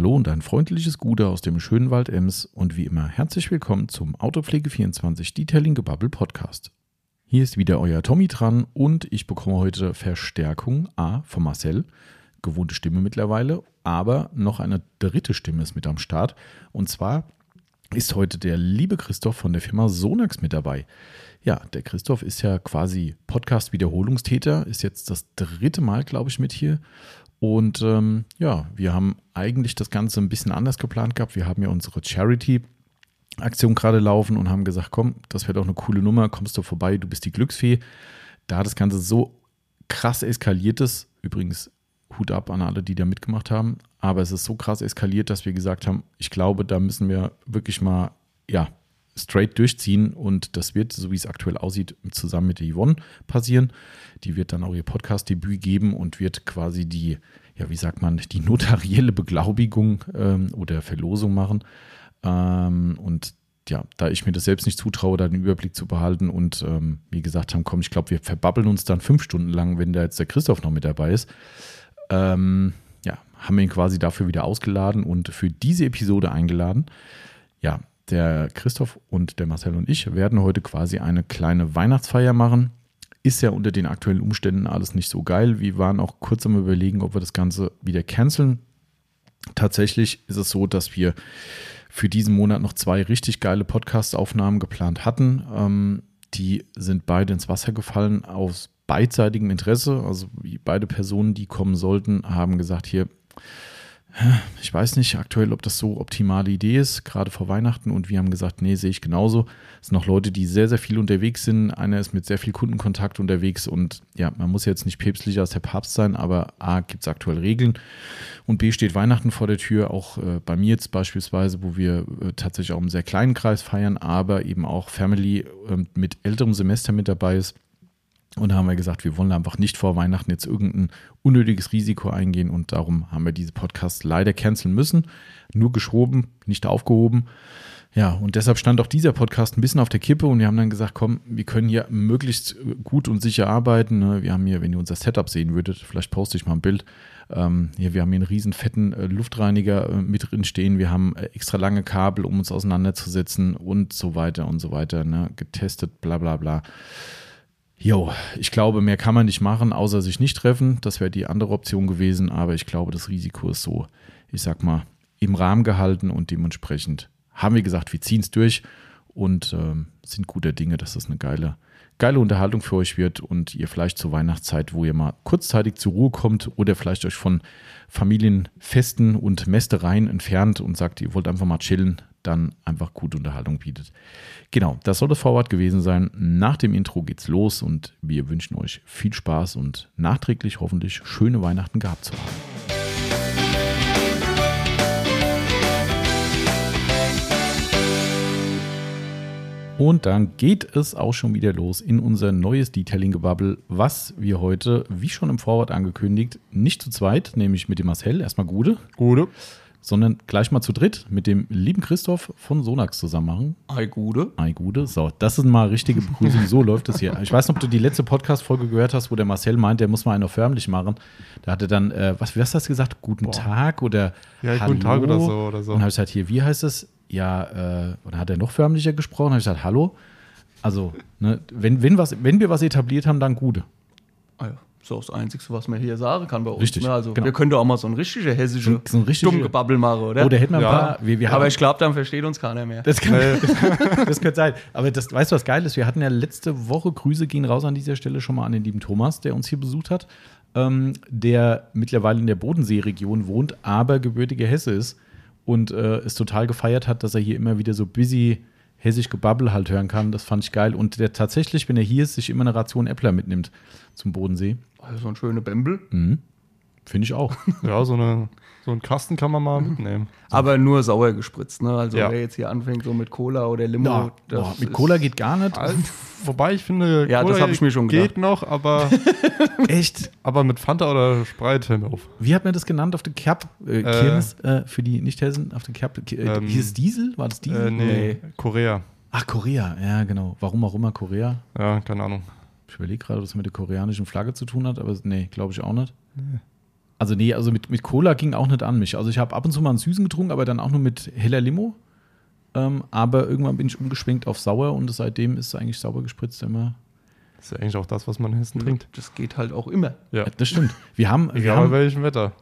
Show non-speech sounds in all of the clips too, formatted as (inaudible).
Hallo und ein freundliches Gute aus dem schönen Wald Ems und wie immer herzlich willkommen zum Autopflege24 Detailing Gebubble Podcast. Hier ist wieder euer Tommy dran und ich bekomme heute Verstärkung A von Marcel, gewohnte Stimme mittlerweile, aber noch eine dritte Stimme ist mit am Start und zwar ist heute der liebe Christoph von der Firma Sonax mit dabei. Ja, der Christoph ist ja quasi Podcast-Wiederholungstäter, ist jetzt das dritte Mal, glaube ich, mit hier und ähm, ja, wir haben eigentlich das Ganze ein bisschen anders geplant gehabt. Wir haben ja unsere Charity-Aktion gerade laufen und haben gesagt, komm, das wäre doch eine coole Nummer, kommst du vorbei, du bist die Glücksfee. Da das Ganze so krass eskaliert ist, übrigens Hut ab an alle, die da mitgemacht haben, aber es ist so krass eskaliert, dass wir gesagt haben, ich glaube, da müssen wir wirklich mal, ja, straight durchziehen und das wird, so wie es aktuell aussieht, zusammen mit der Yvonne passieren. Die wird dann auch ihr Podcast-Debüt geben und wird quasi die, ja, wie sagt man, die notarielle Beglaubigung ähm, oder Verlosung machen. Ähm, und ja, da ich mir das selbst nicht zutraue, da den Überblick zu behalten und ähm, wie gesagt haben, komm, ich glaube, wir verbabbeln uns dann fünf Stunden lang, wenn da jetzt der Christoph noch mit dabei ist. Ähm, ja, haben wir ihn quasi dafür wieder ausgeladen und für diese Episode eingeladen. Ja, der Christoph und der Marcel und ich werden heute quasi eine kleine Weihnachtsfeier machen. Ist ja unter den aktuellen Umständen alles nicht so geil. Wir waren auch kurz am Überlegen, ob wir das Ganze wieder canceln. Tatsächlich ist es so, dass wir für diesen Monat noch zwei richtig geile Podcast-Aufnahmen geplant hatten. Ähm, die sind beide ins Wasser gefallen aus beidseitigem Interesse. Also beide Personen, die kommen sollten, haben gesagt, hier, ich weiß nicht aktuell, ob das so optimale Idee ist, gerade vor Weihnachten. Und wir haben gesagt, nee, sehe ich genauso. Es sind noch Leute, die sehr, sehr viel unterwegs sind. Einer ist mit sehr viel Kundenkontakt unterwegs. Und ja, man muss jetzt nicht päpstlicher als der Papst sein, aber A, gibt es aktuell Regeln. Und B, steht Weihnachten vor der Tür. Auch äh, bei mir jetzt beispielsweise, wo wir äh, tatsächlich auch im sehr kleinen Kreis feiern, aber eben auch Family äh, mit älterem Semester mit dabei ist. Und da haben wir gesagt, wir wollen einfach nicht vor Weihnachten jetzt irgendein unnötiges Risiko eingehen und darum haben wir diese Podcasts leider canceln müssen. Nur geschoben, nicht aufgehoben. Ja, und deshalb stand auch dieser Podcast ein bisschen auf der Kippe und wir haben dann gesagt, komm, wir können hier möglichst gut und sicher arbeiten. Ne? Wir haben hier, wenn ihr unser Setup sehen würdet, vielleicht poste ich mal ein Bild. Ähm, hier, wir haben hier einen riesen fetten äh, Luftreiniger äh, mit drin stehen. Wir haben äh, extra lange Kabel, um uns auseinanderzusetzen und so weiter und so weiter. Ne? Getestet, bla bla bla. Jo, ich glaube, mehr kann man nicht machen, außer sich nicht treffen. Das wäre die andere Option gewesen, aber ich glaube, das Risiko ist so, ich sag mal, im Rahmen gehalten und dementsprechend haben wir gesagt, wir ziehen es durch und ähm, sind guter Dinge, dass das eine geile, geile Unterhaltung für euch wird und ihr vielleicht zur Weihnachtszeit, wo ihr mal kurzzeitig zur Ruhe kommt oder vielleicht euch von Familienfesten und Mästereien entfernt und sagt, ihr wollt einfach mal chillen, dann einfach gute Unterhaltung bietet. Genau, das soll das Vorwort gewesen sein. Nach dem Intro geht's los und wir wünschen euch viel Spaß und nachträglich hoffentlich schöne Weihnachten gehabt zu haben. Und dann geht es auch schon wieder los in unser neues Detailing-Gebubble, was wir heute, wie schon im Vorwort angekündigt, nicht zu zweit, nämlich mit dem Marcel, erstmal Gude. Gute sondern gleich mal zu dritt mit dem lieben Christoph von Sonax zusammen machen. Ei Gude. Ei Gude. So, das ist mal richtige Begrüßung. So (laughs) läuft es hier. Ich weiß nicht, ob du die letzte Podcast-Folge gehört hast, wo der Marcel meint, der muss mal einen auf förmlich machen. Da hat er dann, äh, was, wie hast du das gesagt? Guten Boah. Tag oder Ja, Hallo? guten Tag oder so. Oder so. Und dann habe ich gesagt, hier, wie heißt es? Ja, äh, oder hat er noch förmlicher gesprochen? Dann habe ich gesagt, Hallo. Also, ne, wenn, wenn, was, wenn wir was etabliert haben, dann Gude. Auch das Einzige, was man hier sagen kann bei uns. Richtig. Ne? Also genau. wir können doch auch mal so ein richtiger hessische so, so Dummgebabbel machen, oder? Oder hätten wir ein ja. paar. Wir, wir Aber ich glaube, dann versteht uns keiner mehr. Das, kann, (laughs) das könnte sein. Aber das, weißt du, was geil ist? Wir hatten ja letzte Woche, Grüße gehen raus an dieser Stelle schon mal an den lieben Thomas, der uns hier besucht hat, ähm, der mittlerweile in der Bodenseeregion wohnt, aber gebürtiger Hesse ist und äh, es total gefeiert hat, dass er hier immer wieder so busy hessisch Gebabbel halt hören kann. Das fand ich geil. Und der tatsächlich, wenn er hier ist, sich immer eine Ration Äppler mitnimmt zum Bodensee. Also so ein schöner Bämbel. Mhm. Finde ich auch. (laughs) ja, so, eine, so einen Kasten kann man mal mitnehmen. (laughs) Aber nur sauer gespritzt, ne? Also ja. wer jetzt hier anfängt so mit Cola oder Limo. Ja, boah, mit Cola geht gar nicht. Also, wobei ich finde, ja, Cola das ich mir schon geht noch, aber (laughs) echt. Aber mit Fanta oder Sprite auf. Wie hat man das genannt auf der Cap? Äh, Kirmes, äh, für die Nicht-Hessen auf der Cap. Äh, ähm, hieß es Diesel? War das Diesel? Äh, nee, nee, Korea. Ach, Korea, ja, genau. Warum auch immer Korea? Ja, keine Ahnung. Ich überlege gerade, was mit der koreanischen Flagge zu tun hat, aber nee, glaube ich auch nicht. Nee. Also nee, also mit, mit Cola ging auch nicht an mich. Also ich habe ab und zu mal einen Süßen getrunken, aber dann auch nur mit heller Limo. Ähm, aber irgendwann bin ich umgeschwenkt auf sauer und seitdem ist eigentlich sauber gespritzt immer. Das ist ja eigentlich auch das, was man in Hessen trinkt. Das geht halt auch immer. Ja. Das stimmt. Wir haben. Egal wir haben, bei welchem Wetter.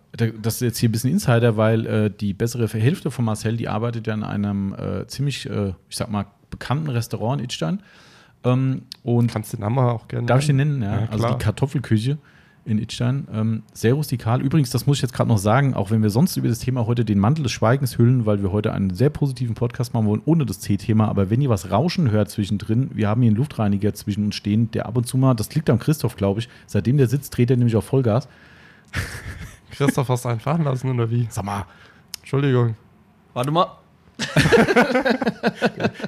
Das ist jetzt hier ein bisschen Insider, weil äh, die bessere Hälfte von Marcel, die arbeitet ja in einem äh, ziemlich, äh, ich sag mal, bekannten Restaurant in Idstein. Ähm, und Kannst du den Namen auch gerne Darf ich den nennen? Ja, ja also die Kartoffelküche in Idstein. Ähm, sehr rustikal. Übrigens, das muss ich jetzt gerade noch sagen, auch wenn wir sonst über das Thema heute den Mantel des Schweigens hüllen, weil wir heute einen sehr positiven Podcast machen wollen, ohne das C-Thema. Aber wenn ihr was rauschen hört zwischendrin, wir haben hier einen Luftreiniger zwischen uns stehen, der ab und zu mal, das liegt am Christoph, glaube ich, seitdem der sitzt, dreht er nämlich auf Vollgas. Christoph hast du einen fahren lassen oder wie? Sag mal. Entschuldigung. Warte mal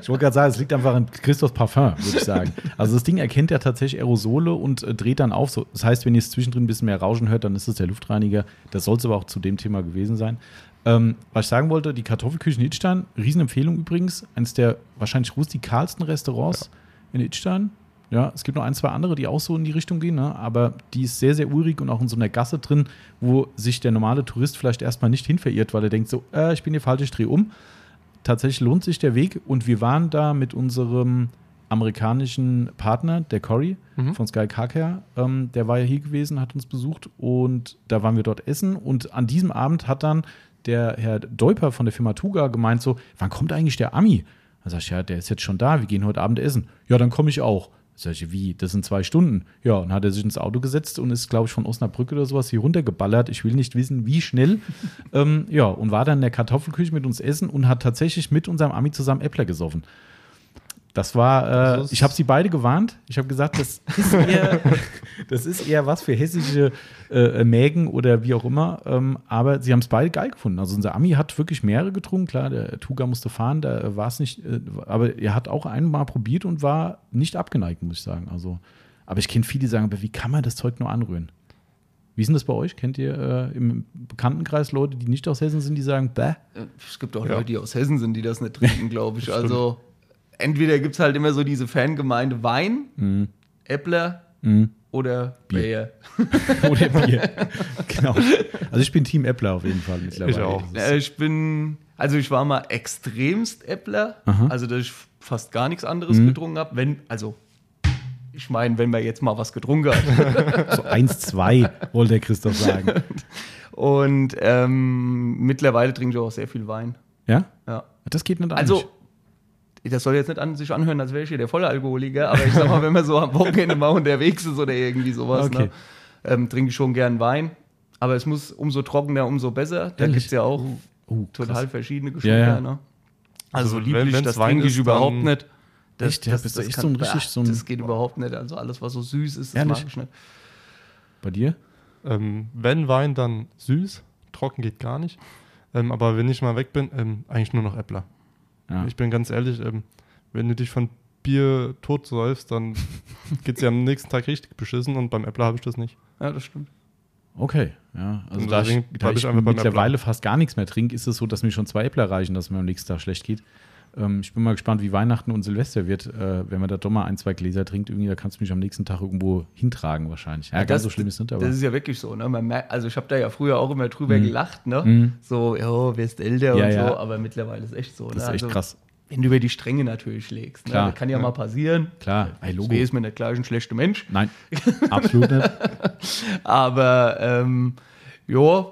ich wollte gerade sagen, es liegt einfach an Christophs Parfum, würde ich sagen. Also das Ding erkennt ja tatsächlich Aerosole und äh, dreht dann auf. So, das heißt, wenn ihr es zwischendrin ein bisschen mehr Rauschen hört, dann ist es der Luftreiniger. Das soll es aber auch zu dem Thema gewesen sein. Ähm, was ich sagen wollte, die Kartoffelküche in Idstein, Riesenempfehlung übrigens, eines der wahrscheinlich rustikalsten Restaurants ja. in Idstein. Ja, es gibt noch ein, zwei andere, die auch so in die Richtung gehen, ne? aber die ist sehr, sehr urig und auch in so einer Gasse drin, wo sich der normale Tourist vielleicht erstmal nicht hin verirrt, weil er denkt so, äh, ich bin hier falsch, ich drehe um tatsächlich lohnt sich der Weg und wir waren da mit unserem amerikanischen Partner, der Cory mhm. von Sky Car ähm, der war ja hier gewesen, hat uns besucht und da waren wir dort essen und an diesem Abend hat dann der Herr Deuper von der Firma Tuga gemeint so, wann kommt eigentlich der Ami? Da sag ich, ja, der ist jetzt schon da, wir gehen heute Abend essen. Ja, dann komme ich auch. Sag ich, wie? Das sind zwei Stunden. Ja, und hat er sich ins Auto gesetzt und ist, glaube ich, von Osnabrück oder sowas hier runtergeballert. Ich will nicht wissen, wie schnell. (laughs) ähm, ja, und war dann in der Kartoffelküche mit uns essen und hat tatsächlich mit unserem Ami zusammen Äppler gesoffen. Das war, äh, ich habe sie beide gewarnt. Ich habe gesagt, das (laughs) ist, eher, das ist eher was für hessische äh, Mägen oder wie auch immer. Ähm, aber sie haben es beide geil gefunden. Also unser Ami hat wirklich mehrere getrunken. Klar, der Tuga musste fahren, da war es nicht. Äh, aber er hat auch einmal probiert und war nicht abgeneigt, muss ich sagen. Also, aber ich kenne viele, die sagen, aber wie kann man das Zeug nur anrühren? Wie ist denn das bei euch? Kennt ihr äh, im Bekanntenkreis Leute, die nicht aus Hessen sind, die sagen, bäh? Es gibt auch ja. Leute, die aus Hessen sind, die das nicht trinken, (laughs) glaube ich. also entweder gibt es halt immer so diese Fangemeinde Wein, mhm. Äppler mhm. oder Bier. (laughs) (laughs) oder Bier. genau. Also ich bin Team Äppler auf jeden Fall mittlerweile. Ich auch. Ich bin, also ich war mal extremst Äppler, also dass ich fast gar nichts anderes mhm. getrunken habe, wenn, also ich meine, wenn man jetzt mal was getrunken hat. (laughs) so eins, zwei, wollte der Christoph sagen. Und ähm, mittlerweile trinke ich auch sehr viel Wein. Ja? Ja. Das geht nicht an. Also, das soll jetzt nicht an sich anhören, als wäre ich hier der volle Alkoholiker, aber ich sag mal, wenn man so am Wochenende mal unterwegs ist oder irgendwie sowas, okay. ne, ähm, trinke ich schon gern Wein. Aber es muss umso trockener, umso besser. Da gibt es ja auch uh, uh, total verschiedene Geschmäcker. Ja, ja. Ne? Also, also lieblich, wenn, das trinke ich überhaupt nicht. Das, echt, das, das, das ist so ein richtig so ein. Das geht überhaupt nicht. Also alles, was so süß ist, das Ehrlich? mag ich nicht. Bei dir? Ähm, wenn Wein, dann süß. Trocken geht gar nicht. Ähm, aber wenn ich mal weg bin, ähm, eigentlich nur noch Äppler. Ja. Ich bin ganz ehrlich, ähm, wenn du dich von Bier tot säufst, dann (laughs) geht es ja am nächsten Tag richtig beschissen und beim Äppler habe ich das nicht. Ja, das stimmt. Okay, ja. Also da ich, da ich, ich mittlerweile fast gar nichts mehr trinke, ist es so, dass mir schon zwei Äppler reichen, dass es mir am nächsten Tag schlecht geht. Ähm, ich bin mal gespannt, wie Weihnachten und Silvester wird, äh, wenn man da doch mal ein, zwei Gläser trinkt. Irgendwie, da kannst du mich am nächsten Tag irgendwo hintragen wahrscheinlich. Ja, ja ganz so schlimm ist es nicht. Aber. Das ist ja wirklich so. Ne? Merkt, also ich habe da ja früher auch immer drüber mhm. gelacht. Ne? Mhm. So, ja, wer ist älter ja, und so. Aber mittlerweile ist es echt so. Das ne? ist echt also, krass. Wenn du über die Stränge natürlich legst. Ne? Das kann ja, ja, mal passieren. Klar, hey, Logo. ist mir nicht gleich ein schlechter Mensch. Nein, (laughs) absolut nicht. aber ähm, ja,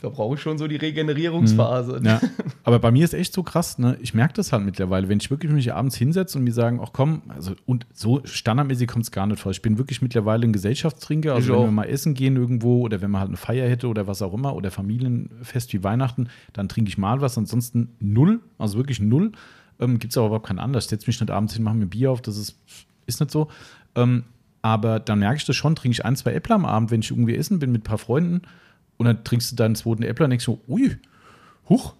da brauche ich schon so die Regenerierungsphase. Mhm. Ja. Aber bei mir ist echt so krass, ne? Ich merke das halt mittlerweile, wenn ich wirklich mich abends hinsetze und mir sagen, ach komm, also und so standardmäßig kommt es gar nicht vor. Ich bin wirklich mittlerweile ein Gesellschaftstrinker. Also ich wenn auch. wir mal essen gehen irgendwo oder wenn man halt eine Feier hätte oder was auch immer oder Familienfest wie Weihnachten, dann trinke ich mal was, ansonsten null, also wirklich null. Ähm, Gibt es aber überhaupt keinen Anlass. Ich setze mich nicht abends hin, mache mir Bier auf, das ist, ist nicht so. Ähm, aber dann merke ich das schon, trinke ich ein, zwei Äpfel am Abend, wenn ich irgendwie essen bin mit ein paar Freunden und dann trinkst du deinen zweiten Äppler und denkst so, ui, huch.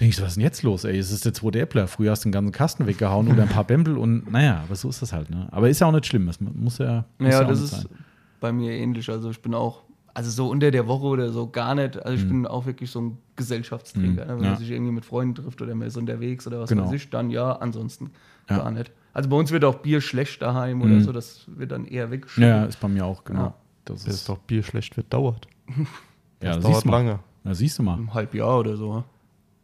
Denke ich so, was ist denn jetzt los, ey? Es ist der zweite Äppler. Früher hast du den ganzen Kasten weggehauen oder ein paar Bämbel und naja, aber so ist das halt, ne? Aber ist ja auch nicht schlimm. Das muss ja. Muss ja, ja das ist sein. bei mir ähnlich. Also ich bin auch, also so unter der Woche oder so gar nicht. Also ich mhm. bin auch wirklich so ein Gesellschaftstrinker. Mhm. Ne? Wenn ja. man sich irgendwie mit Freunden trifft oder man ist unterwegs oder was genau. weiß ich, dann ja, ansonsten ja. gar nicht. Also bei uns wird auch Bier schlecht daheim mhm. oder so, das wird dann eher weggeschrieben. Ja, ist bei mir auch, genau. Ja. Das ist doch Bier schlecht wird, dauert. (laughs) Das ja, dauert lange. Na, siehst du mal. Ein halb Jahr oder so.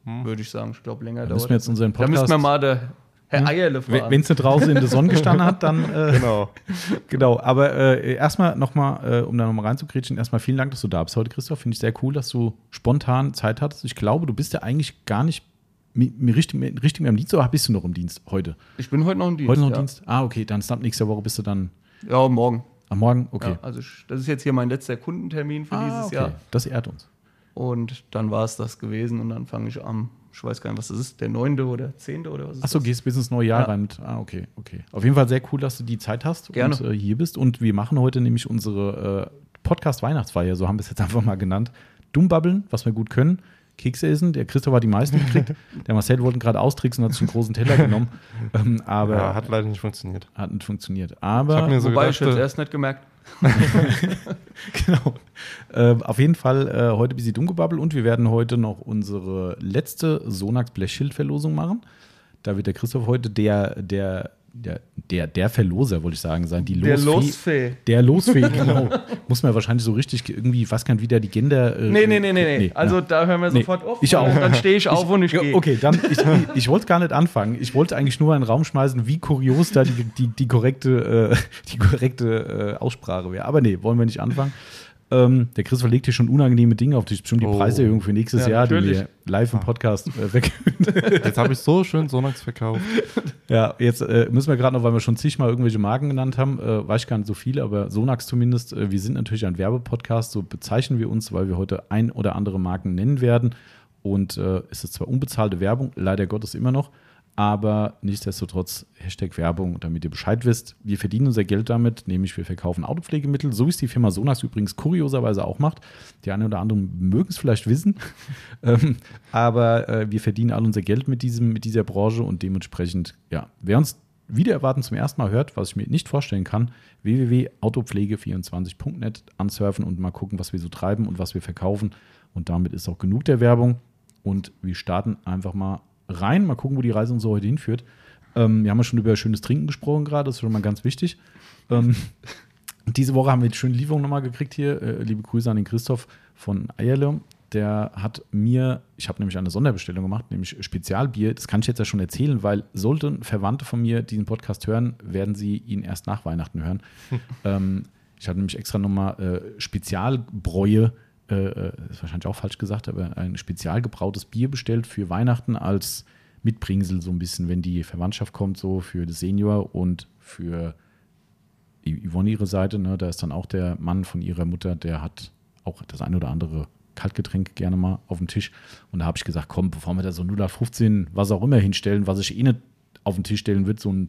Hm. Würde ich sagen. Ich glaube, länger da dauert müssen wir jetzt unseren Podcast. Da müssen wir mal der Herr hm? Eierle fragen. Wenn es draußen in der Sonne gestanden hat, dann. (laughs) Äh, genau. Genau. Aber äh, erstmal nochmal, äh, um da nochmal reinzukretschen, erstmal vielen Dank, dass du da bist heute, Christoph. Finde ich sehr cool, dass du spontan Zeit hattest. Ich glaube, du bist ja eigentlich gar nicht mir richtig, richtig mehr im Dienst oder bist du noch im Dienst heute? Ich bin heute noch im Dienst. Heute noch im ja. Dienst? Ah, okay. Dann ab nächste Woche bist du dann. Ja, morgen. Am Morgen? Okay. Ja, also das ist jetzt hier mein letzter Kundentermin für ah, dieses okay. Jahr. Das ehrt uns. Und dann war es das gewesen und dann fange ich am, ich weiß gar nicht, was das ist, der 9. oder 10. oder was ist Achso, gehst bis ins neue Jahr ja. rein. Mit, ah, okay, okay. Auf jeden Fall sehr cool, dass du die Zeit hast Gerne. und äh, hier bist. Und wir machen heute nämlich unsere äh, Podcast-Weihnachtsfeier, so haben wir es jetzt (laughs) einfach mal genannt. Dummbabbeln, was wir gut können. Kekse essen. Der Christoph hat die meisten gekriegt. Der Marcel wollte gerade austricksen und hat einen großen Teller genommen. (laughs) Ähm, aber ja, hat leider nicht funktioniert. Hat nicht funktioniert. Aber ich mir so wobei gedacht, ich jetzt erst nicht gemerkt. (laughs) genau. Äh, auf jeden Fall äh, heute ein bisschen Dummgebabbel und wir werden heute noch unsere letzte Sonax Blechschildverlosung machen. Da wird der Christoph heute der, der der, der, der Verloser, wollte ich sagen, sein. Die der Losfee. Der Losfee, (laughs) genau. Muss man wahrscheinlich so richtig irgendwie, ich weiß gar nicht, wie der die Gender. Äh, nee, nee, nee, nee, nee. Also da hören wir nee, sofort auf. Ich auch. Dann stehe (laughs) ich auf und ich gehe. Okay, dann, (laughs) ich, ich wollte gar nicht anfangen. Ich wollte eigentlich nur einen Raum schmeißen, wie kurios da die, die, die korrekte, äh, die korrekte äh, Aussprache wäre. Aber nee, wollen wir nicht anfangen. Ähm, der Chris verlegt hier schon unangenehme Dinge auf dich. Bestimmt die oh. Preiserhöhung für nächstes ja, Jahr, natürlich. die wir live im Podcast äh, (laughs) weg. Jetzt habe ich so schön Sonax verkauft. Ja, jetzt äh, müssen wir gerade noch, weil wir schon zigmal irgendwelche Marken genannt haben, äh, weiß ich gar nicht so viele, aber Sonax zumindest. Äh, wir sind natürlich ein Werbepodcast, so bezeichnen wir uns, weil wir heute ein oder andere Marken nennen werden. Und äh, es ist zwar unbezahlte Werbung, leider Gottes immer noch, aber nichtsdestotrotz Hashtag Werbung, damit ihr Bescheid wisst. Wir verdienen unser Geld damit, nämlich wir verkaufen Autopflegemittel, so wie es die Firma Sonas übrigens kurioserweise auch macht. Die einen oder anderen mögen es vielleicht wissen, (laughs) ähm, aber äh, wir verdienen all unser Geld mit, diesem, mit dieser Branche und dementsprechend, ja, wer uns wieder erwarten zum ersten Mal hört, was ich mir nicht vorstellen kann, www.autopflege24.net ansurfen und mal gucken, was wir so treiben und was wir verkaufen. Und damit ist auch genug der Werbung. Und wir starten einfach mal rein. Mal gucken, wo die Reise uns so heute hinführt. Ähm, wir haben ja schon über schönes Trinken gesprochen gerade, das ist schon mal ganz wichtig. Ähm, (laughs) diese Woche haben wir die schöne Lieferung nochmal gekriegt hier. Äh, liebe Grüße an den Christoph von Eierle. Der hat mir, ich habe nämlich eine Sonderbestellung gemacht, nämlich Spezialbier. Das kann ich jetzt ja schon erzählen, weil sollten Verwandte von mir diesen Podcast hören, werden sie ihn erst nach Weihnachten hören. (laughs) ähm, ich habe nämlich extra nochmal äh, Spezialbräue äh, äh, ist wahrscheinlich auch falsch gesagt, aber ein spezial gebrautes Bier bestellt für Weihnachten als Mitbringsel, so ein bisschen, wenn die Verwandtschaft kommt, so für das Senior und für Yvonne ihre Seite. Ne, da ist dann auch der Mann von ihrer Mutter, der hat auch das ein oder andere Kaltgetränk gerne mal auf dem Tisch. Und da habe ich gesagt, komm, bevor wir da so 0,15, was auch immer hinstellen, was ich eh nicht auf den Tisch stellen wird, so ein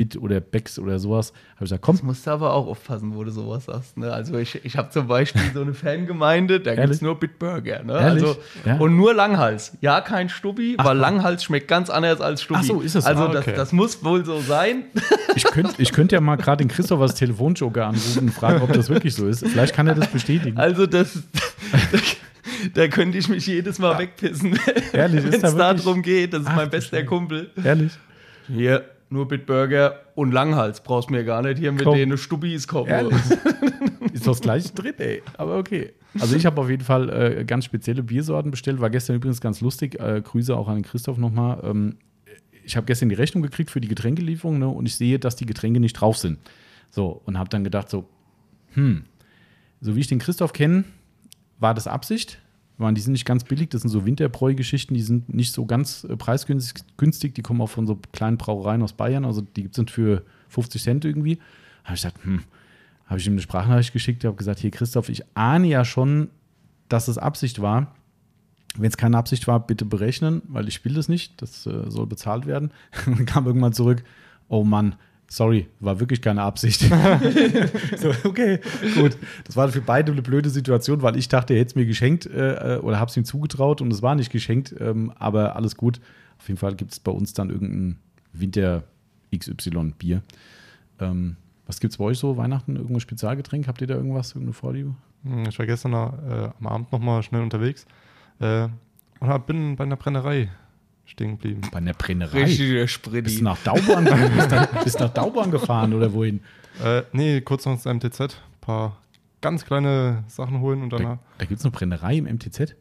Bit oder Becks oder sowas. Habe ich gesagt, komm. Das musst du aber auch aufpassen, wo du sowas sagst. Ne? Also ich, ich habe zum Beispiel so eine Fangemeinde, da gibt es nur Bitburger. Ne? Also, ja? Und nur Langhals. Ja, kein Stubbi, Ach, weil Langhals schmeckt ganz anders als Stubbi. Ach so, ist es. Also ah, okay. das, das muss wohl so sein. (laughs) Ich könnte ich könnt ja mal gerade den Christoph als Telefonjoker anrufen und fragen, ob das wirklich so ist. Vielleicht kann er das bestätigen. Also das... (laughs) da könnte ich mich jedes Mal wegpissen, (laughs) wenn es darum geht. Das ist Ach, mein bester Kumpel. Ehrlich? Hier, nur Bitburger und Langhals brauchst du mir gar nicht hier mit Komm. denen Stubis kommen. (laughs) ist doch das gleiche drin, ey. Aber okay. Also ich habe auf jeden Fall äh, ganz spezielle Biersorten bestellt. War gestern übrigens ganz lustig. Äh, Grüße auch an den Christoph nochmal. Ähm, ich habe gestern die Rechnung gekriegt für die Getränkelieferung ne, und ich sehe, dass die Getränke nicht drauf sind. So, und habe dann gedacht so, hm, so wie ich den Christoph kenne, war das Absicht? Waren, die sind nicht ganz billig, das sind so Winterbräu-Geschichten, die sind nicht so ganz äh, preisgünstig, die kommen auch von so kleinen Brauereien aus Bayern, also die sind für 50 Cent irgendwie. Habe ich gesagt, hm, habe ich ihm eine Sprachnachricht geschickt, habe gesagt, hier Christoph, ich ahne ja schon, dass es Absicht war. Wenn es keine Absicht war, bitte berechnen, weil ich will das nicht, das äh, soll bezahlt werden. (laughs) Und dann kam irgendwann zurück, oh Mann, sorry, war wirklich keine Absicht. (laughs) so, okay, gut. Das war für beide eine blöde Situation, weil ich dachte, er hätte es mir geschenkt äh, oder habe es ihm zugetraut und es war nicht geschenkt, ähm, aber alles gut. Auf jeden Fall gibt es bei uns dann irgendein Winter XY-Bier. Ähm, was gibt es bei euch so? Weihnachten? Irgendein Spezialgetränk? Habt ihr da irgendwas? Irgendeine Vorliebe? Hm, ich war gestern äh, am Abend nochmal schnell unterwegs äh, und bin bei einer Brennerei stehen geblieben. Bei einer Brennerei? Richtiger. Bist du nach Daubahn, (laughs) bist, bist nach Daubahn gefahren oder wohin? Äh, nee, kurz noch ins MTZ. Ein paar ganz kleine Sachen holen und danach. Da, da gibt es eine Brennerei im MTZ?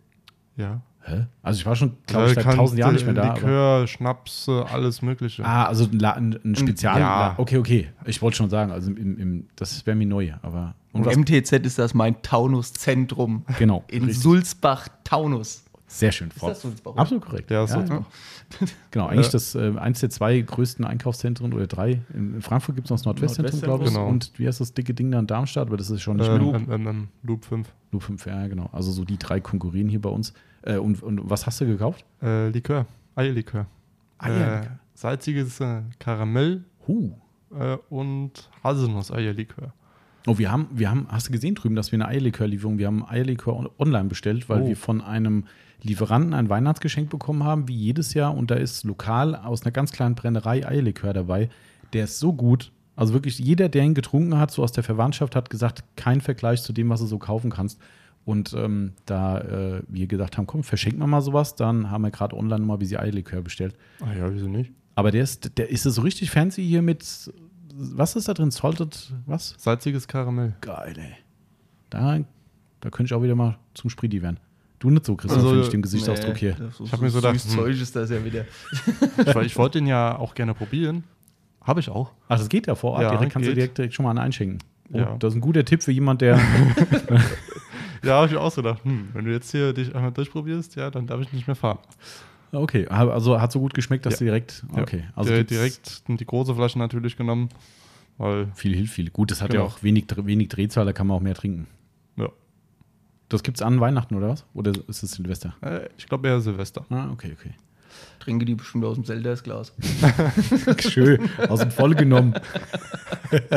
Ja. Hä? Also ich war schon, glaube ich, seit tausend Jahren nicht mehr da. Likör, Schnaps, alles Mögliche. Ah, also ein, ein, ein Spezial. Ja. Okay, okay. Ich wollte schon sagen, also im, im, das wäre mir neu, aber. Und MTZ ist das mein Taunus-Zentrum. Genau. In. Sulzbach-Taunus. Sehr schön. Ist das Sulzbach? Absolut korrekt. Ja, ja, ja. (laughs) Genau, eigentlich ja. das äh, eins der zwei größten Einkaufszentren oder drei. In Frankfurt gibt es noch das Nordwestzentrum, glaube ich. Genau. Und wie heißt das dicke Ding da in Darmstadt? Aber das ist schon nicht äh, mehr. Loop. Ähm, ähm, Loop 5. Loop 5, ja, genau. Also so die drei konkurrieren hier bei uns. Äh, und, und was hast du gekauft? Äh, Likör, Eierlikör. Eierlikör. Äh, salziges äh, Karamell huh. Äh, und Haselnuss-Eierlikör. Oh, wir haben, wir haben, hast du gesehen drüben, dass wir eine Eierlikörlieferung, wir haben Eierlikör online bestellt, weil oh. wir von einem Lieferanten ein Weihnachtsgeschenk bekommen haben, wie jedes Jahr. Und da ist lokal aus einer ganz kleinen Brennerei Eierlikör dabei. Der ist so gut. Also wirklich jeder, der ihn getrunken hat, so aus der Verwandtschaft, hat gesagt, kein Vergleich zu dem, was du so kaufen kannst. Und ähm, da äh, wir gedacht haben, komm, verschenken wir mal sowas, dann haben wir gerade online mal wie sie Eierlikör bestellt. Ah ja, wieso nicht? Aber der ist, der ist so richtig fancy hier mit, was ist da drin? Salted, was? Salziges Karamell. Geil, ey. Da, da könnte ich auch wieder mal zum Spridi werden. Du nicht so, Christoph, also, finde ich den Gesichtsausdruck nee, hier. So, ich habe mir so gedacht, hm. Zeug ist das ja wieder. ich, ich wollte den ja auch gerne probieren. Habe ich auch. Ach, das geht ja vor Ort. Ja, direkt kannst geht. du direkt, direkt schon mal einen einschenken. Oh, ja. Das ist ein guter Tipp für jemand, der. (laughs) ja, habe ich auch so gedacht. Hm, wenn du jetzt hier dich einmal durchprobierst, ja, dann darf ich nicht mehr fahren. Okay, also hat so gut geschmeckt, dass ja. du direkt. Okay, also direkt, direkt die große Flasche natürlich genommen. Weil viel hilft viel. Gut, das hat genau. ja auch wenig, wenig Drehzahl, da kann man auch mehr trinken. Das gibt es an Weihnachten oder was? Oder ist es Silvester? Äh, ich glaube eher Silvester. Ah, okay, okay. Trinke die bestimmt aus dem Zeldas-Glas. (laughs) Schön, aus dem Voll genommen. (laughs)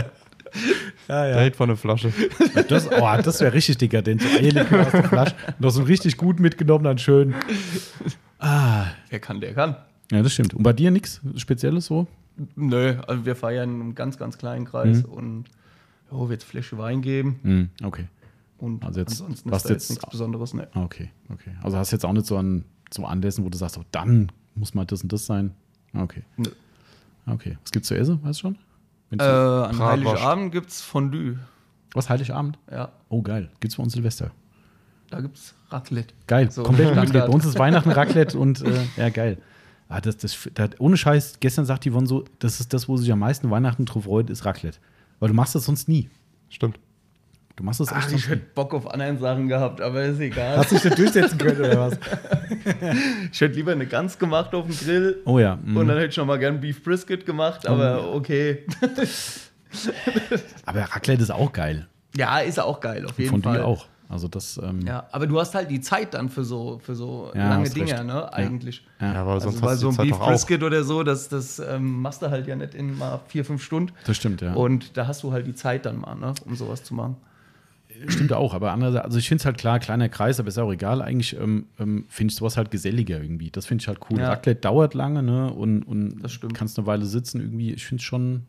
ja, ja. Direkt von der Flasche. (laughs) Das, oh, das wäre richtig dekadent. So Eierlikör aus der Flasche. Noch so richtig gut mitgenommen, dann schön. Ah. Wer kann, der kann. Ja, das stimmt. Und bei dir nichts Spezielles so? Nö, also wir feiern in einem ganz, ganz kleinen Kreis mhm. und oh, wird Flasche Wein geben. Mhm, okay. Und also jetzt, ansonsten ist da jetzt nichts Besonderes. Ne. Okay, okay. Also hast du jetzt auch nicht so an so Anlässen, wo du sagst, oh, dann muss mal das und das sein. Okay. Nö. Okay. Was gibt's zu essen, weißt du schon? Äh, an Heiligabend gibt es Fondue. Was, Heiligabend? Ja. Oh, geil. Gibt's bei uns Silvester. Da gibt's Raclette. Geil. So, Komplett Raclette. Bei uns ist Weihnachten Raclette und äh, ja, geil. Ah, das, das, das, ohne Scheiß, gestern sagt Yvonne so, das ist das, wo sich am meisten Weihnachten drauf freut, ist Raclette. Weil du machst das sonst nie. Stimmt. Du machst das echt Ach, ich hätte Bock auf anderen Sachen gehabt, aber ist egal. Hast du dich da durchsetzen können oder was? (laughs) ich hätte lieber eine Gans gemacht auf dem Grill. Oh ja. Mhm. Und dann hätte ich noch mal gern Beef Brisket gemacht, aber oh. okay. (laughs) aber Raclette ist auch geil. Ja, ist auch geil, auf jeden Von Fall. Von dir auch. Also das, ähm ja, aber du hast halt die Zeit dann für so, für so ja, lange Dinge, ne? Eigentlich. Ja, ja aber also sonst weil so ein Beef Brisket oder so, das, das ähm, machst du halt ja nicht in mal vier, fünf Stunden. Das stimmt, ja. Und da hast du halt die Zeit dann mal, ne? um sowas zu machen. Stimmt auch, aber andererseits, also ich finde es halt klar, kleiner Kreis, aber ist auch egal. Eigentlich ähm, ähm, finde ich sowas halt geselliger irgendwie. Das finde ich halt cool. Ja. Raclette dauert lange, ne? Und, und kannst eine Weile sitzen irgendwie. Ich finde es schon,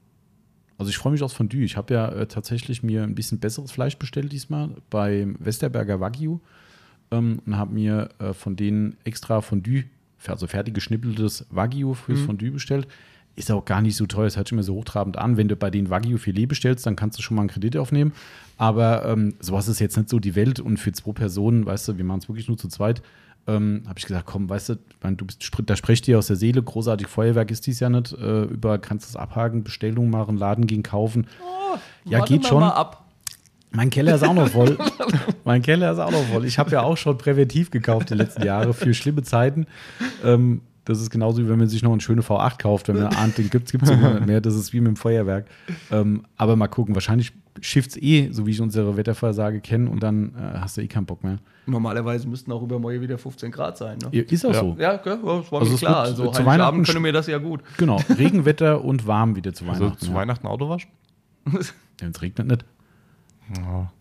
also ich freue mich aufs Fondue. Ich habe ja äh, tatsächlich mir ein bisschen besseres Fleisch bestellt diesmal beim Westerberger Wagyu ähm, und habe mir äh, von denen extra Fondue, also fertig geschnippeltes Wagyu fürs mhm. Fondue bestellt. Ist auch gar nicht so teuer, es hört sich immer so hochtrabend an. Wenn du bei den Wagyu Filet bestellst, dann kannst du schon mal einen Kredit aufnehmen. Aber ähm, sowas ist jetzt nicht so die Welt und für zwei Personen, weißt du, wir machen es wirklich nur zu zweit ähm, habe ich gesagt, komm, weißt du, du bist, da spricht dir aus der Seele, großartig Feuerwerk ist dies ja nicht, äh, über kannst es abhaken, Bestellung machen, Laden gehen kaufen. Oh, ja, geht schon. Mein Keller ist auch noch voll. (laughs) mein Keller ist auch noch voll. Ich habe ja auch schon präventiv gekauft die letzten Jahre für schlimme Zeiten. Ähm, das ist genauso wie wenn man sich noch eine schöne V8 kauft, wenn man (laughs) ahnt, den gibt es immer nicht mehr. Das ist wie mit dem Feuerwerk. Ähm, aber mal gucken, wahrscheinlich schifft es eh, so wie ich unsere Wettervorhersage kenne, und dann äh, hast du eh keinen Bock mehr. Normalerweise müssten auch über Morgen wieder 15 Grad sein. Ne? Ist auch ja. so. Ja, okay, das war also mir klar. Also zu Weihnachten können mir das ja gut. Genau, (laughs) Regenwetter und warm wieder zu also Weihnachten. Also zu ja. Weihnachten Auto waschen? ja, es regnet nicht. Ja.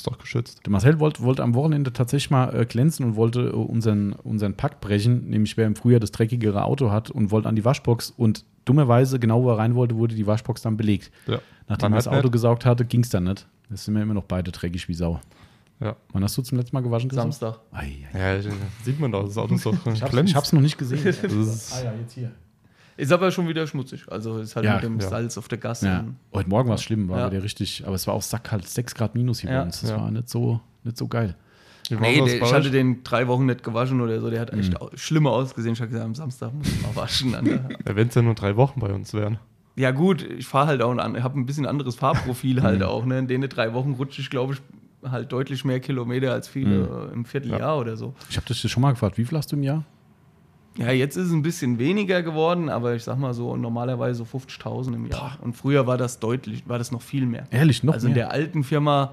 Ist doch geschützt. Der Marcel wollte, wollte am Wochenende tatsächlich mal äh, glänzen und wollte äh, unseren, unseren Pakt brechen, nämlich wer im Frühjahr das dreckigere Auto hat und wollte an die Waschbox und dummerweise, genau wo er rein wollte, wurde die Waschbox dann belegt. Ja. Nachdem er das Auto nicht. gesaugt hatte, ging es dann nicht. Jetzt sind wir immer noch beide dreckig wie Sau. Ja. Wann hast du zum letzten Mal gewaschen? Samstag. Ei, ei, ja, sieht man doch. Das Auto ist doch ich, hab's, ich hab's noch nicht gesehen. ah ja, jetzt hier. Ist aber schon wieder schmutzig. Also ist halt Ja, mit dem ja. Salz auf der Gasse. Ja. Heute Morgen war es schlimm, war Ja. aber der richtig, aber es war auf Sack halt 6 Grad minus hier Ja. bei uns. Das Ja. war nicht so, nicht so geil. Nee, das der, ich hatte den drei Wochen nicht gewaschen oder so. Der hat Mhm. echt au- schlimmer ausgesehen. Ich habe gesagt, am Samstag muss ich mal waschen. (laughs) Wenn es ja nur drei Wochen bei uns wären. ja, gut, ich fahre halt auch, ein, habe ein bisschen anderes Farbprofil (laughs) halt auch. Ne? In den drei Wochen rutsche ich, glaube ich, halt deutlich mehr Kilometer als viele äh, im Vierteljahr oder so. Ich habe dich schon mal gefragt, wie viel hast du im Jahr? Ja, jetzt ist es ein bisschen weniger geworden, aber ich sag mal so normalerweise so 50.000 im Jahr. Und früher war das deutlich, war das noch viel mehr. Ehrlich, noch also in mehr? der alten Firma,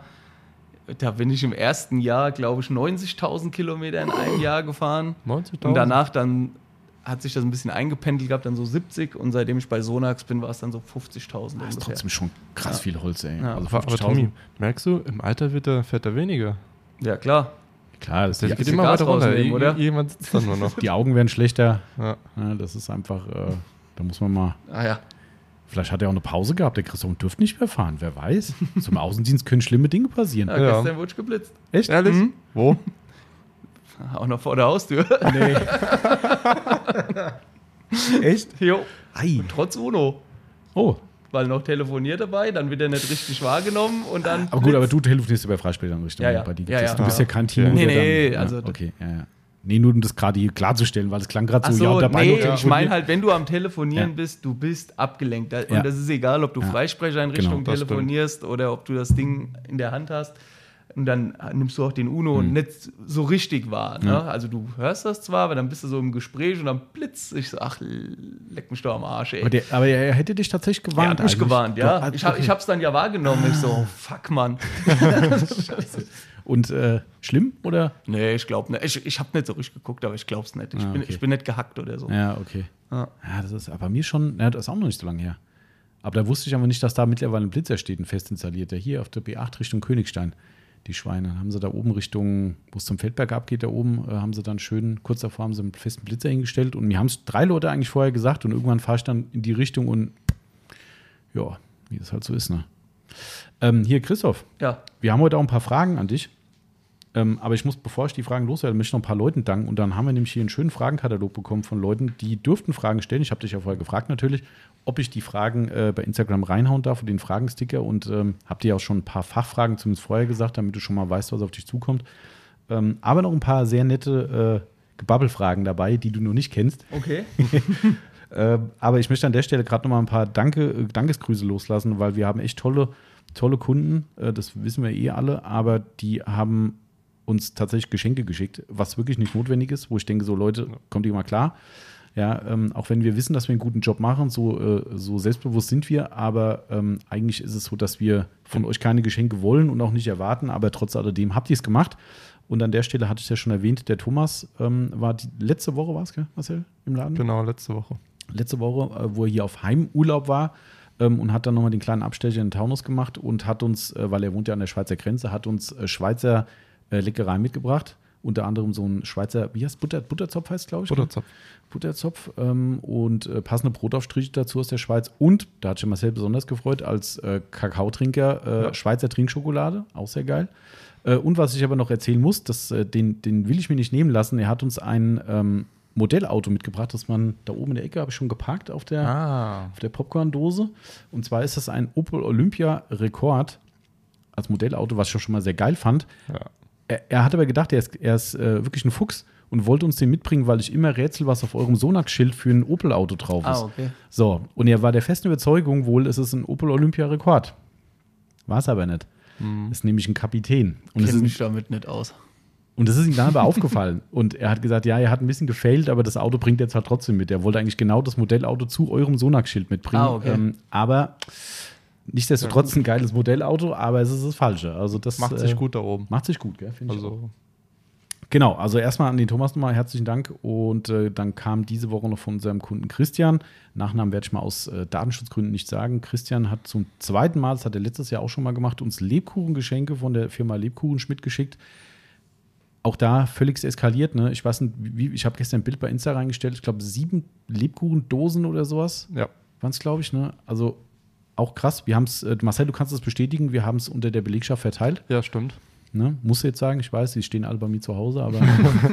da bin ich im ersten Jahr, glaube ich, 90.000 Kilometer in einem Jahr gefahren. 90.000? Und danach dann hat sich das ein bisschen eingependelt gehabt, dann so 70. Und seitdem ich bei Sonax bin, war es dann so 50.000 Das ist ungefähr. trotzdem schon krass viel Holz, ey. Ja. Also Aber, aber 50.000. Tommy, merkst du, im Alter wird der, fährt er weniger. Ja, klar. Klar, das die, geht immer Gas weiter runter. oder? Irgendwann sitzt er nur noch. die Augen werden schlechter. ja. Ja, das ist einfach, äh, da muss man mal. Ah ja. Vielleicht hat er auch eine Pause gehabt, der Christoph dürfte nicht mehr fahren, wer weiß. Zum Außendienst können schlimme Dinge passieren. ja, Ja. Gestern wurde geblitzt. Echt? Ehrlich? Mhm. Wo? (laughs) Auch noch vor der Haustür. Nee. (laughs) Echt? jo. Ei. Trotz UNO. Oh. Weil noch telefoniert dabei, dann wird er nicht richtig wahrgenommen und dann. Aber gut, aber du telefonierst ja bei Freispielern Richtung. Ja, ja. Bei dir Ja, ja. Du bist ja kein Team. Nee, nee, ja, also- Okay, ja, ja. Nee, nur um das gerade hier klarzustellen, weil es klang gerade so, so, ja, und dabei nee, ich meine halt, wenn du am Telefonieren Ja. bist, du bist abgelenkt. Und Ja. das ist egal, ob du Ja. Freisprecheinrichtung Genau, das stimmt. telefonierst oder ob du das Ding in der Hand hast. Und dann nimmst du auch den UNO nicht so richtig wahr. Ne? Mhm. Also du hörst das zwar, aber dann bist du so im Gespräch und dann blitzt. Ich so, ach, leck mich doch am Arsch, ey. aber, der, aber er hätte dich tatsächlich Er gewarnt. hat mich eigentlich. gewarnt, ja. Doch, Ich, hab, ich hab's dann ja wahrgenommen. Ich so, oh, fuck, Mann. (laughs) Und äh, schlimm oder? Nee, ich glaube nicht. Ich, ich habe nicht so richtig geguckt, aber ich glaub's nicht. Ich, Ah, bin, okay. ich bin nicht gehackt oder so. Ja, okay. Ja. Ja, das ist aber mir schon, ja, das ist auch noch nicht so lange her. Aber da wusste ich aber nicht, dass da mittlerweile ein Blitzer steht, ein fest installierter. Hier auf der B8 Richtung Königstein. Die Schweine. Dann haben sie da oben Richtung, wo es zum Feldberg abgeht, da oben, äh, haben sie dann schön, kurz davor haben sie einen festen Blitzer hingestellt. Und mir haben es drei Leute eigentlich vorher gesagt. Und irgendwann fahre ich dann in die Richtung und ja, wie das halt so ist, ne? Ähm, hier, Christoph, ja. wir haben heute auch ein paar Fragen an dich. Ähm, aber ich muss, bevor ich die Fragen loswerde, möchte ich noch ein paar Leuten danken. Und dann haben wir nämlich hier einen schönen Fragenkatalog bekommen von Leuten, die dürften Fragen stellen. Ich habe dich ja vorher gefragt natürlich, ob ich die Fragen äh, bei Instagram reinhauen darf und den Fragensticker. Und ähm, habe dir auch schon ein paar Fachfragen zumindest vorher gesagt, damit du schon mal weißt, was auf dich zukommt. Ähm, aber noch ein paar sehr nette äh, Gebabbelfragen dabei, die du noch nicht kennst. Okay. (laughs) (laughs) Äh, aber ich möchte an der Stelle gerade noch mal ein paar Danke, äh, Dankesgrüße loslassen, weil wir haben echt tolle, tolle Kunden. Äh, das wissen wir eh alle, aber die haben uns tatsächlich Geschenke geschickt, was wirklich nicht notwendig ist, wo ich denke, so Leute, kommt ihr mal klar. Ja, ähm, auch wenn wir wissen, dass wir einen guten Job machen, so, äh, so selbstbewusst sind wir, aber ähm, eigentlich ist es so, dass wir von euch keine Geschenke wollen und auch nicht erwarten, aber trotz alledem habt ihr es gemacht. Und an der Stelle hatte ich ja schon erwähnt, der Thomas ähm, war die letzte Woche, war es, Marcel, im Laden? Genau, letzte Woche. letzte Woche, äh, wo er hier auf Heimurlaub war ähm, und hat dann nochmal den kleinen Abstecher in den Taunus gemacht und hat uns, äh, weil er wohnt ja an der Schweizer Grenze, hat uns äh, Schweizer äh, Leckereien mitgebracht. Unter anderem so ein Schweizer, wie heißt Butter, Butterzopf heißt glaube ich. ne? Butterzopf. Butterzopf ähm, und äh, passende Brotaufstriche dazu aus der Schweiz. Und, da hat sich Marcel besonders gefreut, als äh, Kakaotrinker äh, Ja. Schweizer Trinkschokolade, auch sehr geil. Äh, und was ich aber noch erzählen muss, das, äh, den, den will ich mir nicht nehmen lassen. Er hat uns ein ähm, Modellauto mitgebracht, das man da oben in der Ecke habe ich schon geparkt auf der, Ah. auf der Popcorn-Dose. Und zwar ist das ein Opel Olympia Rekord als Modellauto, was ich schon mal sehr geil fand. Ja. Er, er hat aber gedacht, er ist, er ist äh, wirklich ein Fuchs und wollte uns den mitbringen, weil ich immer rätsel, was auf eurem Sonax-Schild für ein Opel-Auto drauf ist. Ah, okay. So, und er war der festen Überzeugung, wohl ist es ein Opel Olympia Rekord. War es aber nicht. Ist nämlich ein Kapitän. Und Kenn ist, mich damit nicht aus. und das ist ihm dann aber (laughs) aufgefallen. Und er hat gesagt, ja, er hat ein bisschen gefailt, aber das Auto bringt er zwar trotzdem mit. Er wollte eigentlich genau das Modellauto zu eurem Sonax-Schild mitbringen. Ah, okay. ähm, aber nichtsdestotrotz ein geiles Modellauto, aber es ist das Falsche. Also das Macht äh, sich gut da oben. Macht sich gut, gell? Finde ich auch. Also, Genau, also erstmal an den Thomas nochmal herzlichen Dank. Und äh, dann kam diese Woche noch von unserem Kunden Christian. Nachnamen werde ich mal aus äh, Datenschutzgründen nicht sagen. Christian hat zum zweiten Mal, das hat er letztes Jahr auch schon mal gemacht, uns Lebkuchengeschenke von der Firma Lebkuchen Schmidt geschickt. Auch da völlig eskaliert. Ne? Ich weiß nicht, wie, ich habe gestern ein Bild bei Insta reingestellt. Ich glaube, sieben Lebkuchendosen oder sowas ja. waren es, glaube ich. Ne? Also auch krass. Wir haben es, äh, Marcel, du kannst es bestätigen, wir haben es unter der Belegschaft verteilt. ja, stimmt. Ne? Muss jetzt sagen, ich weiß, die stehen alle bei mir zu Hause, aber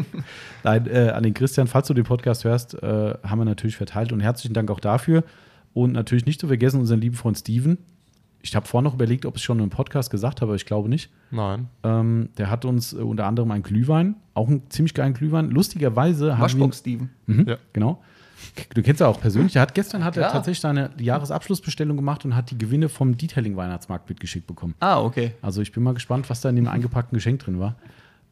(laughs) Nein, äh, an den Christian, falls du den Podcast hörst, äh, haben wir natürlich verteilt und herzlichen Dank auch dafür. Und natürlich nicht zu vergessen unseren lieben Freund Steven. Ich habe vorhin noch überlegt, ob ich es schon im Podcast gesagt habe, aber ich glaube nicht. Nein. Ähm, der hat uns äh, unter anderem einen Glühwein, auch einen ziemlich geilen Glühwein. Lustigerweise haben wir. Steven. Mhm, ja. Genau. Du kennst ja auch persönlich. Er hat gestern hat er tatsächlich seine Jahresabschlussbestellung gemacht und hat die Gewinne vom Detailing Weihnachtsmarkt mitgeschickt bekommen. Ah, okay. Also ich bin mal gespannt, was da in dem eingepackten Geschenk drin war.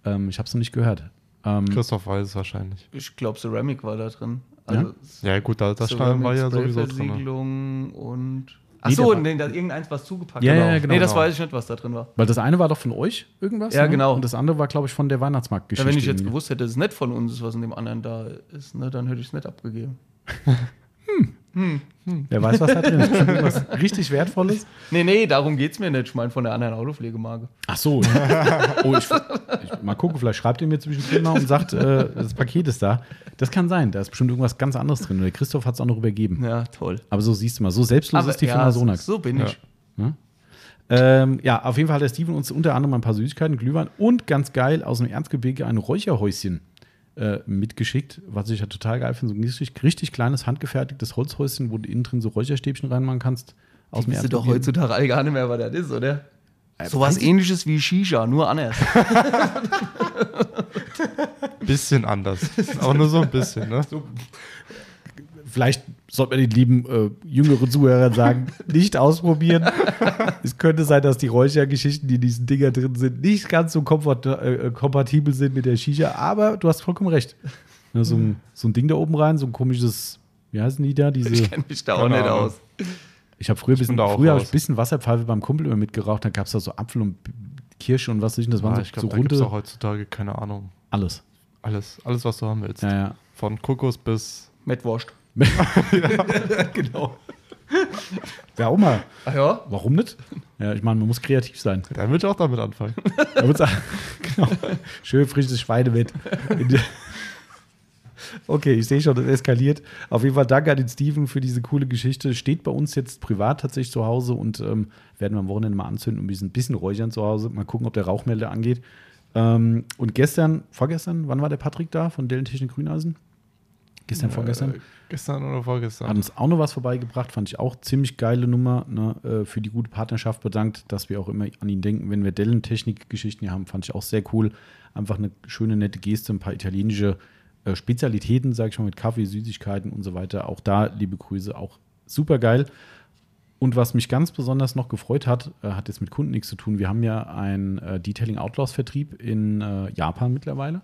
Ähm, ich habe es noch nicht gehört. Ähm, Christoph weiß es wahrscheinlich. Ich glaube, Ceramic war da drin. Also ja? ja, gut, da, das war ja sowieso drin. und Achso, nee, da irgendeins was zugepackt. Ja, genau. ja, genau. Nee, das weiß ich nicht, was da drin war. Weil das eine war doch von euch irgendwas? Ja, ne? genau. Und das andere war, glaube ich, von der Weihnachtsmarktgeschichte. Ja, wenn ich jetzt gewusst hätte, dass es nicht von uns ist, was in dem anderen da ist, ne, dann hätte ich es nicht abgegeben. (laughs) hm. Hm. Wer weiß, was da drin ist. Was richtig Wertvolles? Nee, nee, darum geht es mir nicht. Ich meine von der anderen Autopflegemarke. Ach so. oh, ich, ich, mal gucken, vielleicht schreibt ihr mir zwischendrin mal und sagt, äh, das Paket ist da. Das kann sein. Da ist bestimmt irgendwas ganz anderes drin. Der Christoph hat es auch noch übergeben. Ja, toll. Aber so siehst du mal, so selbstlos Aber, ist die ja, Firma Sonax. So bin ich. Ja? Ähm, ja, auf jeden Fall hat der Steven uns unter anderem ein paar Süßigkeiten, Glühwein und ganz geil aus dem Erzgebirge ein Räucherhäuschen äh, mitgeschickt, was ich ja total geil finde. So ein richtig, richtig kleines, handgefertigtes Holzhäuschen, wo du innen drin so Räucherstäbchen reinmachen kannst. Aus dem doch heutzutage alle gar nicht mehr, was das ist, oder? Äh, so was ähnliches wie Shisha, nur anders. bisschen anders. Auch nur so ein bisschen, ne? So, vielleicht sollte man den lieben äh, jüngeren Zuhörern sagen, (laughs) nicht ausprobieren. es könnte sein, dass die Räuchergeschichten, die in diesen Dinger drin sind, nicht ganz so komfort, äh, kompatibel sind mit der Shisha, aber du hast vollkommen recht. Ja, so, ein, so ein Ding da oben rein, so ein komisches, wie heißen die da? Diese, ich kenne mich da auch nicht aus. Ich habe früher, bisschen, früher ich ein bisschen Wasserpfeife beim Kumpel immer mitgeraucht, da gab es da so Apfel und Kirsche und was weiß ich. Das waren ja, so, ich glaub, so runde. Da auch heutzutage keine Ahnung. Alles. Alles, alles, was du haben willst. Ja, ja. Von Kokos bis. Mettwurst. Ja, (laughs) genau. Ja, auch mal. Ach ja? Warum nicht? Ja, ich meine, man muss kreativ sein. Dann würde ich auch damit anfangen. (laughs) genau. Schön frisches Schweinebett. Okay, ich sehe schon, das eskaliert. Auf jeden Fall danke an den Steven für diese coole Geschichte. Steht bei uns jetzt privat tatsächlich zu Hause und ähm, werden wir am Wochenende mal anzünden und ein bisschen, räuchern zu Hause. Mal gucken, ob der Rauchmelder angeht. Ähm, und gestern, vorgestern, wann war der Patrick da von Dellen Technik Grüneisen? Gestern, äh, vorgestern? Gestern oder vorgestern. Hat uns auch noch was vorbeigebracht, fand ich auch ziemlich geile Nummer. Ne, äh, für die gute Partnerschaft bedankt, dass wir auch immer an ihn denken, wenn wir Dellen-Technik-Geschichten hier haben, fand ich auch sehr cool. Einfach eine schöne, nette Geste, ein paar italienische äh, Spezialitäten, sage ich mal, mit Kaffee, Süßigkeiten und so weiter. Auch da, liebe Grüße, auch super geil. Und was mich ganz besonders noch gefreut hat, äh, hat jetzt mit Kunden nichts zu tun. Wir haben ja einen äh, Detailing Outlaws Vertrieb in äh, Japan mittlerweile.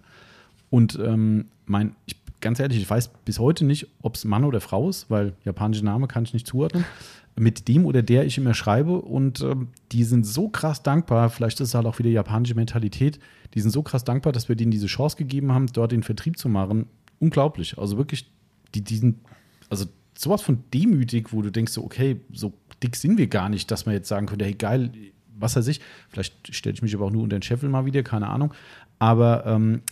Und ähm, mein, ich, ganz ehrlich, ich weiß bis heute nicht, ob es Mann oder Frau ist, weil japanischer Name kann ich nicht zuordnen. Mit dem oder der ich immer schreibe und ähm, die sind so krass dankbar, vielleicht ist es halt auch wieder japanische Mentalität, die sind so krass dankbar, dass wir denen diese Chance gegeben haben, dort den Vertrieb zu machen. Unglaublich. Also wirklich, die, die sind, also sowas von demütig, wo du denkst, so, okay, so dick sind wir gar nicht, dass man jetzt sagen könnte, hey, geil, was weiß ich, vielleicht stelle ich mich aber auch nur unter den Scheffel mal wieder, keine Ahnung. Aber ähm,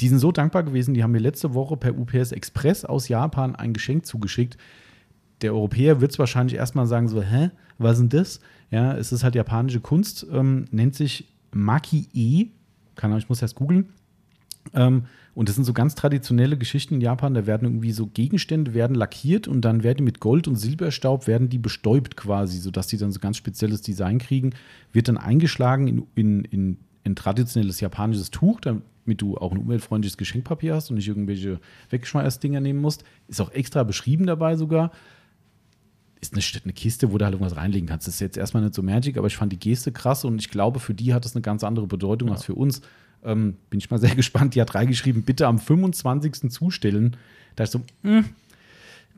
die sind so dankbar gewesen, die haben mir letzte Woche per UPS Express aus Japan ein Geschenk zugeschickt. Der Europäer wird es wahrscheinlich erstmal sagen, so, hä, was ist denn das? Ja, es ist halt japanische Kunst, ähm, nennt sich Maki-E. Ich muss erst googeln. Ähm, und das sind so ganz traditionelle Geschichten in Japan. Da werden irgendwie so Gegenstände werden lackiert und dann werden die mit Gold und Silberstaub werden die bestäubt quasi, sodass die dann so ganz spezielles Design kriegen. Wird dann eingeschlagen in, in, in ein traditionelles japanisches Tuch, damit du auch ein umweltfreundliches Geschenkpapier hast und nicht irgendwelche Wegschmeißdinger nehmen musst. Ist auch extra beschrieben dabei sogar. Ist eine, eine Kiste, wo du halt irgendwas reinlegen kannst. Das ist jetzt erstmal nicht so magic, aber ich fand die Geste krass und ich glaube, für die hat es eine ganz andere Bedeutung ja. als für uns. Ähm, bin ich mal sehr (laughs) gespannt. Die hat reingeschrieben, bitte am 25. zustellen. Da ist so, mh. Hm,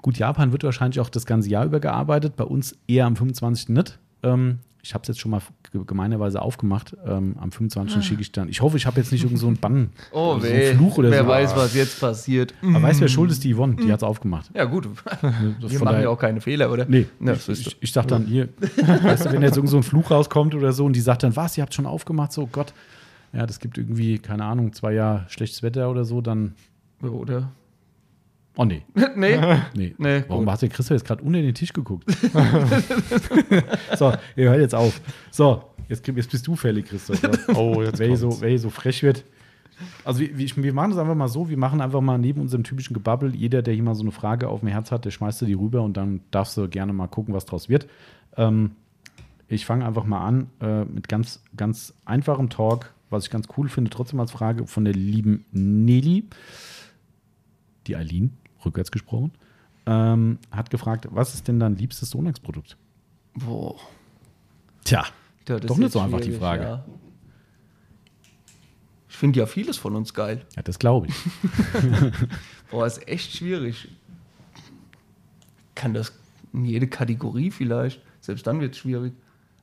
gut, Japan wird wahrscheinlich auch das ganze Jahr über gearbeitet, bei uns eher am 25. nicht. Ähm, ich habe es jetzt schon mal gemeinerweise aufgemacht. Ähm, am 25. Ah. schicke ich dann. Ich hoffe, ich habe jetzt nicht irgend so einen Bann. Oh, so einen Fluch oder wer so. Wer weiß, was jetzt passiert. Aber mm. weiß, wer schuld ist? Die Yvonne. Die mm. hat es aufgemacht. Ja, gut. Wir machen ja auch keine Fehler, oder? Nee. Ja, ich, ich, ich sag dann hier, weißt du, wenn jetzt irgend so ein Fluch rauskommt oder so und die sagt dann, was, ihr habt schon aufgemacht? So, Gott. Ja, das gibt irgendwie, keine Ahnung, zwei Jahre schlechtes Wetter oder so, dann. Oder? Oh nee. (laughs) nee? (laughs) nee. nee. Warum gut. hat der Christoph jetzt gerade unter den Tisch geguckt? (laughs) so, ihr hört jetzt auf. So, jetzt, jetzt bist du fällig, Christoph. Oh, jetzt wer hier, so, wer so frech wird. Also wir, wir machen das einfach mal so, wir machen einfach mal neben unserem typischen Gebabbel, jeder, der hier mal so eine Frage auf dem Herz hat, der schmeißt dir die rüber und dann darfst du gerne mal gucken, was draus wird. Ähm, ich fange einfach mal an äh, mit ganz, ganz einfachem Talk, was ich ganz cool finde, trotzdem als Frage von der lieben Nelly, die Eileen, rückwärts gesprochen, ähm, hat gefragt, was ist denn dein liebstes Sonax-Produkt? Boah. Tja, ja, doch nicht so einfach die Frage. Ja. Ich finde ja vieles von uns geil. Ja, das glaube ich. (laughs) Boah, ist echt schwierig. Kann das in jede Kategorie vielleicht? Selbst dann wird es schwierig.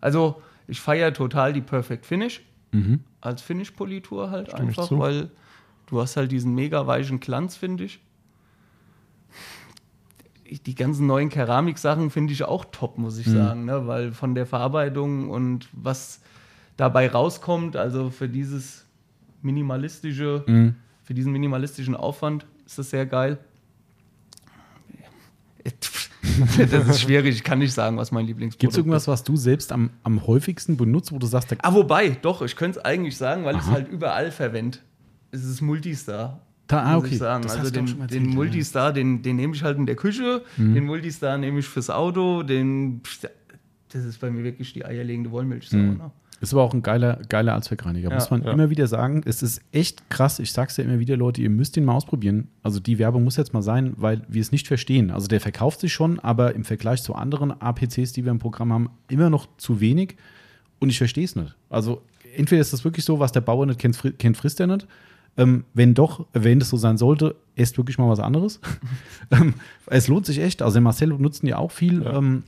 Also, ich feiere total die Perfect Finish mhm. als Finish-Politur halt Stimme einfach, weil du hast halt diesen mega weichen Glanz, finde ich. Die ganzen neuen Keramiksachen finde ich auch top, muss ich mhm. sagen, ne? weil von der Verarbeitung und was dabei rauskommt, also für dieses minimalistische, mhm. für diesen minimalistischen Aufwand ist das sehr geil. (laughs) das ist schwierig, ich kann nicht sagen, was mein Lieblingsprodukt ist. Gibt es irgendwas, was du selbst am, am häufigsten benutzt, wo du sagst, Ah, wobei, doch, ich könnte es eigentlich sagen, weil ich es halt überall verwende. Es ist Multistar. Da, ah, okay. sagen. Das also den, erzählt, den Multistar, den, den nehme ich halt in der Küche, mhm. den Multistar nehme ich fürs Auto, den das ist bei mir wirklich die eierlegende Wollmilchsau. Mhm. Ne? Ist aber auch ein geiler, geiler Allzweckreiniger, ja, muss man ja. immer wieder sagen. Es ist echt krass. Ich sag's ja immer wieder, Leute, ihr müsst den mal ausprobieren. Also die Werbung muss jetzt mal sein, weil wir es nicht verstehen. Also der verkauft sich schon, aber im Vergleich zu anderen APCs, die wir im Programm haben, immer noch zu wenig. Und ich verstehe es nicht. Also entweder ist das wirklich so, was der Bauer nicht kennt, kennt frisst er nicht. Ähm, wenn doch, wenn das so sein sollte, esst wirklich mal was anderes. (laughs) Ähm, es lohnt sich echt. Also Marcel nutzen ja auch viel. Ja. Ähm,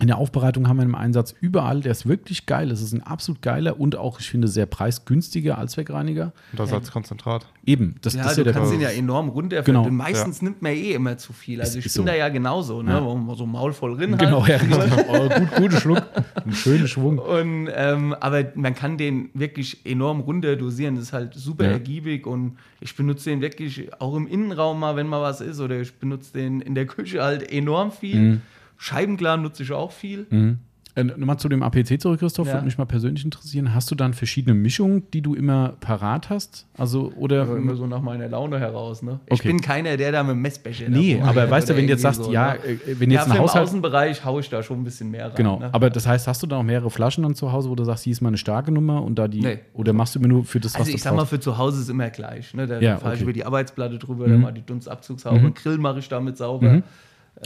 in der Aufbereitung haben wir einen Einsatz überall. Der ist wirklich geil. Es ist ein absolut geiler und auch, ich finde, sehr preisgünstiger Allzweckreiniger. Und das als Konzentrat. Eben. Das, ja, das du ja kannst ihn ja enorm runterfüllen. Genau. Meistens ja. nimmt man eh immer zu viel. Also ich bin so. da ja genauso, ne? Ja. wo man so Maul voll drin Genau, ja, (laughs) oh, gut, guter Schluck. Ein schöner Schwung. Und, ähm, aber man kann den wirklich enorm runter dosieren. Das ist halt super ja. ergiebig und ich benutze den wirklich auch im Innenraum mal, wenn mal was ist. Oder ich benutze den in der Küche halt enorm viel. Mhm. Scheibenklar nutze ich auch viel. Mhm. Äh, Nochmal zu dem APC zurück, Christoph, ja. würde mich mal persönlich interessieren. Hast du dann verschiedene Mischungen, die du immer parat hast? Also, oder also immer so nach meiner Laune heraus. Ne? Ich okay. bin keiner, der da mit dem Messbecher Nee, aber weißt du, wenn du jetzt sagst, so, ja, ne? Äh, wenn jetzt ja, ein Haushalt. Im Außenbereich haue ich da schon ein bisschen mehr rein. Genau, ne? aber das heißt, hast du da auch mehrere Flaschen dann zu Hause, wo du sagst, hier ist mal eine starke Nummer und da die. Nee. Oder machst du immer nur für das, was also ich sag mal, für zu Hause ist immer gleich. Ne? Da ja, fahre okay. ich über die Arbeitsplatte drüber, mhm. dann mal die Dunstabzugshaube. Mhm. Grill mache ich damit sauber. Mhm.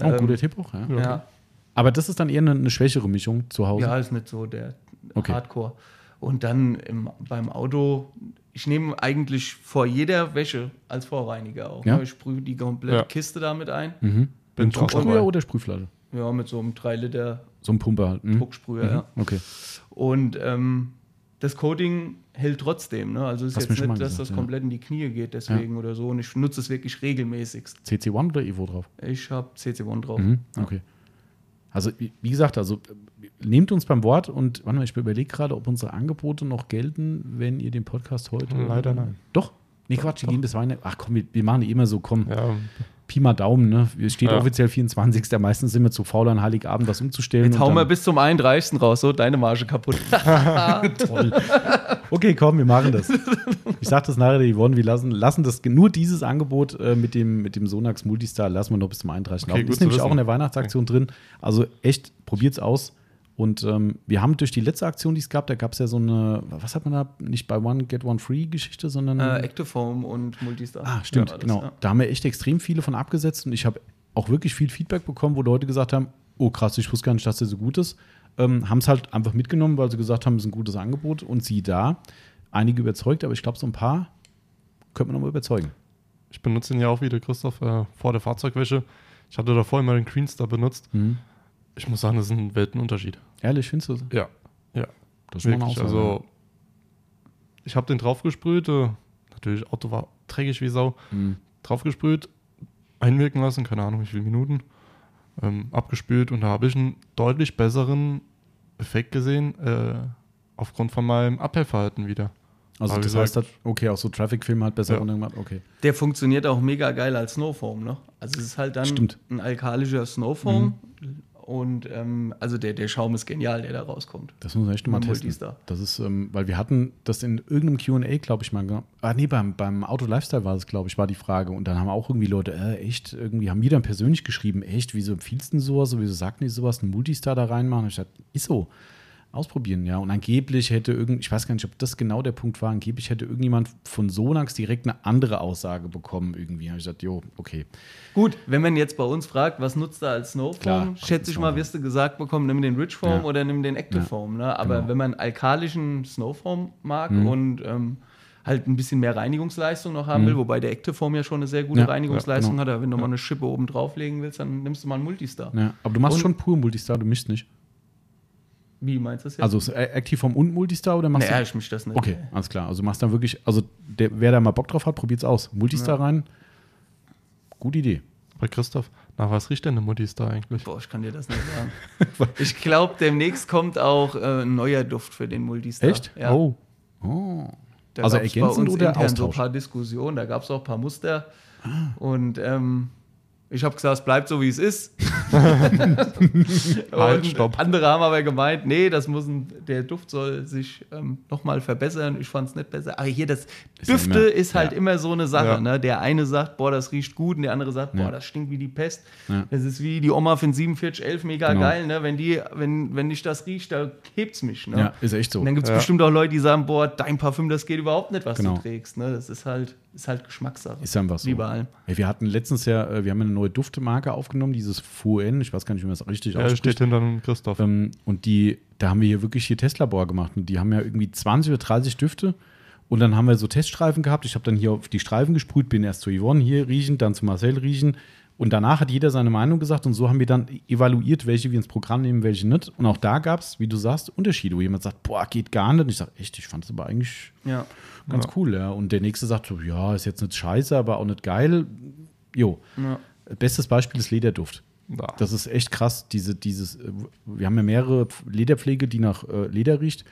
Oh, ähm, guter Tipp auch, ja. ja. Aber das ist dann eher eine, eine schwächere Mischung zu Hause? Ja, ist nicht so der okay. Hardcore. Und dann im, beim Auto, ich nehme eigentlich vor jeder Wäsche als Vorreiniger auch. Ja? Ne? Ich sprühe die komplette ja. Kiste damit ein. Mhm. Bin Drucksprüher oder Sprühflasche? Ja, mit so einem 3 Liter so ein Pumper halt. Mhm. Drucksprüher, mhm. ja. Okay. Und ähm, das Coating hält trotzdem. Ne? Also es ist jetzt nicht, dass gesagt, das ja. komplett in die Knie geht deswegen ja. oder so. Und ich nutze es wirklich regelmäßig. CC1 oder Evo drauf? Ich habe CC1 drauf. Mhm. Okay. Also, wie gesagt, also nehmt uns beim Wort und warte mal, ich überlege gerade, ob unsere Angebote noch gelten, wenn ihr den Podcast heute. Leider nein. Doch? Nee, Quatsch, die gehen bis Weihnachten. Ach komm, wir, wir machen die immer so, komm. Ja. Pi mal Daumen, ne? Es steht ja. offiziell 24. Meistens sind wir zu faul, an Heiligabend was umzustellen. Jetzt hauen wir bis zum 31. raus, so deine Marge kaputt. (laughs) (laughs) Toll. Okay, komm, wir machen das. Ich sag das nachher, die Yvonne, wir lassen, lassen das, nur dieses Angebot äh, mit dem, mit dem Sonax Multistar lassen wir noch bis zum 31. Okay, ist nämlich auch in der Weihnachtsaktion okay. drin. Also echt, probiert's aus. Und ähm, wir haben durch die letzte Aktion, die es gab, da gab es ja so eine, was hat man da, nicht bei One Get One Free Geschichte, sondern. Äh, Activefoam und Multistar. Ah, stimmt, ja, genau. Ja. Da haben wir echt extrem viele von abgesetzt und ich habe auch wirklich viel Feedback bekommen, wo Leute gesagt haben: Oh krass, ich wusste gar nicht, dass der so gut ist. Ähm, haben es halt einfach mitgenommen, weil sie gesagt haben, es ist ein gutes Angebot und sie da. Einige überzeugt, aber ich glaube, so ein paar könnte man nochmal überzeugen. Ich benutze ihn ja auch wieder, Christoph, äh, vor der Fahrzeugwäsche. Ich hatte davor immer den Greenstar benutzt. Mhm. Ich muss sagen, das ist ein Weltenunterschied. Ehrlich, findest du? Ja, ja. Das Wirklich, also ich habe den draufgesprüht, äh, natürlich Auto war dreckig wie Sau, mhm. draufgesprüht, einwirken lassen, keine Ahnung wie viele Minuten, ähm, abgespült und da habe ich einen deutlich besseren Effekt gesehen, äh, aufgrund von meinem Abhellverhalten wieder. Also das heißt, halt, okay, auch so Traffic-Film hat besser ja. runtergemacht, okay. Der funktioniert auch mega geil als Snowform, ne? Also es ist halt dann Stimmt. ein alkalischer Snowform. Mhm. Und ähm, also der, der Schaum ist genial, der da rauskommt. Das muss man echt mal testen. Das ist, ähm, weil wir hatten das in irgendeinem QA, glaube ich, mal. Ah, nee, beim, beim Auto Lifestyle war es, glaube ich, war die Frage. Und dann haben auch irgendwie Leute, äh, echt, irgendwie haben die dann persönlich geschrieben, echt, wieso empfiehlst du denn sowas? Wieso sagt die sowas, einen Multistar da reinmachen? Und ich dachte, ist so. Ausprobieren, ja. Und angeblich hätte irgend, ich weiß gar nicht, ob das genau der Punkt war, angeblich hätte irgendjemand von Sonax direkt eine andere Aussage bekommen irgendwie. Habe ich gesagt, jo, okay. Gut, wenn man jetzt bei uns fragt, was nutzt er als Snowform, schätze ich mal, wirst du gesagt bekommen, nimm den Rich Foam ja. oder nimm den Active Foam. Ne? Aber genau. wenn man alkalischen Snowform mag mhm. und ähm, halt ein bisschen mehr Reinigungsleistung noch haben mhm. will, wobei der Active Foam ja schon eine sehr gute ja, Reinigungsleistung ja, genau. hat, aber wenn du mal eine Schippe oben drauflegen willst, dann nimmst du mal einen Multistar. Ja, aber du machst und, schon pur Multistar, du mischst nicht. Wie meinst du das jetzt? Also aktiv vom und Multistar oder machst nee, du? ich mich das nicht. Okay, alles klar. Also machst dann wirklich, also der, wer da mal Bock drauf hat, probiert's aus. Multistar ja. rein. Gute Idee. Bei Christoph, nach was riecht denn eine Multistar eigentlich? Boah, ich kann dir das nicht sagen. (laughs) ich glaube, demnächst kommt auch äh, ein neuer Duft für den Multistar. Echt? Ja. Oh. oh. Da also ergänzend oder Austausch? so ein paar Diskussionen, da gab es auch ein paar Muster. Ah. Und ähm, ich habe gesagt, es bleibt so, wie es ist. (laughs) halt, stopp. Andere haben aber gemeint, nee, das muss ein, der Duft soll sich ähm, nochmal verbessern. Ich fand es nicht besser. Aber hier, das ist Düfte ja immer, ist halt ja. immer so eine Sache. Ja. Ne? Der eine sagt, boah, das riecht gut, und der andere sagt, boah, das stinkt wie die Pest. Das ist wie die Oma von 4711, mega genau. geil. Ne? Wenn, die, wenn, wenn ich das rieche, da hebt es mich. Ne? Ja, ist echt so. Und dann gibt es bestimmt auch Leute, die sagen, boah, dein Parfüm, das geht überhaupt nicht, was genau. du trägst. Ne? Das ist halt, ist halt Geschmackssache. Ist einfach so. Wie bei allem. wir hatten letztens ja, äh, wir haben eine neue Duftmarke aufgenommen, dieses FUN. Ich weiß gar nicht, wie man das richtig ja, ausspricht. Ja, steht hinter Christoph. Ähm, und die, da haben wir hier wirklich hier Testlabor gemacht. Und die haben ja irgendwie 20 oder 30 Düfte. Und dann haben wir so Teststreifen gehabt. Ich habe dann hier auf die Streifen gesprüht, bin erst zu Yvonne hier riechen, dann zu Marcel riechen. Und danach hat jeder seine Meinung gesagt und so haben wir dann evaluiert, welche wir ins Programm nehmen, welche nicht. Und auch da gab es, wie du sagst, Unterschiede, wo jemand sagt, boah, geht gar nicht. Und ich sage, echt, ich fand es aber eigentlich ja. ganz ja. cool. Ja. Und der nächste sagt so, ja, ist jetzt nicht scheiße, aber auch nicht geil. Jo. Ja. Bestes Beispiel ist Lederduft. Das ist echt krass. Diese, dieses, wir haben ja mehrere Lederpflege, die nach äh, Leder riecht.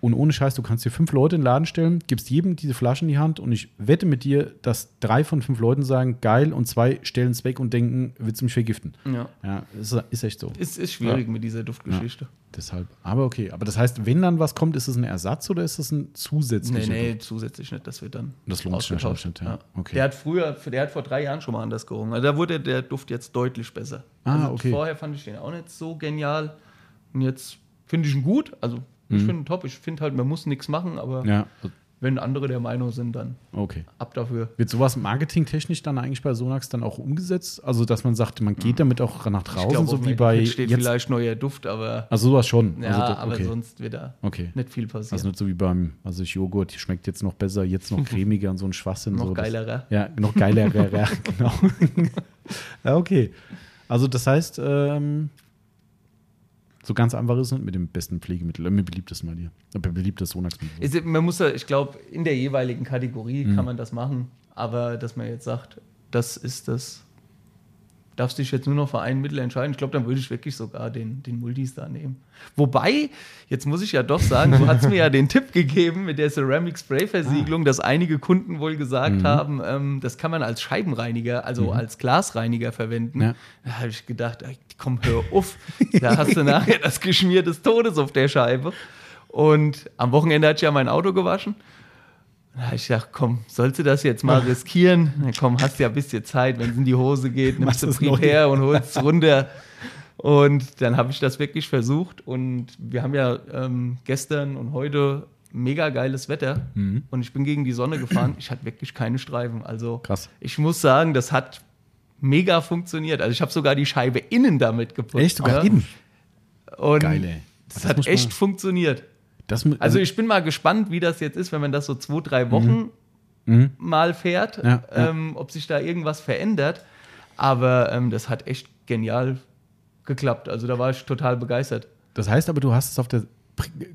Und ohne Scheiß, du kannst dir fünf Leute in den Laden stellen, gibst jedem diese Flasche in die Hand und ich wette mit dir, dass drei von fünf Leuten sagen, geil, und zwei stellen es weg und denken, willst du mich vergiften? Ja. Ja, ist, ist echt so. Ist, ist schwierig ja. mit dieser Duftgeschichte. Ja, deshalb. Aber okay. Aber das heißt, wenn dann was kommt, ist es ein Ersatz oder ist es ein zusätzlicher? Nee, nee, Duft? zusätzlich nicht. Das wird dann. Das lohnt sich nicht, ja. Okay. Der hat früher, der hat vor drei Jahren schon mal anders gerochen. Also da wurde der Duft jetzt deutlich besser. Ah, also okay. Vorher fand ich den auch nicht so genial. Und jetzt finde ich ihn gut. Also ich mhm. finde ihn top. Ich finde halt, man muss nichts machen, aber ja. wenn andere der Meinung sind, dann okay. ab dafür. Wird sowas marketingtechnisch dann eigentlich bei Sonax dann auch umgesetzt? Also, dass man sagt, man geht damit auch nach draußen, glaub, so wie bei. steht jetzt vielleicht neuer Duft, aber. Also, sowas schon. Ja, also, aber sonst wird da okay. nicht viel passieren. Also, nicht so wie beim, also Joghurt schmeckt jetzt noch besser, jetzt noch (laughs) cremiger und so ein Schwachsinn. noch so, geilerer. Das, ja, noch geilerer, (laughs) genau. (laughs) ja, okay. Also, das heißt, ähm, so ganz einfach ist es mit dem besten Pflegemittel, äh, mit beliebtesten mal dir. Beliebtes Sonax-Mittel. Man muss ja, ich glaube, in der jeweiligen Kategorie mhm. kann man das machen, aber dass man jetzt sagt, das ist das darfst dich jetzt nur noch für ein Mittel entscheiden. Ich glaube, dann würde ich wirklich sogar den, den Multistar nehmen. Wobei, jetzt muss ich ja doch sagen, du hast mir ja den Tipp gegeben mit der Ceramic Spray Versiegelung, ah. dass einige Kunden wohl gesagt mhm. haben, ähm, das kann man als Scheibenreiniger, also mhm. als Glasreiniger verwenden. Ja. Da habe ich gedacht, komm, hör auf. da hast du nachher das Geschmier des Todes auf der Scheibe. Und am Wochenende hat ich ja mein Auto gewaschen. Da habe ich gedacht, komm, sollst du das jetzt mal riskieren? Na komm, hast ja ein bisschen Zeit, wenn es in die Hose geht, nimmst du Prepare und holst es runter. Und dann habe ich das wirklich versucht. Und wir haben ja ähm, gestern und heute mega geiles Wetter. Mhm. Und ich bin gegen die Sonne gefahren. Ich hatte wirklich keine Streifen. Also Krass. ich muss sagen, das hat mega funktioniert. Also ich habe sogar die Scheibe innen damit geputzt. Echt? Sogar innen? Und Geil. Das, das hat echt funktioniert. Das, also, also, ich bin mal gespannt, wie das jetzt ist, wenn man das so zwei, drei Wochen mhm. mhm. mal fährt, ja, ähm, ja. ob sich da irgendwas verändert. Aber ähm, das hat echt genial geklappt. Also da war ich total begeistert. Das heißt aber, du hast es auf der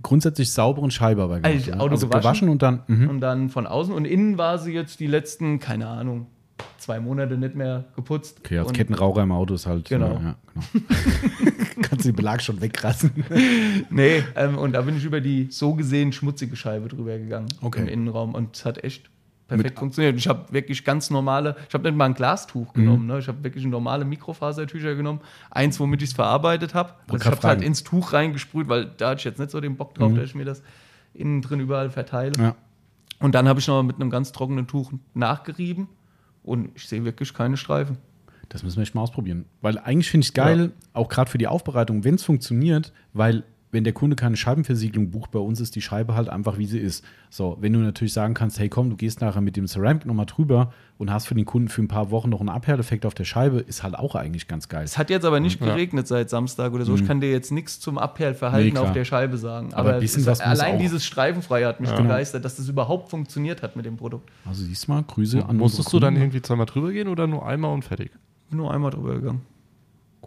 grundsätzlich sauberen Scheibe aber gemacht. Also, Auto also gewaschen, gewaschen, und dann mhm. und dann von außen und innen war sie jetzt die letzten keine Ahnung zwei Monate nicht mehr geputzt. Okay, als Kettenraucher im Auto ist halt. Genau. Ja, genau. (laughs) Kannst du den Belag schon wegrassen. (laughs) nee, ähm, und da bin ich über die so gesehen schmutzige Scheibe drüber gegangen okay. im Innenraum und es hat echt perfekt Mit funktioniert. Ich habe wirklich ganz normale, ich habe nicht mal ein Glastuch genommen, mhm. ne? ich habe wirklich normale Mikrofasertücher genommen, eins, womit ich es verarbeitet habe. Also ich habe halt ins Tuch reingesprüht, weil da hatte ich jetzt nicht so den Bock drauf, mhm. dass ich mir das innen drin überall verteile. Ja. Und dann habe ich noch mit einem ganz trockenen Tuch nachgerieben und ich sehe wirklich keine Streifen. Das müssen wir echt mal ausprobieren. Weil eigentlich finde ich es geil, ja. auch gerade für die Aufbereitung, wenn es funktioniert, weil wenn der Kunde keine Scheibenversiegelung bucht, bei uns ist die Scheibe halt einfach, wie sie ist. So, wenn du natürlich sagen kannst, hey komm, du gehst nachher mit dem Ceramic nochmal drüber und hast für den Kunden für ein paar Wochen noch einen Abhärteffekt auf der Scheibe, ist halt auch eigentlich ganz geil. Es hat jetzt aber nicht geregnet ja. seit Samstag oder so. Mhm. Ich kann dir jetzt nichts zum Abhärverhalten nee, auf der Scheibe sagen. Aber, aber bisschen was allein dieses Streifenfreie hat mich ja. begeistert, dass das überhaupt funktioniert hat mit dem Produkt. Also siehst du mal, Grüße an Musstest du dann irgendwie zweimal drüber gehen oder nur einmal und fertig? Nur einmal drüber gegangen.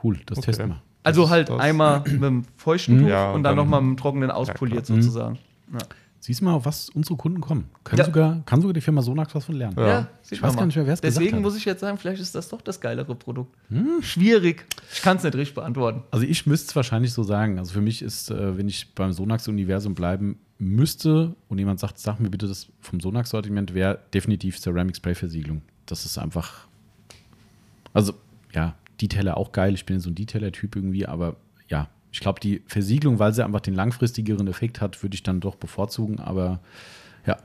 Cool, das okay. testen wir. Also halt einmal mit dem feuchten Tuch ja, und dann, dann nochmal mit dem trockenen auspoliert ja, sozusagen. Ja. Siehst du mal, auf was unsere Kunden kommen. Können sogar, kann sogar die Firma Sonax was von lernen. Ja, ich weiß gar nicht mehr, wer es gesagt hat. Deswegen muss ich jetzt sagen, vielleicht ist das doch das geilere Produkt. Hm? Schwierig. Ich kann es nicht richtig beantworten. Also ich müsste es wahrscheinlich so sagen. Also für mich ist, äh, wenn ich beim Sonax-Universum bleiben müsste und jemand sagt, sag mir bitte das vom Sonax-Sortiment, wäre definitiv Ceramic Spray-Versiegelung. Das ist einfach, also ja, Detailer auch geil. Ich bin so ein Detailer-Typ irgendwie, aber ja, ich glaube, die Versiegelung, weil sie einfach den langfristigeren Effekt hat, würde ich dann doch bevorzugen, aber ja,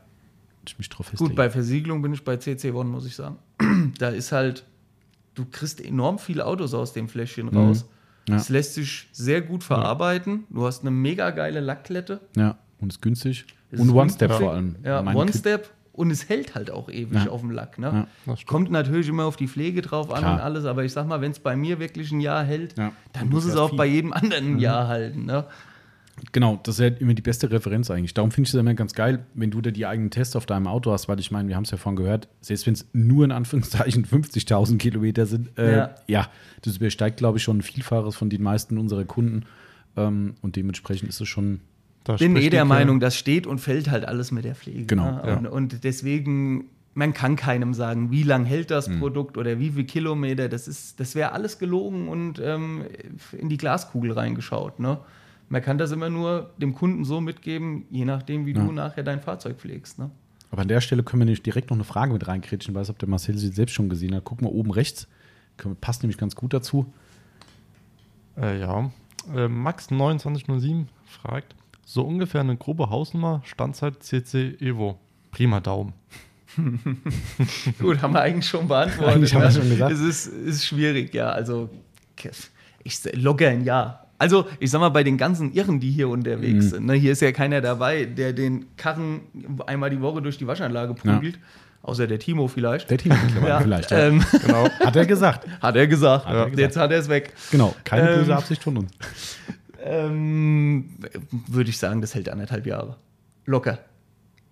ich mich drauf festlegen. Gut, bei Versiegelung bin ich bei CC1, muss ich sagen. (clears throat) da ist halt, du kriegst enorm viele Autos aus dem Fläschchen mhm. raus. Es ja. lässt sich sehr gut verarbeiten. Du hast eine mega geile Lackklette. Ja, und ist günstig. Ist und One-Step vor allem. Ja, One-Step und es hält halt auch ewig ja. auf dem Lack. Ne? Ja, Kommt natürlich immer auf die Pflege drauf an Klar. und alles, aber ich sag mal, wenn es bei mir wirklich ein Jahr hält, ja. dann muss es auch viel. bei jedem anderen ein mhm. Jahr halten. Ne? Genau, das ist ja immer die beste Referenz eigentlich. Darum finde ich es immer ganz geil, wenn du da die eigenen Tests auf deinem Auto hast, weil ich meine, wir haben es ja vorhin gehört, selbst wenn es nur in Anführungszeichen (laughs) 50.000 Kilometer sind, äh, ja. ja. das übersteigt, glaube ich, schon ein Vielfaches von den meisten unserer Kunden. Ähm, und dementsprechend ist es schon ich bin eh der Meinung, das steht und fällt halt alles mit der Pflege. Genau. Ne? Ja. Und, und, deswegen, man kann keinem sagen, wie lange hält das mhm. Produkt oder wie viele Kilometer. Das, das wäre alles gelogen und ähm, in die Glaskugel reingeschaut. Ne? Man kann das immer nur dem Kunden so mitgeben, je nachdem, wie ja. du nachher dein Fahrzeug pflegst. Ne? Aber an der Stelle können wir nämlich direkt noch eine Frage mit reinkritschen. Ich weiß, ob der Marcel sie selbst schon gesehen hat. Guck mal oben rechts. Passt nämlich ganz gut dazu. Äh, ja. Äh, Max2907 fragt, so ungefähr eine grobe Hausnummer, Standzeit CC Evo. Prima Daumen. (laughs) Gut, haben wir eigentlich schon beantwortet. Eigentlich haben wir ne? schon gesagt. Es ist, ist schwierig, ja. Also, ich locker ein Jahr. Also, ich sag mal, bei den ganzen Irren, die hier unterwegs mhm. sind, ne, hier ist ja keiner dabei, der den Karren einmal die Woche durch die Waschanlage prügelt. Ja. Außer der Timo vielleicht. Der Timo ja, vielleicht, ja. Ähm, genau. Hat er gesagt. (laughs) Hat er gesagt. Hat er gesagt. Jetzt hat er es weg. Genau, keine ähm, böse Absicht von uns. (laughs) Ähm, Würde ich sagen, das hält anderthalb Jahre. Locker.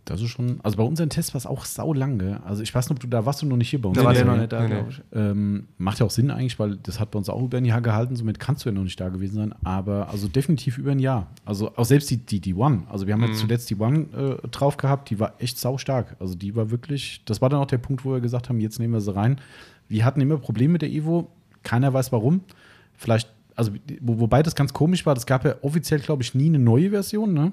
Das ist schon, also bei unseren Tests war es auch sau lange. Also ich weiß nicht, ob du da warst du noch nicht hier bei uns. Da war der noch nicht da, glaube ich. Ähm, macht ja auch Sinn eigentlich, weil das hat bei uns auch über ein Jahr gehalten, somit kannst du ja noch nicht da gewesen sein. Aber also definitiv über ein Jahr. Also auch selbst die, die, die One. Also wir haben mhm. jetzt zuletzt die One äh, drauf gehabt, die war echt sau stark. Also die war wirklich, das war dann auch der Punkt, wo wir gesagt haben, jetzt nehmen wir sie rein. Wir hatten immer Probleme mit der Evo, keiner weiß warum. Vielleicht also wo, wobei das ganz komisch war, es gab ja offiziell, glaube ich, nie eine neue Version, ne?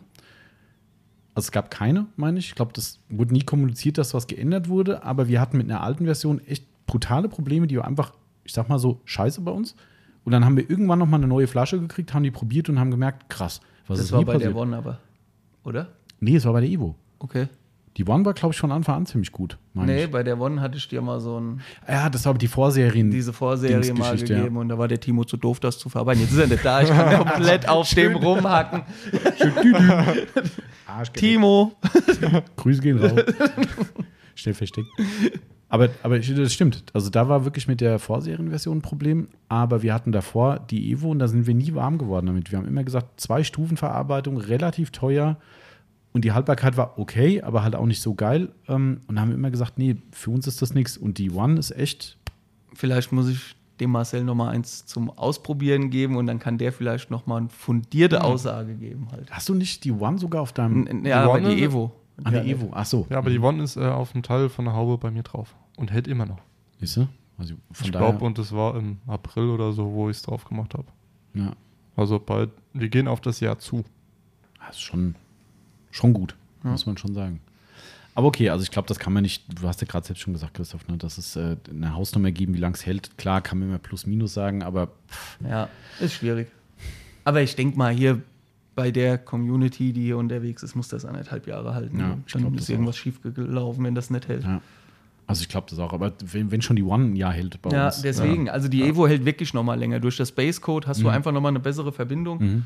Also es gab keine, meine ich. Ich glaube, das wurde nie kommuniziert, dass was geändert wurde, aber wir hatten mit einer alten Version echt brutale Probleme, die war einfach, ich sag mal so, scheiße bei uns. Und dann haben wir irgendwann noch mal eine neue Flasche gekriegt, haben die probiert und haben gemerkt, krass, was das ist Das war bei passiert? der One aber, oder? Nee, es war bei der Evo. Okay. Die One war, glaube ich, von Anfang an ziemlich gut. Nee, ich. bei der One hatte ich dir mal so ein. Ja, das war aber die Vorserien. Diese Vorserie mal gegeben ja. und da war der Timo zu doof, das zu verarbeiten. Jetzt ist er nicht da, ich kann (laughs) komplett auf dem rumhacken. Timo. (laughs) Grüße gehen raus. Schnell versteckt. Aber, aber das stimmt. Also da war wirklich mit der Vorserienversion ein Problem. Aber wir hatten davor die Evo und da sind wir nie warm geworden damit. Wir haben immer gesagt, zwei Stufen Verarbeitung, relativ teuer und die Haltbarkeit war okay, aber halt auch nicht so geil. Ähm, und haben immer gesagt, nee, für uns ist das nichts. Und die One ist echt. Vielleicht muss ich dem Marcel noch mal eins zum Ausprobieren geben und dann kann der vielleicht noch mal eine fundierte mhm. Aussage geben halt. Hast du nicht die One sogar auf deinem? N ja, die aber die Evo. Ah, die Evo, ach so. Ja, aber die One ist äh, auf dem Teil von der Haube bei mir drauf und hält immer noch. Siehst du? Also ich glaube, und das war im April oder so, wo ich es drauf gemacht habe. Ja. Also bald, wir gehen auf das Jahr zu. Das ist schon, schon gut, ja. muss man schon sagen. Aber okay, also ich glaube, das kann man nicht, du hast ja gerade selbst schon gesagt, Christoph, ne, dass es äh, eine Hausnummer geben, wie lange es hält. Klar, kann man immer plus minus sagen, aber. Pff. Ja, ist schwierig. Aber ich denke mal, hier bei der Community, die hier unterwegs ist, muss das anderthalb Jahre halten. Ja, ich Dann glaub, ist irgendwas schief gelaufen, wenn das nicht hält. Ja. Also ich glaube das auch, aber wenn, wenn, schon die One ein Jahr hält bei ja, uns. Deswegen, ja, also die Evo hält wirklich noch mal länger. Durch das Base Code hast mhm. du einfach noch mal eine bessere Verbindung. Mhm.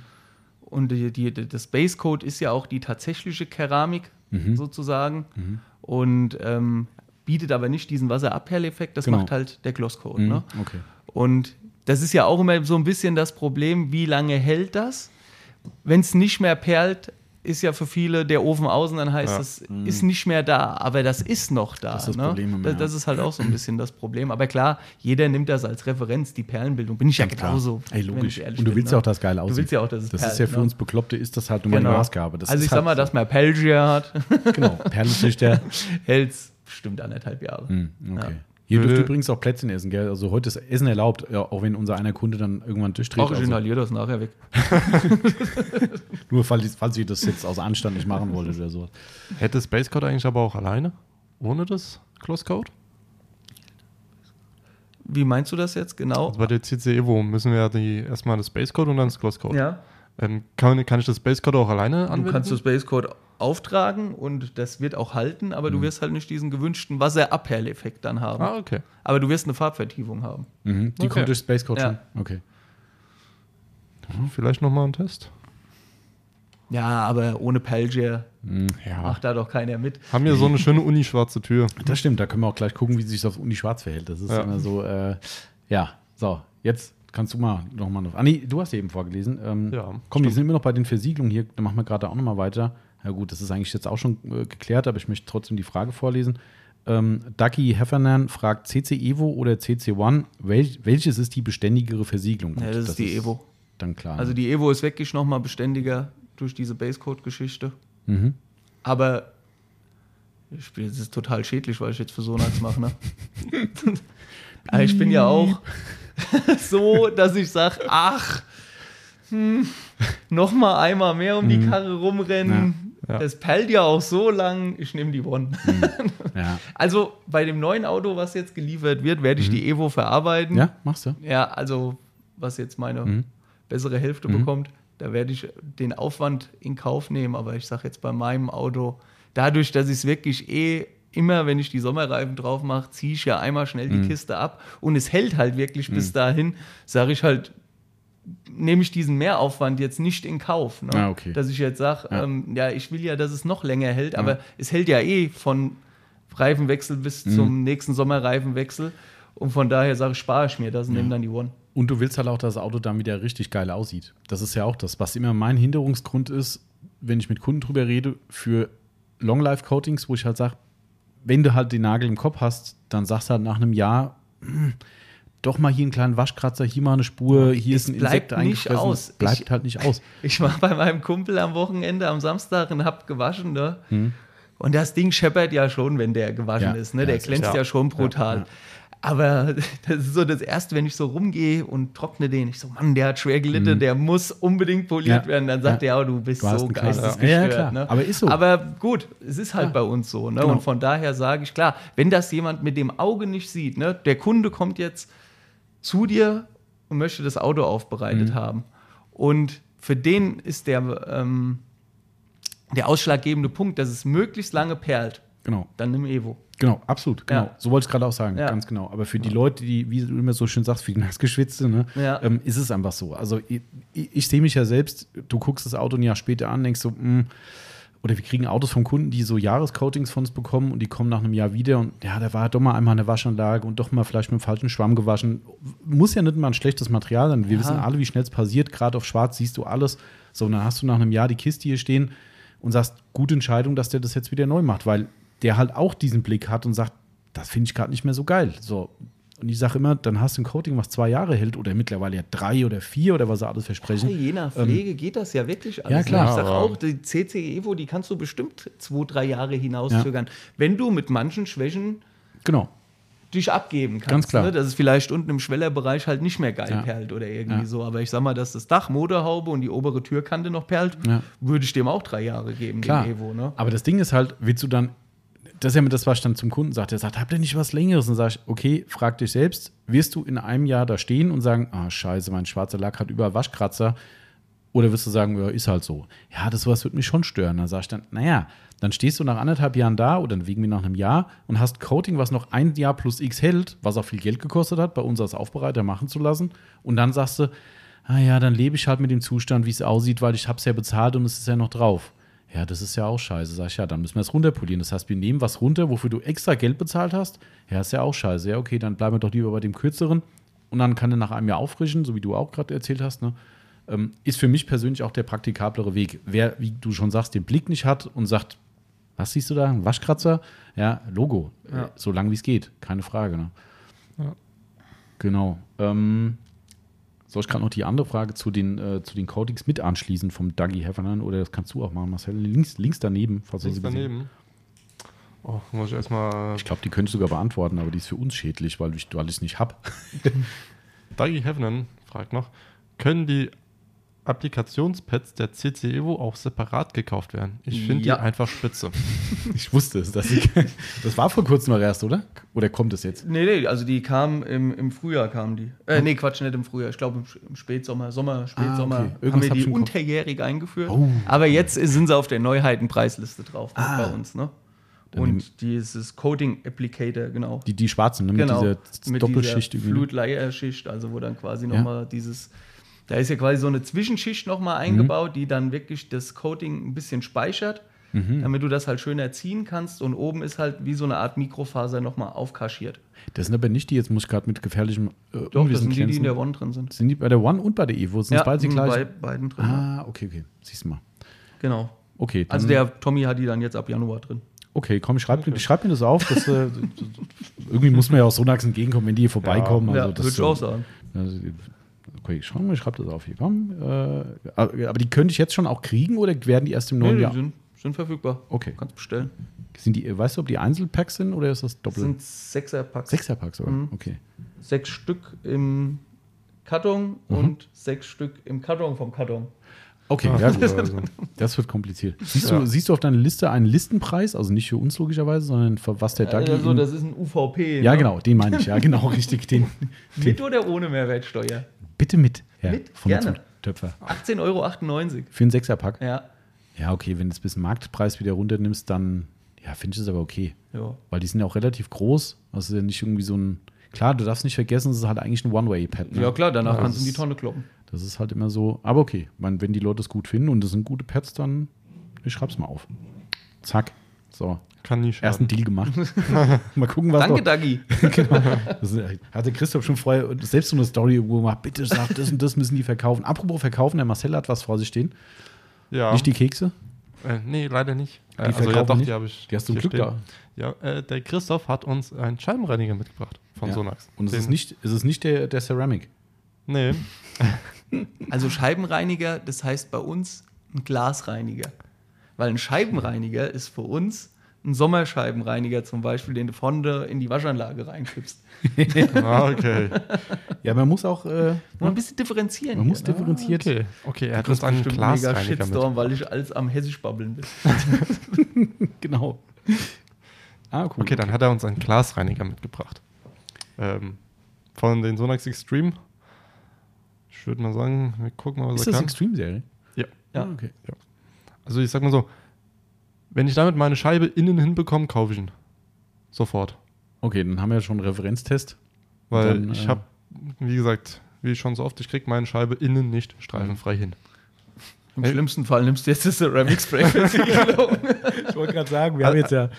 Und die, die, das Base Code ist ja auch die tatsächliche Keramik mhm. sozusagen mhm. und ähm, bietet aber nicht diesen Wasserabperleffekt. Das genau. macht halt der Gloss Code. Mhm. Ne? Okay. Und das ist ja auch immer so ein bisschen das Problem, wie lange hält das? Wenn es nicht mehr perlt, ist ja für viele der Ofen außen, dann heißt es, ja. ist nicht mehr da, aber das ist noch da. Das ist, das, ne? Problem das, das ist halt auch so ein bisschen das Problem. Aber klar, jeder nimmt das als Referenz, die Perlenbildung. Bin ich ja, ja genauso. Ey, logisch. Und du willst bin, ja auch, dass geil aussieht. Du willst ja auch, dass es Das perlt, ist ja für ne? uns Bekloppte, ist das halt nur genau. eine Maßgabe. Das also ich halt sag mal, dass man Pelgier hat. genau, Perlenzüchter. (laughs) Hält bestimmt anderthalb Jahre. Mm, okay. Ja. Ihr dürft übrigens auch Plätzchen essen, gell? Also heute ist Essen erlaubt, ja, auch wenn unser einer Kunde dann irgendwann durchdreht. Auch ich also. das nachher weg. (laughs) Nur falls, falls ich das jetzt aus Anstand nicht machen wollte oder so. Hätte Space Code eigentlich aber auch alleine? Ohne das Close Code? Wie meinst du das jetzt genau? Also bei der CC Evo müssen wir ja die, erstmal das Space Code und dann das Close Code. Ja. Ähm, kann, kann ich das Space Code auch alleine anwenden? Du kannst das Space Code auftragen und das wird auch halten, aber mhm. du wirst halt nicht diesen gewünschten Wasserabperleffekt dann haben. Ah, okay. Aber du wirst eine Farbvertiefung haben. Mhm. Die okay. kommt durch Space Code ja. Okay. Ja, vielleicht nochmal ein Test. Ja, aber ohne Pelgier mhm, ja. macht da doch keiner mit. Haben ja so eine schöne unischwarze Tür. Das stimmt, da können wir auch gleich gucken, wie sich das Unischwarz verhält. Das ist ja. immer so, äh, ja, so, jetzt kannst du mal nochmal. Noch, ah, nee, du hast eben vorgelesen. Ähm, ja. Komm, stimmt. wir sind immer noch bei den Versiegelungen hier. Dann machen wir gerade auch nochmal weiter. Ja gut, das ist eigentlich jetzt auch schon äh, geklärt, aber ich möchte trotzdem die Frage vorlesen. Ähm, Ducky Heffernan fragt CC Evo oder CC One, welch, welches ist die beständigere Versiegelung? Ja, das, das ist die ist Evo. Dann klar. Also die Evo ist wirklich nochmal beständiger durch diese Basecode-Geschichte. Mhm. Aber ich bin, das ist total schädlich, weil ich jetzt für Sonax mache. Ne? (laughs) Aber ich bin ja auch (laughs) so, dass ich sage, ach, hm, noch mal einmal mehr um die mhm. Karre rumrennen. Ja. Das pellt ja auch so lang, ich nehme die One. Mhm. Ja. (laughs) Also bei dem neuen Auto, was jetzt geliefert wird, werde ich mhm. die Evo verarbeiten. Ja, machst du. Ja, also was jetzt meine mhm. bessere Hälfte mhm. bekommt, da werde ich den Aufwand in Kauf nehmen. Aber ich sage jetzt bei meinem Auto, dadurch, dass ich es wirklich eh immer, wenn ich die Sommerreifen drauf mache, ziehe ich ja einmal schnell die mhm. Kiste ab und es hält halt wirklich bis mhm. dahin, sage ich halt, nehme ich diesen Mehraufwand jetzt nicht in Kauf. Ne? Ah, okay. Dass ich jetzt sage, ja. Ähm, ja. ich will ja, dass es noch länger hält, aber es hält ja eh von Reifenwechsel bis mhm. zum nächsten Sommerreifenwechsel. Und von daher sage ich, spare ich mir das und ja. nehme dann die One. Und du willst halt auch, dass das Auto dann wieder richtig geil aussieht. Das ist ja auch das, was immer mein Hinderungsgrund ist, wenn ich mit Kunden drüber rede, für Long-Life-Coatings, wo ich halt sage, wenn du halt den Nagel im Kopf hast, dann sagst du halt nach einem Jahr, doch mal hier einen kleinen Waschkratzer, hier mal eine Spur, hier es ist ein Insekt nicht aus. Bleibt ich, halt nicht aus. (laughs) Ich war bei meinem Kumpel am Wochenende am Samstag und hab gewaschen, ne? Hm. Und das Ding scheppert ja schon, wenn der gewaschen ja, ist, ne? Der glänzt ja. ja. schon brutal. Ja, aber (laughs) das ist so das Erste, wenn ich so rumgehe und trockne den. Ich so, Mann, der hat schwer gelitten, mhm. der muss unbedingt poliert ja. werden. Dann sagt ja. er, oh, du bist du so geistesgestört. Ja, klar. Ne? Aber ist so. Aber gut, es ist halt bei uns so. Ne? Genau. Und von daher sage ich, klar, wenn das jemand mit dem Auge nicht sieht, ne? der Kunde kommt jetzt zu dir und möchte das Auto aufbereitet mhm. haben. Und für den ist der, ähm, der ausschlaggebende Punkt, dass es möglichst lange perlt. Genau. Dann nimm Evo. Genau, absolut, genau. Ja. So wollte ich gerade auch sagen, ja. ganz genau. Aber für die Leute, die, wie du immer so schön sagst, für die Nassgeschwitzte, ne, ja. ähm, ist es einfach so. Also ich, ich, ich sehe mich ja selbst, du guckst das Auto ein Jahr später an, denkst so, mh, hm, oder wir kriegen Autos von Kunden, die so Jahrescoatings von uns bekommen und die kommen nach einem Jahr wieder und ja, da war doch mal einmal eine Waschanlage und doch mal vielleicht mit dem falschen Schwamm gewaschen. Muss ja nicht mal ein schlechtes Material sein. Wir ja. wissen alle, wie schnell es passiert. Gerade auf Schwarz siehst du alles. So, und dann hast du nach einem Jahr die Kiste hier stehen und sagst, gute Entscheidung, dass der das jetzt wieder neu macht, weil der halt auch diesen Blick hat und sagt, das finde ich gerade nicht mehr so geil. So, und ich sage immer, dann hast du ein Coating, was zwei Jahre hält oder mittlerweile ja drei oder vier oder was sie alles versprechen. Ja, je nach ähm, Pflege ähm, geht das ja wirklich alles. Ja, klar. Ich sage auch, die CC Evo, die kannst du bestimmt zwei, drei Jahre hinauszögern. Ja. Wenn du mit manchen Schwächen genau. dich abgeben kannst. Ganz klar. Ne? Dass es vielleicht unten im Schwellerbereich halt nicht mehr geil Ja. perlt oder irgendwie Ja. so. Aber ich sag mal, dass das Dach, Motorhaube und die obere Türkante noch perlt, Ja. würde ich dem auch drei Jahre geben, Klar. dem Evo. Ne? Aber das Ding ist halt, willst du dann, das ist ja mit das, was ich dann zum Kunden sagt, der sagt, habt ihr nicht was Längeres? Und sag ich, okay, frag dich selbst, wirst du in einem Jahr da stehen und sagen, ah, scheiße, mein schwarzer Lack hat überall Waschkratzer? Oder wirst du sagen, ja, ist halt so. Ja, das was wird mich schon stören. Dann sag ich dann, naja, dann stehst du nach anderthalb Jahren da oder wegen mir nach einem Jahr und hast Coating, was noch ein Jahr plus X hält, was auch viel Geld gekostet hat, bei uns als Aufbereiter machen zu lassen. Und dann sagst du, ah ja, dann lebe ich halt mit dem Zustand, wie es aussieht, weil ich habe es ja bezahlt und es ist ja noch drauf. Ja, das ist ja auch scheiße. Sag ich, ja, dann müssen wir es runterpolieren. Das heißt, wir nehmen was runter, wofür du extra Geld bezahlt hast. Ja, ist ja auch scheiße. Ja, okay, dann bleiben wir doch lieber bei dem kürzeren. Und dann kann er nach einem Jahr auffrischen, so wie du auch gerade erzählt hast. Ne? Ähm, ist für mich persönlich auch der praktikablere Weg. Wer, wie du schon sagst, den Blick nicht hat und sagt, was siehst du da? Ein Waschkratzer? Ja, Logo. Ja. Äh, So lang wie es geht. Keine Frage. Ne? Ja. Genau. Ähm, soll ich gerade noch die andere Frage zu den, äh, zu den Coatings mit anschließen vom Dougie Heffernan? Oder das kannst du auch machen, Marcel. Links, links daneben, falls du Links sie gesehen daneben. Oh, muss ich erstmal. Ich glaube, die könnte ich sogar beantworten, aber die ist für uns schädlich, weil ich weil ich es nicht habe. (laughs) Dougie Heffernan fragt noch: Können die Applikationspads der CC Evo auch separat gekauft werden? Ich finde Ja. die einfach spitze. (laughs) Ich wusste es. Dass ich, (laughs) das war vor kurzem noch erst, oder? Oder kommt es jetzt? Nee, nee, also die kamen im, im Frühjahr, kamen die. Äh, nee, Quatsch, nicht im Frühjahr. Ich glaube im, Spätsommer, Sommer, Spätsommer okay. haben wir die unterjährig eingeführt. Oh. Aber jetzt sind sie auf der Neuheitenpreisliste drauf ne, Ah. bei uns, ne? Und dieses Coating Applicator, genau. Die, die schwarzen, ne? mit genau, dieser Doppelschicht. irgendwie, ne? Flut-Layer-Schicht, also wo dann quasi Ja. nochmal dieses, da ist ja quasi so eine Zwischenschicht nochmal Mhm. eingebaut, die dann wirklich das Coating ein bisschen speichert, Mhm. damit du das halt schön erziehen kannst und oben ist halt wie so eine Art Mikrofaser nochmal aufkaschiert. Das sind aber nicht die, jetzt muss ich gerade mit gefährlichem äh, Doch, das sind die, die in der One drin sind. Sind die bei der One und bei der Evo? Sind es beide die sind gleichen? bei beiden drin. ja. Ah, okay, okay. Siehst du mal. Genau. Okay, Also der Tommy hat die dann jetzt ab Januar drin. okay komm, ich schreib, ich schreib mir das auf. Dass, äh, (laughs) irgendwie muss man ja auch Sonax entgegenkommen, wenn die hier vorbeikommen. ja, also das, würde ich auch sagen. Also, okay, ich mal, ich schreib das auf hier. Äh, aber die könnte ich jetzt schon auch kriegen oder werden die erst im Nee, neuen die Jahr? sind, sind verfügbar. Okay. Kannst bestellen. Sind die, weißt du, ob die Einzelpacks sind oder ist das Das doppelt? sind Sechserpacks. Sechserpacks sogar. Mhm. Okay. Sechs Stück im Karton Mhm. und sechs Stück im Karton vom Karton. Okay, ja, gut. also. (laughs) Das wird kompliziert. Siehst, Ja. du, siehst du auf deiner Liste einen Listenpreis? Also nicht für uns logischerweise, sondern für was der Dagi. Also das ist ein UVP. ja, ne? genau, den meine ich. Ja, genau, (laughs) richtig. Den, den, Mit oder ohne Mehrwertsteuer? Bitte mit. Ja, Mit? von Gerne. Töpfer. 18,98 Euro. Für einen Sechserpack? Ja. Ja, okay, wenn du es bis Marktpreis wieder runternimmst, dann ja, finde ich das aber okay. ja. Weil die sind ja auch relativ groß. Das ist ja nicht irgendwie so ein. Klar, du darfst nicht vergessen, es ist halt eigentlich ein One-Way-Pad. Ne? Ja, klar, danach Ja, kannst du in die Tonne kloppen. Das ist halt immer so. Aber okay, man, wenn die Leute es gut finden und es sind gute Pads, dann ich schreib's mal auf. Zack. So, Kann nie ersten schaden. Deal gemacht. (laughs) mal gucken, was Danke. Dagi. (laughs) genau. Das hatte Christoph schon vorher selbst so eine Story irgendwo gemacht. Bitte sag, das und das müssen die verkaufen. Apropos verkaufen, der Marcel hat was vor sich stehen. Ja. Nicht die Kekse. Äh, nee, leider nicht. Die Äh, also ja, verkaufen doch, nicht? die habe ich. Die hast du Glück stehen. da. Ja, äh, der Christoph hat uns einen Scheibenreiniger mitgebracht von Ja. Sonax. Und es ist nicht, es ist nicht der, der Ceramic. Nee, (laughs) Also Scheibenreiniger, das heißt bei uns ein Glasreiniger. Weil ein Scheibenreiniger ist für uns ein Sommerscheibenreiniger zum Beispiel, den du vorne in die Waschanlage reinkippst. (laughs) ah, okay. Ja, man muss auch, äh, ein bisschen differenzieren. man muss hier, ne? differenziert. Okay, okay er hat uns ist einen mega Glasreiniger mit. Shitstorm, weil ich alles am Hessisch babbeln bin. (laughs) Genau. Ah, cool. Okay, dann hat er uns einen Glasreiniger mitgebracht. Ähm, von den Sonax Extreme. Ich würde mal sagen, wir gucken mal, was Ist er das kann. Extreme-Serie? Ja. Ja. Ah, okay. Also ich sag mal so, wenn ich damit meine Scheibe innen hinbekomme, kaufe ich ihn. Sofort. Okay, dann haben wir ja schon einen Referenztest. Weil Dann, ich äh, habe, wie gesagt, wie schon so oft, ich kriege meine Scheibe innen nicht streifenfrei hin. Im Ey. schlimmsten Fall nimmst du jetzt das Ceramic Spray für Sicherung. (laughs) Ich wollte gerade sagen, wir haben, jetzt ja,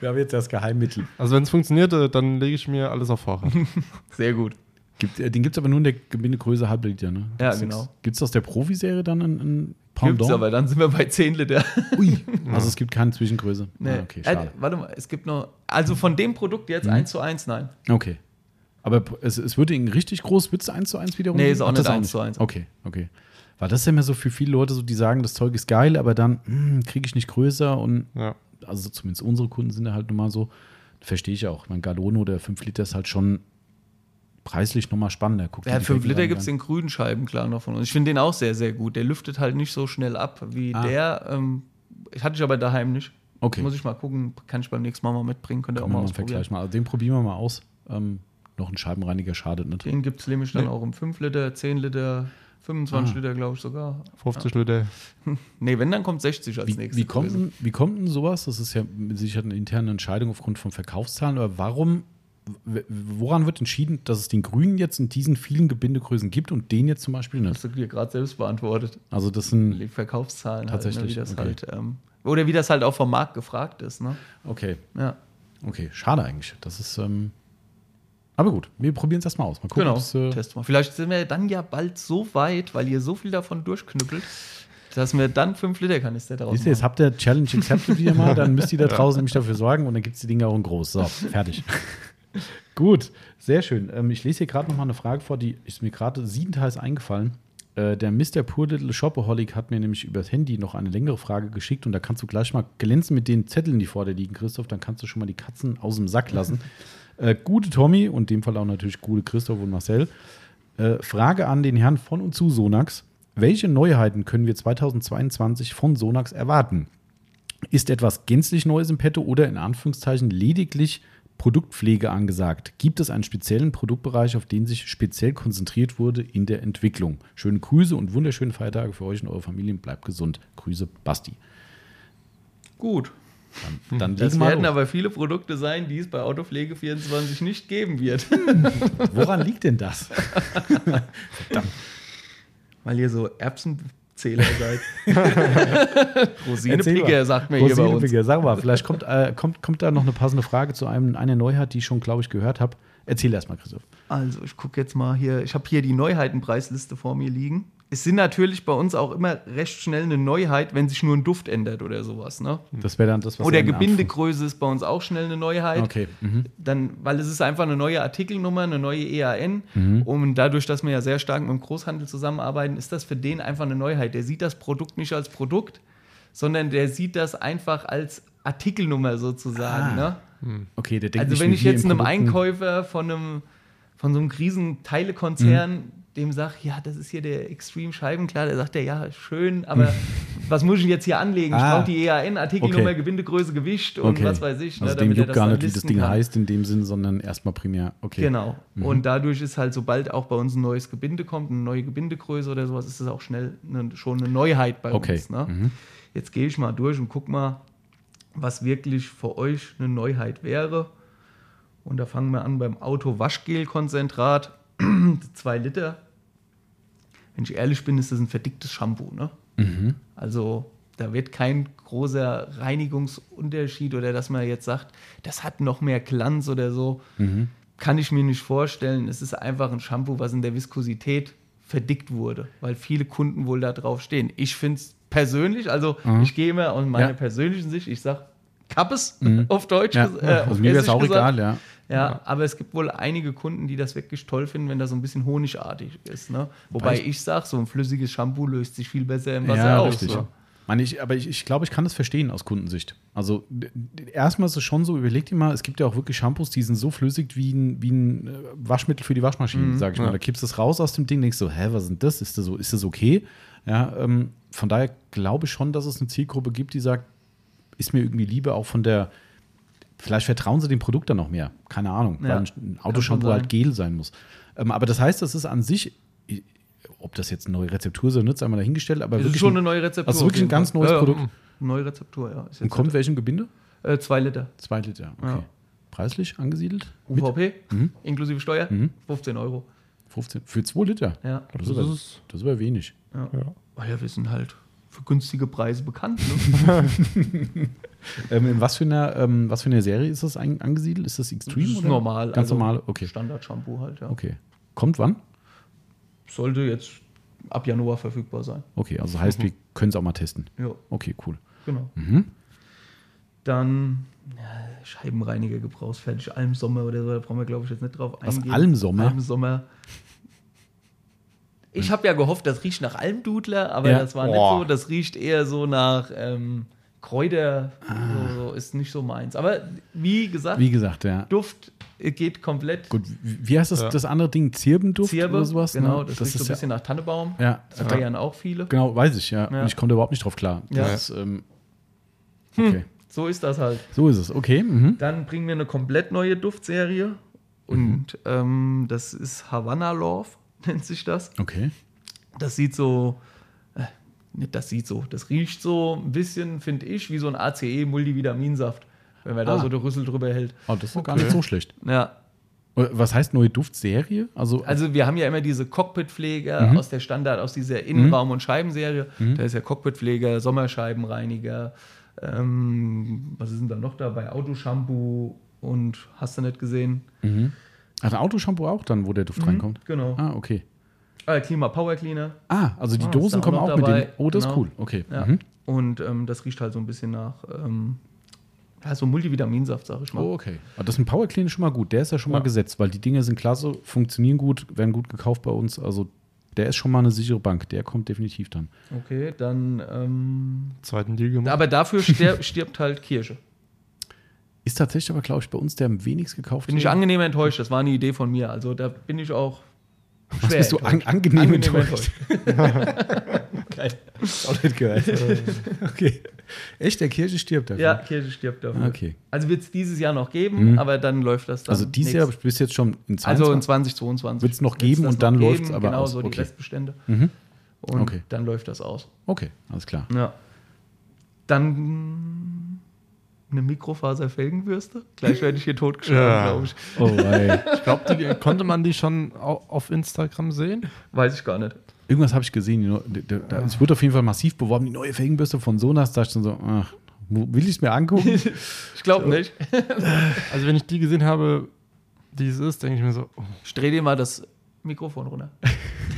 wir haben jetzt das Geheimmittel. Also wenn es funktioniert, äh, dann lege ich mir alles auf Vorrat. (laughs) Sehr gut. Gibt, äh, den gibt es aber nur in der Gebindegröße halb Liter, ne? Ja, Gibt's genau. nix- Gibt's aus der Profiserie dann einen, einen Gibt's Pendant? aber, dann sind wir bei 10 Liter. (laughs) Ui, also es gibt keine Zwischengröße. Nee. Ah, okay, schade. Äh, warte mal, es gibt noch. Also von dem Produkt jetzt Mhm. 1 zu 1, nein. Okay. Aber es, es würde ihn richtig groß, wird es 1 zu 1 wiederum? Nee, ist auch Ach, nicht das 1 zu 1. Okay, okay. Weil das ist ja immer so für viele Leute so, die sagen, das Zeug ist geil, aber dann kriege ich nicht größer und ja. also zumindest unsere Kunden sind ja halt nun mal so, Verstehe ich auch. Mein Galone oder 5 Liter ist halt schon preislich nochmal spannender. Guck ja, 5 Liter gibt es den grünen Scheiben, klar, noch von uns. Ich finde den auch sehr, sehr gut. Der lüftet halt nicht so schnell ab wie ah. der. Ähm, hatte ich aber daheim nicht. Okay. Muss ich mal gucken, kann ich beim nächsten Mal mal mitbringen. Könnt ihr auch mal ausprobieren. Mal. Also den probieren wir mal aus. Ähm, noch ein Scheibenreiniger schadet nicht. Den gibt es nämlich dann nee. auch im 5 Liter, 10 Liter, 25 ah. Liter, glaube ich sogar. 50 ja. Liter. (laughs) nee, wenn, dann kommt 60 als wie, nächstes. Wie kommt, denn, wie kommt denn sowas? Das ist ja Sicherheit eine interne Entscheidung aufgrund von Verkaufszahlen. Aber warum, woran wird entschieden, dass es den Grünen jetzt in diesen vielen Gebindegrößen gibt und den jetzt zum Beispiel nicht? Das hast du dir gerade selbst beantwortet. Also das sind Verkaufszahlen tatsächlich. Halt, ne, wie das okay. halt, ähm, oder wie das halt auch vom Markt gefragt ist. Ne? Okay. Ja. Okay, schade eigentlich. Das ist. Ähm aber gut, wir probieren es erstmal aus. Mal gucken, genau, äh testen wir. Vielleicht sind wir dann ja bald so weit, weil ihr so viel davon durchknüppelt, dass wir dann 5 Liter Kanister daraus Wisst ihr, jetzt habt ihr Challenge accepted wieder mal, (laughs) dann müsst ihr da draußen nämlich dafür sorgen und dann gibt es die Dinge auch in groß. So, fertig. (laughs) gut, sehr schön. Ähm, ich lese hier gerade noch mal eine Frage vor, die ist mir gerade siebenteils eingefallen. Äh, der Mr. Poor Little Shopaholic hat mir nämlich über das Handy noch eine längere Frage geschickt und da kannst du gleich mal glänzen mit den Zetteln, die vor dir liegen, Christoph. Dann kannst du schon mal die Katzen aus dem Sack lassen. (laughs) Äh, gute Tommy und in dem Fall auch natürlich gute Christoph und Marcel. Äh, Frage an den Herrn von und zu Sonax. Welche Neuheiten können wir 2022 von Sonax erwarten? Ist etwas gänzlich Neues im Petto oder in Anführungszeichen lediglich Produktpflege angesagt? Gibt es einen speziellen Produktbereich, auf den sich speziell konzentriert wurde in der Entwicklung? Schöne Grüße und wunderschöne Feiertage für euch und eure Familien. Bleibt gesund. Grüße, Basti. Gut, dann, dann das werden um. aber viele Produkte sein, die es bei Autopflege24 nicht geben wird. (laughs) Woran liegt denn das? (laughs) Verdammt. Weil ihr so Erbsenzähler seid. (laughs) Rosinepigger, sagt mir hier bei uns. Sag mal, vielleicht kommt, äh, kommt, kommt da noch eine passende Frage zu einem, einer Neuheit, die ich schon, glaube ich, gehört habe. Erzähl erst mal, Christoph. Also, ich gucke jetzt mal hier. Ich habe hier die Neuheitenpreisliste vor mir liegen es sind natürlich bei uns auch immer recht schnell eine Neuheit, wenn sich nur ein Duft ändert oder sowas. Ne? Das wäre dann das, was Oder Gebindegröße ist bei uns auch schnell eine Neuheit. Okay. Mhm. Dann, weil es ist einfach eine neue Artikelnummer, eine neue EAN. Mhm. Und dadurch, dass wir ja sehr stark mit dem Großhandel zusammenarbeiten, ist das für den einfach eine Neuheit. Der sieht das Produkt nicht als Produkt, sondern der sieht das einfach als Artikelnummer sozusagen. Ah. Ne? Okay, der denkt Also wenn ich jetzt einem Einkäufer von einem von so einem riesen Teilekonzern mhm dem sage, ja, das ist hier der Extreme Scheiben, klar, der sagt ja, ja, schön, aber (laughs) was muss ich jetzt hier anlegen? Ich ah, brauche die EAN-Artikelnummer, okay. Gewindegröße, Gewicht und okay. was weiß ich. Ne, also dem juckt gar nicht, wie das Ding kann. heißt in dem Sinn, sondern erstmal primär, okay. Genau. Mhm. Und dadurch ist halt, sobald auch bei uns ein neues Gebinde kommt, eine neue Gebindegröße oder sowas, ist das auch schnell eine, schon eine Neuheit bei okay. uns. Ne? Mhm. Jetzt gehe ich mal durch und guck mal, was wirklich für euch eine Neuheit wäre. Und da fangen wir an beim Auto-Waschgel-Konzentrat. (clears throat) 2 Liter wenn ich ehrlich bin, ist das ein verdicktes Shampoo. Ne? Mhm. Also da wird kein großer Reinigungsunterschied oder dass man jetzt sagt, das hat noch mehr Glanz oder so. Mhm. Kann ich mir nicht vorstellen. Es ist einfach ein Shampoo, was in der Viskosität verdickt wurde, weil viele Kunden wohl da drauf stehen. Ich finde es persönlich, also mhm. ich gehe immer aus meiner ja. persönlichen Sicht, ich sage Kappes mhm. (laughs) auf Deutsch. Ja. Äh, also mir wäre es auch gesagt. egal, ja. Ja, aber es gibt wohl einige Kunden, die das wirklich toll finden, wenn das so ein bisschen honigartig ist. Ne? Wobei Weiß ich sage, so ein flüssiges Shampoo löst sich viel besser im Wasser ja, aus. Richtig. So. Meine ich, aber ich, ich glaube, ich kann das verstehen aus Kundensicht. Also erstmal ist es schon so, überleg dir mal, es gibt ja auch wirklich Shampoos, die sind so flüssig wie ein, wie ein äh, Waschmittel für die Waschmaschine, mhm, sag ich mal. Da kippst du es raus aus dem Ding, denkst so, hä, was ist denn das? Ist das so, ist das okay? Ja, ähm, von daher glaube ich schon, dass es eine Zielgruppe gibt, die sagt, ist mir irgendwie lieber auch von der, Vielleicht vertrauen sie dem Produkt dann noch mehr. Keine Ahnung, ja, weil ein Autoshampoo halt Gel sein muss. Ähm, aber das heißt, das ist an sich, ob das jetzt eine neue Rezeptur ist, nützt einmal dahingestellt. Aber das ist schon eine neue Rezeptur. Also wirklich ein ganz neues ja, Produkt. Neue Rezeptur, ja. Und kommt halt welchem Gebinde? Äh, zwei Liter. Zwei Liter, okay. Ja. Preislich angesiedelt? UVP, mhm. inklusive Steuer, mhm. 15 Euro. 15, für 2 Liter? Ja. Das, das, ist, das ist aber wenig. Ja. Ja. Oh ja, wir sind halt für günstige Preise bekannt. Ne? (laughs) ähm, in was für, einer, ähm, was für eine Serie ist das angesiedelt? Ist das Extreme? Das ist normal. Ganz also normal, okay. Standard-Shampoo halt, ja. Okay. Kommt wann? Sollte jetzt ab Januar verfügbar sein. Okay, also heißt, mhm. wir können es auch mal testen. Ja. Okay, cool. Genau. Mhm. Dann ja, Scheibenreiniger gebrauchsfertig, Almsommer oder so, da brauchen wir, glaube ich, jetzt nicht drauf eingehen. Was, Almsommer? Almsommer. Ich habe ja gehofft, das riecht nach Almdudler, aber ja. das war nicht so. Das riecht eher so nach ähm, Kräuter. Ah. So, so. ist nicht so meins. Aber wie gesagt, Wie gesagt, ja. Duft geht komplett. Gut, wie heißt das, Ja. das andere Ding? Zirbenduft Zirbe, oder sowas? genau, ne? das, riecht so ein ja- bisschen nach Tannebaum. Ja, Das feiern auch viele. genau, weiß ich, ja. Ja. Und ich komme da überhaupt nicht drauf klar. Ja. Das ist, ähm, okay. So ist das halt. So ist es, okay. Mhm. Dann bringen wir eine komplett neue Duftserie. Und ähm, das ist Havana Love, (laughs) nennt sich das. Okay. Das sieht so, äh, nicht das sieht so, das riecht so ein bisschen, finde ich, wie so ein ACE-Multivitaminsaft, wenn man da Ah. so den Rüssel drüber hält. Oh, das ist doch gar Okay. nicht so schlecht. Ja, Äh, Was heißt neue Duftserie? Also, also wir haben ja immer diese Cockpitpfleger aus der Standard, aus dieser Innenraum- und Scheibenserie. Da ist ja Cockpitpfleger, Sommerscheibenreiniger, ähm, was ist denn da noch dabei? Autoshampoo und hast du nicht gesehen? Ach, ein Autoshampoo auch dann, wo der Duft reinkommt? Genau. Ah, okay. Äh, Klima Power Cleaner. Ah, also die Ah, ist Dosen auch kommen noch auch mit dem. Oh, das ist Genau. cool. Okay. Ja. Mhm. Und ähm, das riecht halt so ein bisschen nach ähm, ja, so Multivitaminsaft, sag ich mal. Oh, okay. Aber das ist ein Power Clean schon mal gut. Der ist ja schon mal Ja. gesetzt, weil die Dinge sind klasse, funktionieren gut, werden gut gekauft bei uns. Also der ist schon mal eine sichere Bank. Der kommt definitiv dann. Okay, dann. Ähm, Zweiten Deal gemacht. aber dafür stirb, (laughs) stirbt halt Kirsche. Ist tatsächlich aber, glaube ich, bei uns der am wenigst gekauft. Bin ich angenehm enttäuscht. Das war eine Idee von mir. Also da bin ich auch. Was bist du an, enttäuscht. angenehm, enttäuscht? (laughs) Geil. Auch nicht gehört. (laughs) okay. Echt, der Kirsche stirbt dafür? Ja, Kirsche stirbt dafür. Okay. Also wird es dieses Jahr noch geben, aber dann läuft das dann. Also dieses Jahr nächstes- bis jetzt schon in 22. Also in 2022. Wird's noch Wird's geben und dann noch läuft's geben, aber genau aus. so die Okay. Restbestände. Mhm. Und Okay. dann läuft das aus. Okay, alles klar. Ja. Dann eine Mikrofaserfelgenbürste. Gleich werde ich hier totgeschlagen, Ja. glaube ich. Oh, ey. ich glaube, konnte man die schon au- auf Instagram sehen. Weiß ich gar nicht. Irgendwas habe ich gesehen. Es wird auf jeden Fall massiv beworben. Die neue Felgenbürste von Sonas. Da dachte ich dann so, ach, will ich es mir angucken? (laughs) Ich glaube nicht. Also wenn ich die gesehen habe, die es ist, denke ich mir so, oh, Ich drehe dir mal das Mikrofon runter.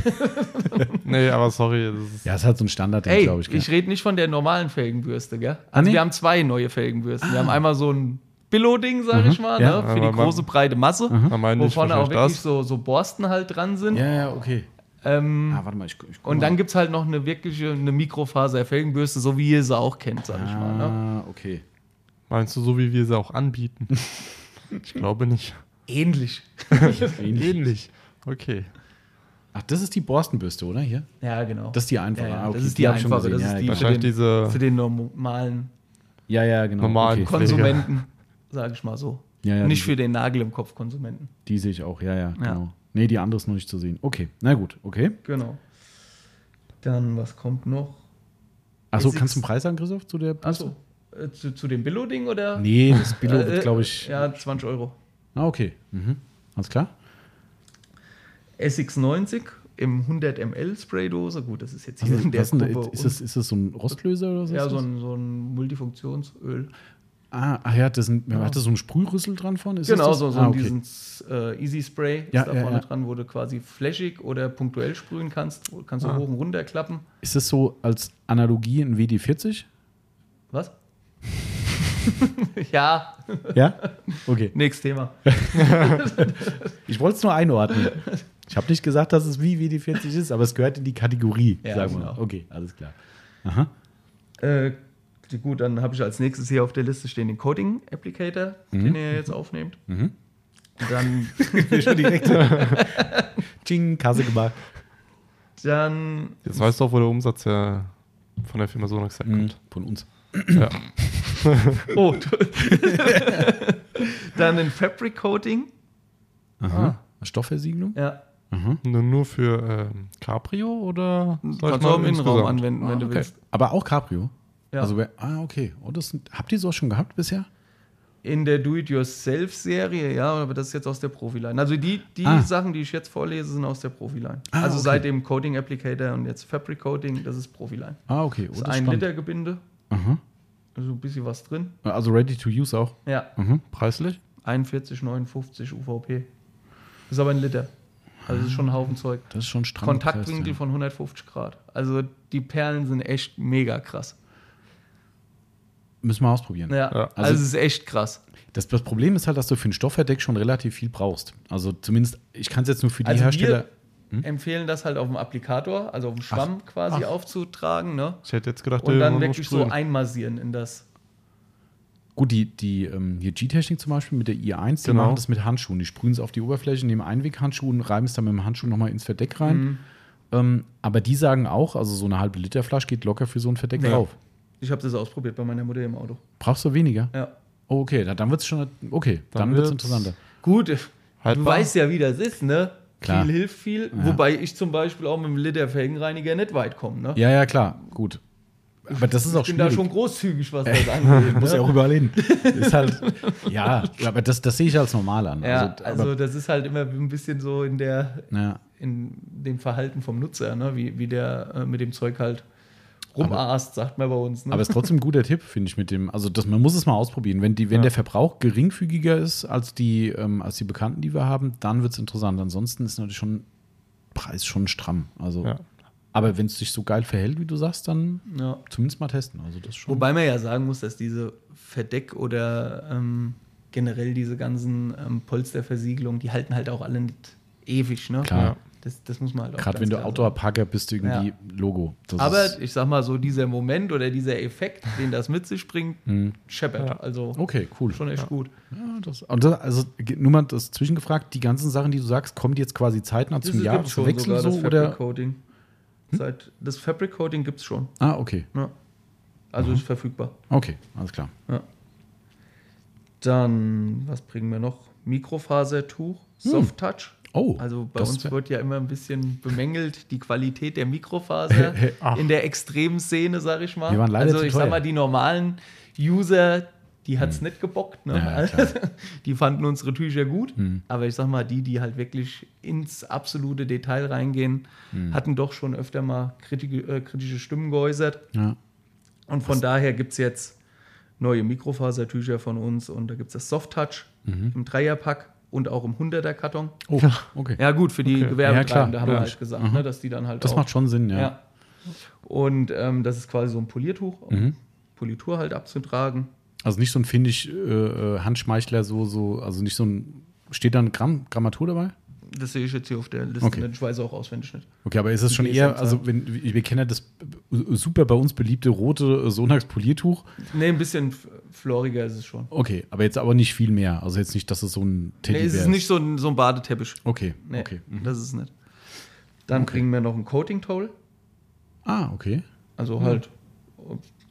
(laughs) nee, aber sorry. Das ist, ja, es hat so ein Standard, glaube ich, ich. gell? rede nicht von der normalen Felgenbürste, gell? Ah, Also nee? wir haben zwei neue Felgenbürsten. Wir haben einmal so ein Billo-Ding, sag ich mal, ja. ne? für die Aber man- große breite Masse, man meint wo nicht vorne auch wirklich so, so Borsten halt dran sind. Ja, ja, okay. Ähm, Ah, warte mal, ich, ich guck und mal. dann gibt es halt noch eine wirkliche eine Mikrofaser-Felgenbürste, so wie ihr sie auch kennt, sag ich mal. Ne? Ah, okay. Meinst du so, wie wir sie auch anbieten? (laughs) ich glaube nicht. Ähnlich. (laughs) Ähnlich. Okay. Ach, das ist die Borstenbürste, oder? Hier? Ja, genau. Das ist die einfache. Ja, ja, Ah, okay. das ist die schon einfache, das ist die- ja, Für Wahrscheinlich den- diese. Für den normalen ja, ja, genau. Normalen okay. Konsumenten, (laughs) sag ich mal so. Ja, ja, Nicht die- für den Nagel im Kopf Konsumenten. Die sehe ich auch, ja, ja, Ja. genau. Nee, die andere ist noch nicht zu sehen. Okay, na gut, okay. Genau. Dann, was kommt noch? Achso, kannst du einen Preis sagen, Christoph, zu der Bürste? Achso, äh, zu, zu dem Billo-Ding oder? Nee, das Billo Äh, wird, glaube ich. Ja, 20 Euro. Ah, okay. Mhm. Alles klar? SX90 im 100 ml Spraydose. Gut, das ist jetzt hier Also, in der Gruppe. ist, das, ist das so ein Rostlöser oder so? ja, so ein, so ein Multifunktionsöl. Ah, ach ja, das sind, hat das so ein Sprührüssel dran von? Ist genau, das so, so ah, okay. diesen äh, Easy Spray Ja, ist da ja, vorne ja. dran, wo du quasi flashig oder punktuell sprühen kannst. Kannst du Ah. hoch und runter klappen. Ist das so als Analogie ein WD-40? Was? (laughs) ja, Ja? Okay. (laughs) nächstes Thema. (laughs) Ich wollte es nur einordnen. Ich habe nicht gesagt, dass es wie WD-40 ist, aber es gehört in die Kategorie, (laughs) Ja, sagen wir genau. mal. Okay, alles klar. Aha. Äh, gut, dann habe ich als nächstes hier auf der Liste stehen den Coding Applicator, den ihr jetzt aufnehmt. Mhm. Dann, (laughs) Schon direkt. (laughs) Ching, Kasse gemacht. dann, Jetzt weißt du auch, wo der Umsatz ja von der Firma Sonax herkommt. Von uns. Ja. oh, dann ein Fabric Coating. Aha. Stoffversiegelung? Ja, Nur, nur für ähm, Cabrio oder soll ich kannst du mal auch im Innenraum insgesamt? anwenden, wenn Ah, du okay. willst. Aber auch Cabrio? Ja. Also, wer- ah, okay. Oh, das sind, habt ihr sowas schon gehabt bisher? In der Do-It-Yourself-Serie, ja, aber das ist jetzt aus der Profiline. Also die, die Ah. Sachen, die ich jetzt vorlese, sind aus der Profiline. Ah, also okay. seit dem Coding Applicator und jetzt Fabric Coating, das ist Profiline. Ah, okay. Oh, Das ist ein spannend. Liter Gebinde, Aha. also ein bisschen was drin. Also ready to use auch. Ja, Mhm. Preislich? 41,59 UVP. Ist aber ein Liter. Also das ist schon ein Haufen Zeug. Das ist schon stramm. Kontaktwinkel gepresst, von 150 Grad. Also die Perlen sind echt mega krass. ja. Müssen wir ausprobieren. Ja, Ja. also, Also- es ist echt krass. Das, das Problem ist halt, dass du für ein Stoffverdeck schon relativ viel brauchst. Also zumindest, ich kann es jetzt nur für die Also Hersteller. wir empfehlen das halt auf dem Applikator, also auf dem Schwamm quasi aufzutragen, ne? Ich hätte jetzt gedacht, Und dann wirklich so einmassieren in das. Gut, die, die ähm, hier G-Technik zum Beispiel mit der i1, die genau. machen das mit Handschuhen. Die sprühen es auf die Oberfläche, nehmen Einweghandschuhe und reiben es dann mit dem Handschuh nochmal ins Verdeck rein. Mhm. Ähm, aber die sagen auch, also so eine halbe Liter Flasche geht locker für so ein Verdeck ja. drauf. Ich habe das ausprobiert bei meiner Mutter im Auto. Brauchst du weniger? Ja. Oh, okay, dann wird es schon, okay, dann, dann wird es interessanter. Gut, Haltbar. du weißt ja, wie das ist, ne? Klar. Viel hilft viel. Ja. Wobei ich zum Beispiel auch mit dem Liter Felgenreiniger nicht weit komme, ne? Ja, ja, klar, gut. Aber das ist auch ich bin schwierig. da schon großzügig, was das angeht. (laughs) Muss ne? ja auch überall hin. (laughs) Ist halt, ja, aber das, das sehe ich als normal an. Ja, also, also, das ist halt immer ein bisschen so in der, ja. in dem Verhalten vom Nutzer, ne? wie, wie der äh, mit dem Zeug halt rumarzt, sagt man bei uns. Ne? Aber es ist trotzdem ein guter Tipp, finde ich, mit dem, also das, man muss es mal ausprobieren. Wenn, die, wenn ja. der Verbrauch geringfügiger ist als die, ähm, als die Bekannten, die wir haben, dann wird es interessant. Ansonsten ist natürlich schon Preis schon stramm. Also ja. Aber wenn es sich so geil verhält, wie du sagst, dann ja. zumindest mal testen. Also das schon. Wobei man ja sagen muss, dass diese Verdeck- oder ähm, generell diese ganzen ähm, Polsterversiegelungen, die halten halt auch alle nicht ewig. Ne? Klar. Das, das muss man halt auch Gerade wenn du Outdoor-Parker bist, irgendwie ja. Logo. Das Aber ich sag mal so, dieser Moment oder dieser Effekt, den das mit sich bringt, (laughs) mhm. scheppert. Ja. Also okay, cool. Schon echt ja. gut. Ja, das, das, also nur mal das zwischengefragt, die ganzen Sachen, die du sagst, kommen die jetzt quasi zeitnah zum Jahreswechsel so? Oder? Hm? Seit, das Fabric Coating gibt es schon. Ah, okay. Ja. Also mhm. ist verfügbar. Okay, alles klar. Ja. Dann, was bringen wir noch? Mikrofasertuch, hm. Soft Touch. Oh, also bei uns wird ja immer ein bisschen bemängelt, die Qualität der (laughs) Mikrofaser in der extremen Szene, sag ich mal. Die waren leider also ich sag mal, die normalen User, die hat es hm. nicht gebockt. Ne? Ja, (laughs) die fanden unsere Tücher gut. Hm. Aber ich sag mal, die, die halt wirklich ins absolute Detail reingehen, hm. hatten doch schon öfter mal kritische, äh, kritische Stimmen geäußert. Ja. Und von Was? daher gibt es jetzt neue Mikrofasertücher von uns und da gibt es das Soft Touch mhm. im Dreierpack und auch im 100er Karton. Oh, okay. Ja, gut, für die okay. Gewerbetreibenden ja, haben wir halt gesagt, ne, dass die dann halt. Das auch, macht schon Sinn, ja. ja. Und ähm, das ist quasi so ein Poliertuch, um mhm. Politur halt abzutragen. Also nicht so ein, finde ich, äh, äh, Handschmeichler, so, so, also nicht so ein, steht da eine Gramm, Grammatur dabei? Das sehe ich jetzt hier auf der Liste. Okay. Ich weiß auch auswendig nicht. Okay, aber ist es schon eher, also wenn, wir kennen ja das super bei uns beliebte rote Sonax-Poliertuch. Nee, ein bisschen floriger ist es schon. Okay, aber jetzt aber nicht viel mehr. Also jetzt nicht, dass es so ein Teddybär nee, es ist. nicht so ein, so ein Badeteppich. Okay, nee, okay. Mhm. Das ist es nicht. Dann okay. kriegen wir noch ein Coating-Toll. Ah, okay. Also halt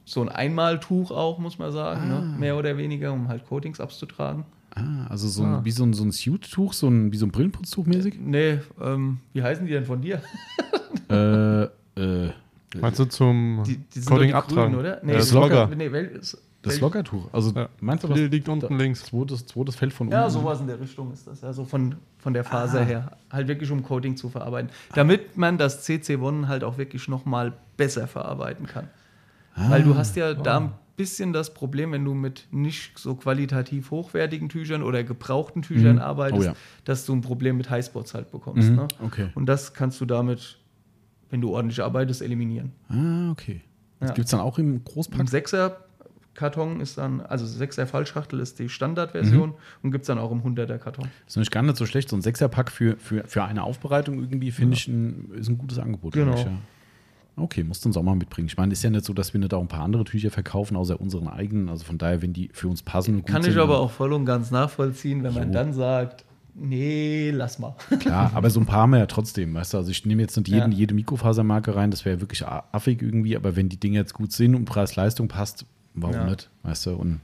so ein Einmaltuch auch, muss man sagen, ne? ah. ne? mehr oder weniger, um halt Coatings abzutragen. Ah, also so ein, ah. wie so ein, so ein Suit-Tuch, so ein, wie so ein Brillenputztuch mäßig? Nee, ähm, wie heißen die denn von dir? (laughs) äh, äh. Meinst du zum die, die Coating abtragen? oder? Nee, das Logger. Nee, das Loggertuch. Also ja. meinst du was? liegt unten da, links. Zweites, zweites Feld von unten. Ja, sowas in der Richtung ist das. Also von, von der Faser ah. her. Halt wirklich um Coating zu verarbeiten. Damit man das CC1 halt auch wirklich nochmal besser verarbeiten kann. Ah. Weil du hast ja oh. da ein bisschen das Problem, wenn du mit nicht so qualitativ hochwertigen Tüchern oder gebrauchten Tüchern mhm. arbeitest, oh, ja. dass du ein Problem mit Highspots halt bekommst. Mhm. Ne? Okay. Und das kannst du damit, wenn du ordentlich arbeitest, eliminieren. Ah, okay. Das ja. gibt es dann auch im Großpack? Im Sechser Karton ist dann, also 6er Fallschachtel ist die Standardversion mhm. und gibt es dann auch im 100er Karton. Das ist nämlich gar nicht so schlecht. So ein 6er Pack für, für, für eine Aufbereitung irgendwie, finde ja. ich, ein, ist ein gutes Angebot. Genau. Ich, ja. Okay, musst du uns auch mal mitbringen. Ich meine, ist ja nicht so, dass wir nicht auch ein paar andere Tücher verkaufen, außer unseren eigenen. Also von daher, wenn die für uns passen. Kann ich aber auch voll und ganz nachvollziehen, wenn so. man dann sagt, nee, lass mal. (laughs) Klar, aber so ein paar haben wir ja trotzdem, weißt du. Also ich nehme jetzt nicht jeden, ja. jede Mikrofasermarke rein, das wäre wirklich affig irgendwie, aber wenn die Dinge jetzt gut sind und Preis-Leistung passt, warum ja. nicht, weißt du. Und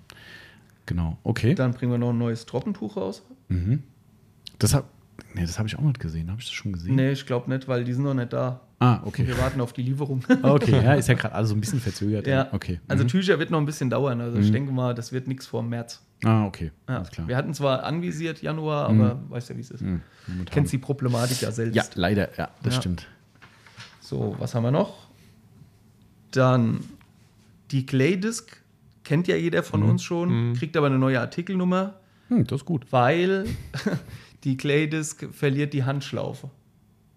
genau, okay. Dann bringen wir noch ein neues Trockentuch raus. Mhm. Das habe nee, hab ich auch nicht gesehen. Habe ich das schon gesehen? Nee, ich glaube nicht, weil die sind noch nicht da. Ah, okay. Wir warten auf die Lieferung. (laughs) okay, ja, ist ja gerade alles so ein bisschen (laughs) verzögert. Ja, okay. Also mhm. Tücher wird noch ein bisschen dauern. Also mhm. ich denke mal, das wird nichts vor März. Ah, okay. Ja. Alles klar. Wir hatten zwar anvisiert Januar, aber mhm. weißt ja, wie es ist. Mhm. Kennst die Problematik ja selbst. Ja, leider, ja, das ja. stimmt. So, was haben wir noch? Dann die Claydisc kennt ja jeder von mhm. uns schon, mhm. kriegt aber eine neue Artikelnummer. Hm, das ist gut. Weil (laughs) die Claydisc verliert die Handschlaufe.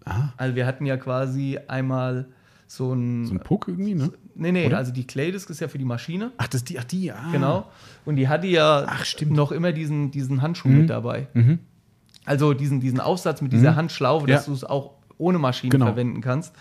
Ah. Also wir hatten ja quasi einmal so ein. So ein Puck irgendwie, ne? Nee, nee, Oder? also die Claydisc ist ja für die Maschine. Ach, das die, ach die, ah. Genau. Und die hatte ja ach, noch immer diesen, diesen Handschuh mhm. mit dabei. Mhm. Also diesen, diesen Aufsatz mit dieser mhm. Handschlaufe, dass ja. du es auch ohne Maschine genau. verwenden kannst.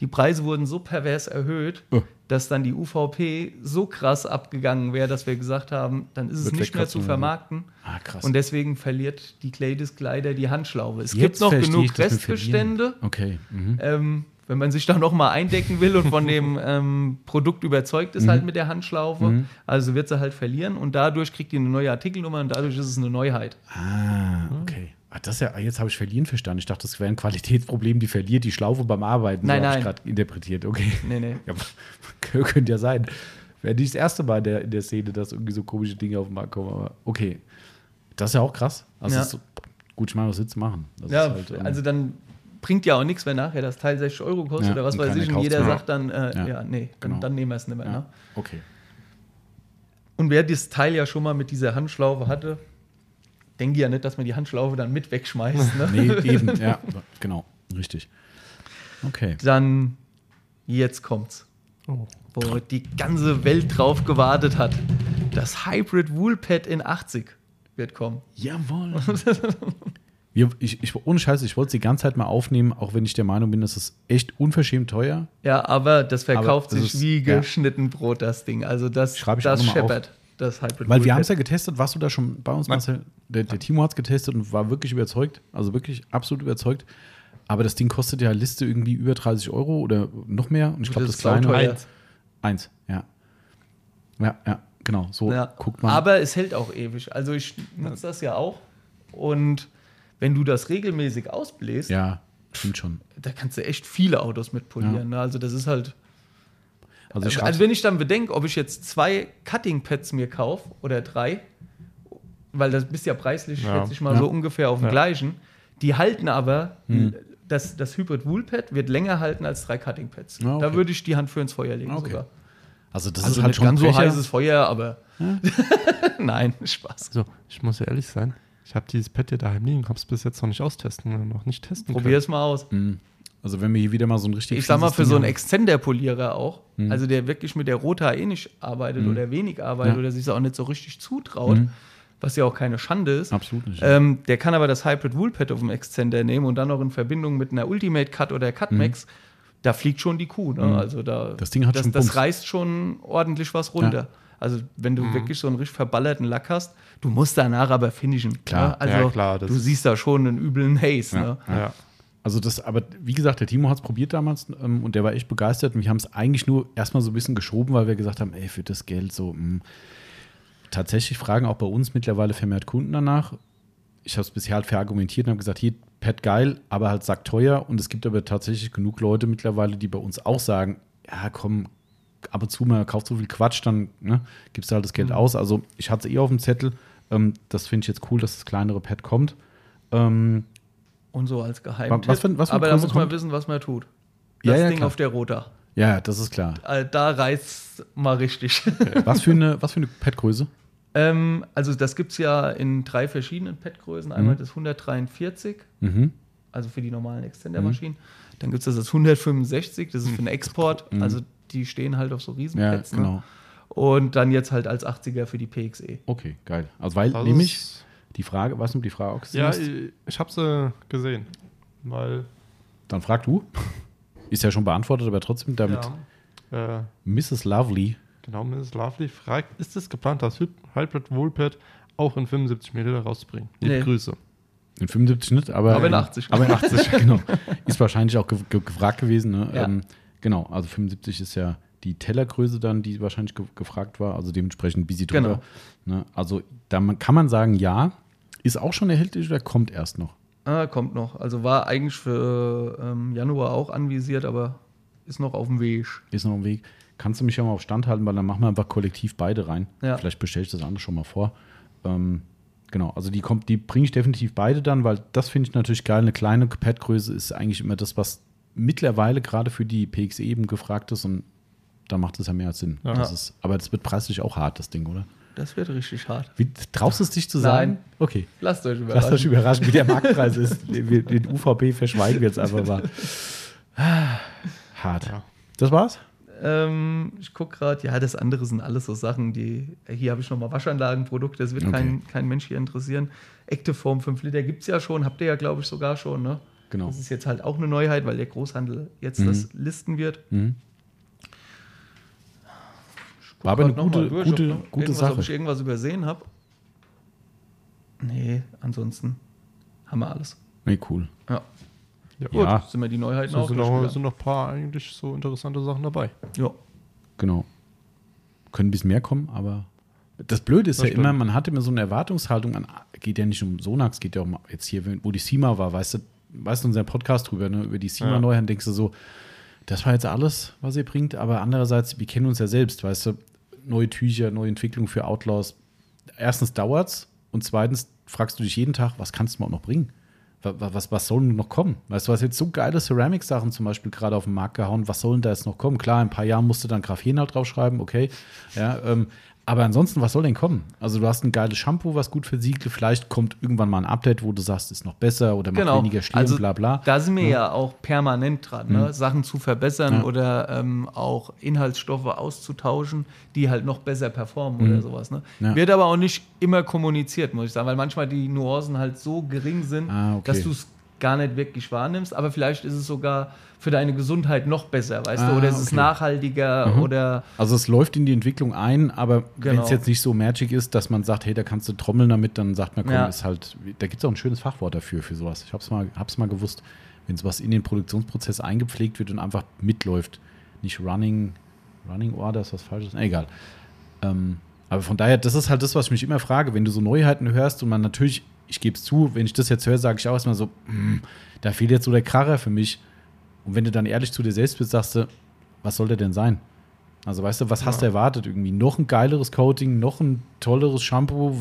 Die Preise wurden so pervers erhöht, oh. dass dann die UVP so krass abgegangen wäre, dass wir gesagt haben, dann ist es Wird nicht mehr zu vermarkten. Ah, krass. Und deswegen verliert die Claydisc leider die Handschlaufe. Es Jetzt gibt noch genug Restbestände. Okay. Mhm. Ähm, wenn man sich da noch mal eindecken will und von dem (laughs) ähm, Produkt überzeugt ist, mhm. halt mit der Handschlaufe. Mhm. Also wird sie halt verlieren und dadurch kriegt die eine neue Artikelnummer und dadurch ist es eine Neuheit. Ah, okay. Ach, das ja, jetzt habe ich verlieren verstanden. Ich dachte, das wäre ein Qualitätsproblem, die verliert die Schlaufe beim Arbeiten. Nein, so nein. ich gerade interpretiert. Okay. Nee, nee. (laughs) Ja, (laughs) könnte ja sein. Wäre nicht das erste Mal in der, in der Szene, dass irgendwie so komische Dinge auf den Markt kommen. Aber okay. Das ist ja auch krass. Also ja. so, gut, ich meine, was willst du machen? Das ja, halt, ähm, also dann bringt ja auch nichts, wenn nachher das Teil 60 Euro kostet ja, oder was weiß ich und jeder sagt dann, äh, ja. ja. nee, genau. dann nehmen wir es nicht mehr. Ne? Okay. Und wer das Teil ja schon mal mit dieser Handschlaufe hatte, denke ja nicht, dass man die Handschlaufe dann mit wegschmeißt. Ne? nee, (laughs) eben, ja, genau, richtig. Okay. Dann, jetzt kommt's. Oh. Wo die ganze Welt drauf gewartet hat. Das Hybrid Woolpad in 80 wird kommen. Jawohl. (laughs) Ich, ich, ohne Scheiß, ich wollte es die ganze Zeit mal aufnehmen, auch wenn ich der Meinung bin, das ist echt unverschämt teuer. Ja, aber das verkauft aber das sich ist, wie geschnitten ja. Brot, das Ding. Also das, das scheppert. Das Hybrid Weil wir haben es ja getestet, warst du da schon bei uns, Marcel? Der, der Timo hat es getestet und war wirklich überzeugt, also wirklich absolut überzeugt. Aber das Ding kostet ja Liste irgendwie über 30 Euro oder noch mehr. Und ich glaube, das, das kleine. Eins. Eins, ja. Ja, ja, genau. So ja. guckt man. Aber es hält auch ewig. Also ich nutze das ja auch. Und wenn du das regelmäßig ausbläst, ja, stimmt schon. Da kannst du echt viele Autos mit polieren. Ja. Ne? Also das ist halt. Also, also, also wenn ich dann bedenke, ob ich jetzt zwei Cutting Pads mir kaufe oder drei, weil das bist ja preislich, ja. schätze ich mal, ja. so ungefähr auf dem gleichen. Die halten aber, hm. das, das Hybrid Woolpad wird länger halten als drei Cutting Pads. okay. Da würde ich die Hand für ins Feuer legen okay. sogar. Also das also ist halt schon ganz so heißes Feuer, aber (laughs) nein, Spaß. So, ich muss ja ehrlich sein, ich habe dieses Pad hier daheim liegen, habe es bis jetzt noch nicht austesten, noch nicht testen Probier es mal aus. Mhm. Also wenn wir hier wieder mal so ein richtig Ich sag mal, für so einen Extender-Polierer auch, mhm. also der wirklich mit der Rota eh nicht arbeitet mhm. oder wenig arbeitet ja. oder sich auch nicht so richtig zutraut, mhm. was ja auch keine Schande ist. Absolut nicht. Ähm, der kann aber das Hybrid Woolpad auf dem Extender nehmen und dann noch in Verbindung mit einer Ultimate Cut oder Cutmax, mhm. da fliegt schon die Kuh. Ne? Mhm. Also da, das Ding hat das, schon das reißt schon ordentlich was runter. Ja. Also wenn du mhm. wirklich so einen richtig verballerten Lack hast, du musst danach aber finishen. Klar, ne? also ja, klar, du siehst da schon einen üblen Haze. Ja, ne? ja. Also das, aber wie gesagt, der Timo hat es probiert damals ähm, und der war echt begeistert und wir haben es eigentlich nur erstmal so ein bisschen geschoben, weil wir gesagt haben, ey, für das Geld so, mh. Hm. Tatsächlich fragen auch bei uns mittlerweile vermehrt Kunden danach. Ich habe es bisher halt verargumentiert und habe gesagt, hier, Pad geil, aber halt sagt teuer. Und es gibt aber tatsächlich genug Leute mittlerweile, die bei uns auch sagen, ja, komm, ab und zu mal kauft so viel Quatsch, dann ne, gibst du halt das Geld mhm. aus. Also ich hatte es eh auf dem Zettel. Ähm, das finde ich jetzt cool, dass das kleinere Pad kommt. Ähm, und so als Geheimtipp. Was für, was für Aber da muss man kommt? wissen, was man tut. Das ja, ja, Ding klar. auf der Rota. Ja, das ist klar. Äh, da reißt mal richtig. was für eine, was für eine Padgröße? (laughs) Ähm, also das gibt es ja in drei verschiedenen Padgrößen. Einmal mhm. das 143, mhm. also für die normalen Extender-Maschinen. Mhm. Dann gibt es das 165, das ist für den Export. Mhm. Also die stehen halt auf so Riesenpads. Ja, genau. Ne? Und dann jetzt halt als 80er für die PXE. Okay, geil. Also weil das nämlich die Frage, was du die Frage auch gesehen Ja, ich, ich habe sie gesehen, weil dann frag du. Ist ja schon beantwortet, aber trotzdem damit. Ja, äh, Mrs. Lovely. Genau, Mrs. Lovely fragt, ist es geplant, das Hybrid Woolpad auch in 75 Milliliter rauszubringen? Liebe nee. Grüße. In 75 nicht, aber, aber in 80. Aber in 80, (laughs) genau. Ist wahrscheinlich auch ge ge gefragt gewesen. Ne? Ja. Ähm, Genau, also 75 ist ja die Tellergröße dann, die wahrscheinlich ge gefragt war, also dementsprechend busy drüber. Genau. Ne? Also da kann man sagen, ja, ist auch schon erhältlich oder kommt erst noch? Ah, kommt noch. Also war eigentlich für ähm, Januar auch anvisiert, aber ist noch auf dem Weg. Ist noch auf dem Weg. Kannst du mich ja mal auf Stand halten, weil dann machen wir einfach kollektiv beide rein. Ja. Vielleicht bestelle ich das andere schon mal vor. Ähm, genau, also die kommt, die bringe ich definitiv beide dann, weil das finde ich natürlich geil. Eine kleine Padgröße ist eigentlich immer das, was mittlerweile gerade für die PXE eben gefragt ist und da macht es ja mehr als Sinn. Ja. Das ist, aber das wird preislich auch hart, das Ding, oder? Das wird richtig hart. Wie, traust du es dich zu sagen? Nein. Okay. Lasst euch überraschen. Lasst euch überraschen, wie der Marktpreis ist. Den UVP verschweigen wir jetzt einfach mal. Hart. Ja. Das war's? Ähm, ich gucke gerade, ja, das andere sind alles so Sachen, die. Hier habe ich nochmal Waschanlagenprodukte, das wird okay. kein, kein Mensch hier interessieren. Active Form 5 Liter gibt es ja schon, habt ihr ja, glaube ich, sogar schon, ne? genau. Das ist jetzt halt auch eine Neuheit, weil der Großhandel jetzt mhm. das listen wird. Mhm. War aber eine gute, durch, gute, gute Sache. Ob ich irgendwas übersehen habe? Nee, ansonsten haben wir alles. Nee, cool. Ja. Ja, gut. Ja. Sind wir die Neuheiten so auch sind noch, sind noch ein paar eigentlich so interessante Sachen dabei. Ja. Genau. Können ein bisschen mehr kommen, aber das Blöde ist das ja stimmt. immer, man hat immer so eine Erwartungshaltung an, geht ja nicht um Sonax, geht ja um jetzt hier, wo die SIMA war, weißt du, weißt du, unser Podcast drüber, ne, über die SIMA-Neuheiten, denkst du so, das war jetzt alles, was ihr bringt, aber andererseits, wir kennen uns ja selbst, weißt du, neue Tücher, neue Entwicklungen für Outlaws. Erstens dauert's und zweitens fragst du dich jeden Tag, was kannst du mal noch bringen? Was, was, was soll denn noch kommen? Weißt du, was jetzt so geile Ceramic-Sachen zum Beispiel gerade auf den Markt gehauen, was soll denn da jetzt noch kommen? Klar, in ein paar Jahren musst du dann Graphen halt draufschreiben, okay. Ja, ähm, aber ansonsten, was soll denn kommen? Also du hast ein geiles Shampoo, was gut versiegelt. Vielleicht kommt irgendwann mal ein Update, wo du sagst, ist noch besser oder macht genau. weniger Schlimm, also, bla bla. Da sind wir ja, ja auch permanent dran, ne? mhm. Sachen zu verbessern ja. oder ähm, auch Inhaltsstoffe auszutauschen, die halt noch besser performen mhm. oder sowas. Ne? Ja. Wird aber auch nicht immer kommuniziert, muss ich sagen, weil manchmal die Nuancen halt so gering sind, ah, okay. dass du es gar nicht wirklich wahrnimmst. Aber vielleicht ist es sogar für deine Gesundheit noch besser, weißt ah, du? Oder es okay. ist nachhaltiger mhm. oder. Also es läuft in die Entwicklung ein, aber genau. wenn es jetzt nicht so magic ist, dass man sagt, hey, da kannst du trommeln damit, dann sagt man, komm, ja. ist halt, da gibt es auch ein schönes Fachwort dafür, für sowas. Ich hab's mal, hab's mal gewusst, wenn sowas in den Produktionsprozess eingepflegt wird und einfach mitläuft. Nicht Running, Running Order ist was Falsches, egal. Ähm, aber von daher, das ist halt das, was ich mich immer frage, wenn du so Neuheiten hörst und man natürlich, ich gebe es zu, wenn ich das jetzt höre, sage ich auch erstmal so, mm, da fehlt jetzt so der Kracher für mich. Und wenn du dann ehrlich zu dir selbst bist, sagst du, was soll der denn sein? Also weißt du, was ja. hast du erwartet irgendwie? Noch ein geileres Coating, noch ein tolleres Shampoo?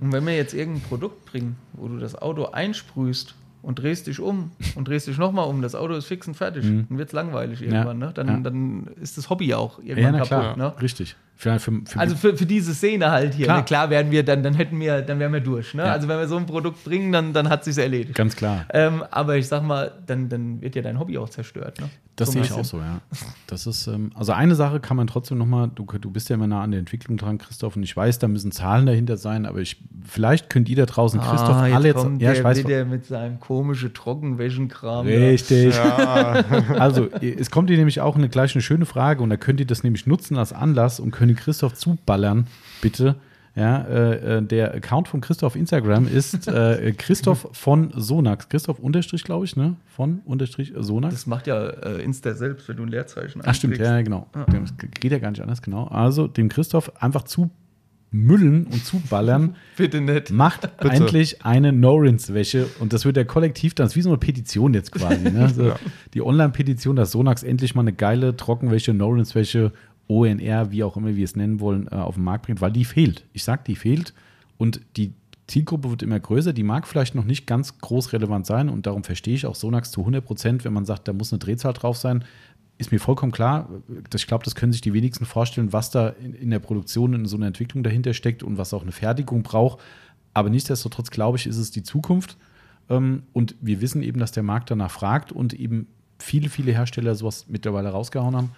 Und wenn wir jetzt irgendein Produkt bringen, wo du das Auto einsprühst und drehst dich um und drehst dich nochmal um, das Auto ist fix und fertig, mhm. dann wird es langweilig irgendwann. Ja. Ne? Dann, ja. dann ist das Hobby auch irgendwann ja, kaputt. Ne? Richtig. Für, für, für also für, für diese Szene halt hier. Klar, ne? klar werden wir, dann, dann hätten wir, dann wären wir durch. Ne? Also wenn wir so ein Produkt bringen, dann, dann hat es sich erledigt. Ganz klar. Ähm, aber ich sag mal, dann, dann wird ja dein Hobby auch zerstört. Ne? Das so sehe ich auch so, ja. Das ist, ähm, also eine Sache kann man trotzdem nochmal, du, du bist ja immer nah an der Entwicklung dran, Christoph, und ich weiß, da müssen Zahlen dahinter sein, aber ich, vielleicht könnt ihr da draußen, ah, Christoph, alle jetzt. Ja, ich weiß. Der mit seinem komischen Trockenwäschenkram. Richtig. Ja. (laughs) also, es kommt dir nämlich auch eine gleich eine schöne Frage und da könnt ihr das nämlich nutzen als Anlass und könnt Christoph zuballern, bitte. Ja, äh, äh, der Account von Christoph Instagram ist äh, (laughs) Christoph von Sonax. Christoph unterstrich, glaube ich, ne? Von unterstrich Sonax. Das macht ja äh, Insta selbst, wenn du ein Leerzeichen Ach, stimmt, ja, genau. Ah. Das geht ja gar nicht anders, genau. Also dem Christoph einfach zu müllen und zuballern. (laughs) Bitte nicht. Macht Bitte. endlich eine No-Rins-Wäsche und das wird der Kollektiv dann, das ist wie so eine Petition jetzt quasi. Ne? (laughs) So ja. Die Online-Petition, dass Sonax endlich mal eine geile Trockenwäsche, No-Rins-Wäsche ONR, wie auch immer wir es nennen wollen, äh, auf den Markt bringt, weil die fehlt. Ich sage, die fehlt und die Zielgruppe wird immer größer. Die mag vielleicht noch nicht ganz groß relevant sein und darum verstehe ich auch Sonax zu 100 Prozent, wenn man sagt, da muss eine Drehzahl drauf sein. Ist mir vollkommen klar. Ich glaube, das können sich die wenigsten vorstellen, was da in, der Produktion, in so einer Entwicklung dahinter steckt und was auch eine Fertigung braucht. Aber nichtsdestotrotz, glaube ich, ist es die Zukunft. Ähm, und wir wissen eben, dass der Markt danach fragt und eben viele, viele Hersteller sowas mittlerweile rausgehauen haben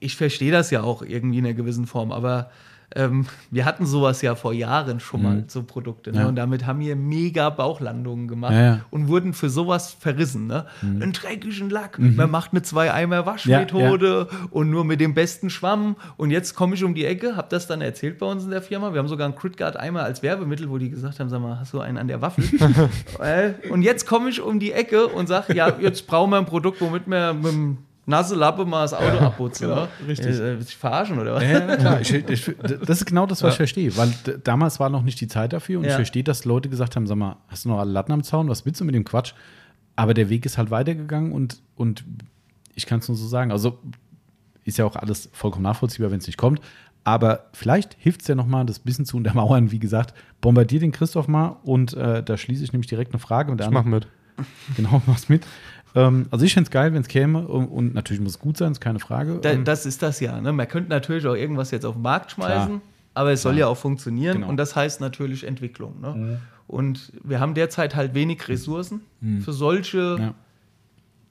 ich verstehe das ja auch irgendwie in einer gewissen Form, aber ähm, wir hatten sowas ja vor Jahren schon mal, mhm. so Produkte. Ne? Ja. Und damit haben wir mega Bauchlandungen gemacht ja, ja. und wurden für sowas verrissen. Ne? Mhm. Einen dreckigen Lack, mhm. man macht eine Zwei-Eimer-Waschmethode und nur mit dem besten Schwamm. Und jetzt komme ich um die Ecke, habe das dann erzählt bei uns in der Firma. Wir haben sogar einen Critguard-Eimer als Werbemittel, wo die gesagt haben: Sag mal, hast du einen an der Waffel? (laughs) Äh, und jetzt komme ich um die Ecke und sage: Ja, jetzt brauchen wir ein Produkt, womit wir mit dem nasse Lappe mal das Auto ja, abputzen. Genau, ne? richtig. Äh, ich verarschen oder was? Ja, klar. Ich, ich, das ist genau das, was ja. ich verstehe. Weil damals war noch nicht die Zeit dafür und ja. ich verstehe, dass Leute gesagt haben: Sag mal, hast du noch alle Latten am Zaun? Was willst du mit dem Quatsch? Aber der Weg ist halt weitergegangen und, und ich kann es nur so sagen. Also ist ja auch alles vollkommen nachvollziehbar, wenn es nicht kommt. Aber vielleicht hilft es ja nochmal, das bisschen zu untermauern. Wie gesagt, bombardier den Christoph mal und äh, da schließe ich nämlich direkt eine Frage. Und ich mach mit. Genau, mach's mit. Ähm, also ich fände es geil, wenn es käme und, natürlich muss es gut sein, ist keine Frage. Da, ähm, das ist das ja. Ne? Man könnte natürlich auch irgendwas jetzt auf den Markt schmeißen, Klar. aber es soll ja, auch funktionieren genau. und das heißt natürlich Entwicklung. Ne? Mhm. Und wir haben derzeit halt wenig Ressourcen mhm. für solche ja.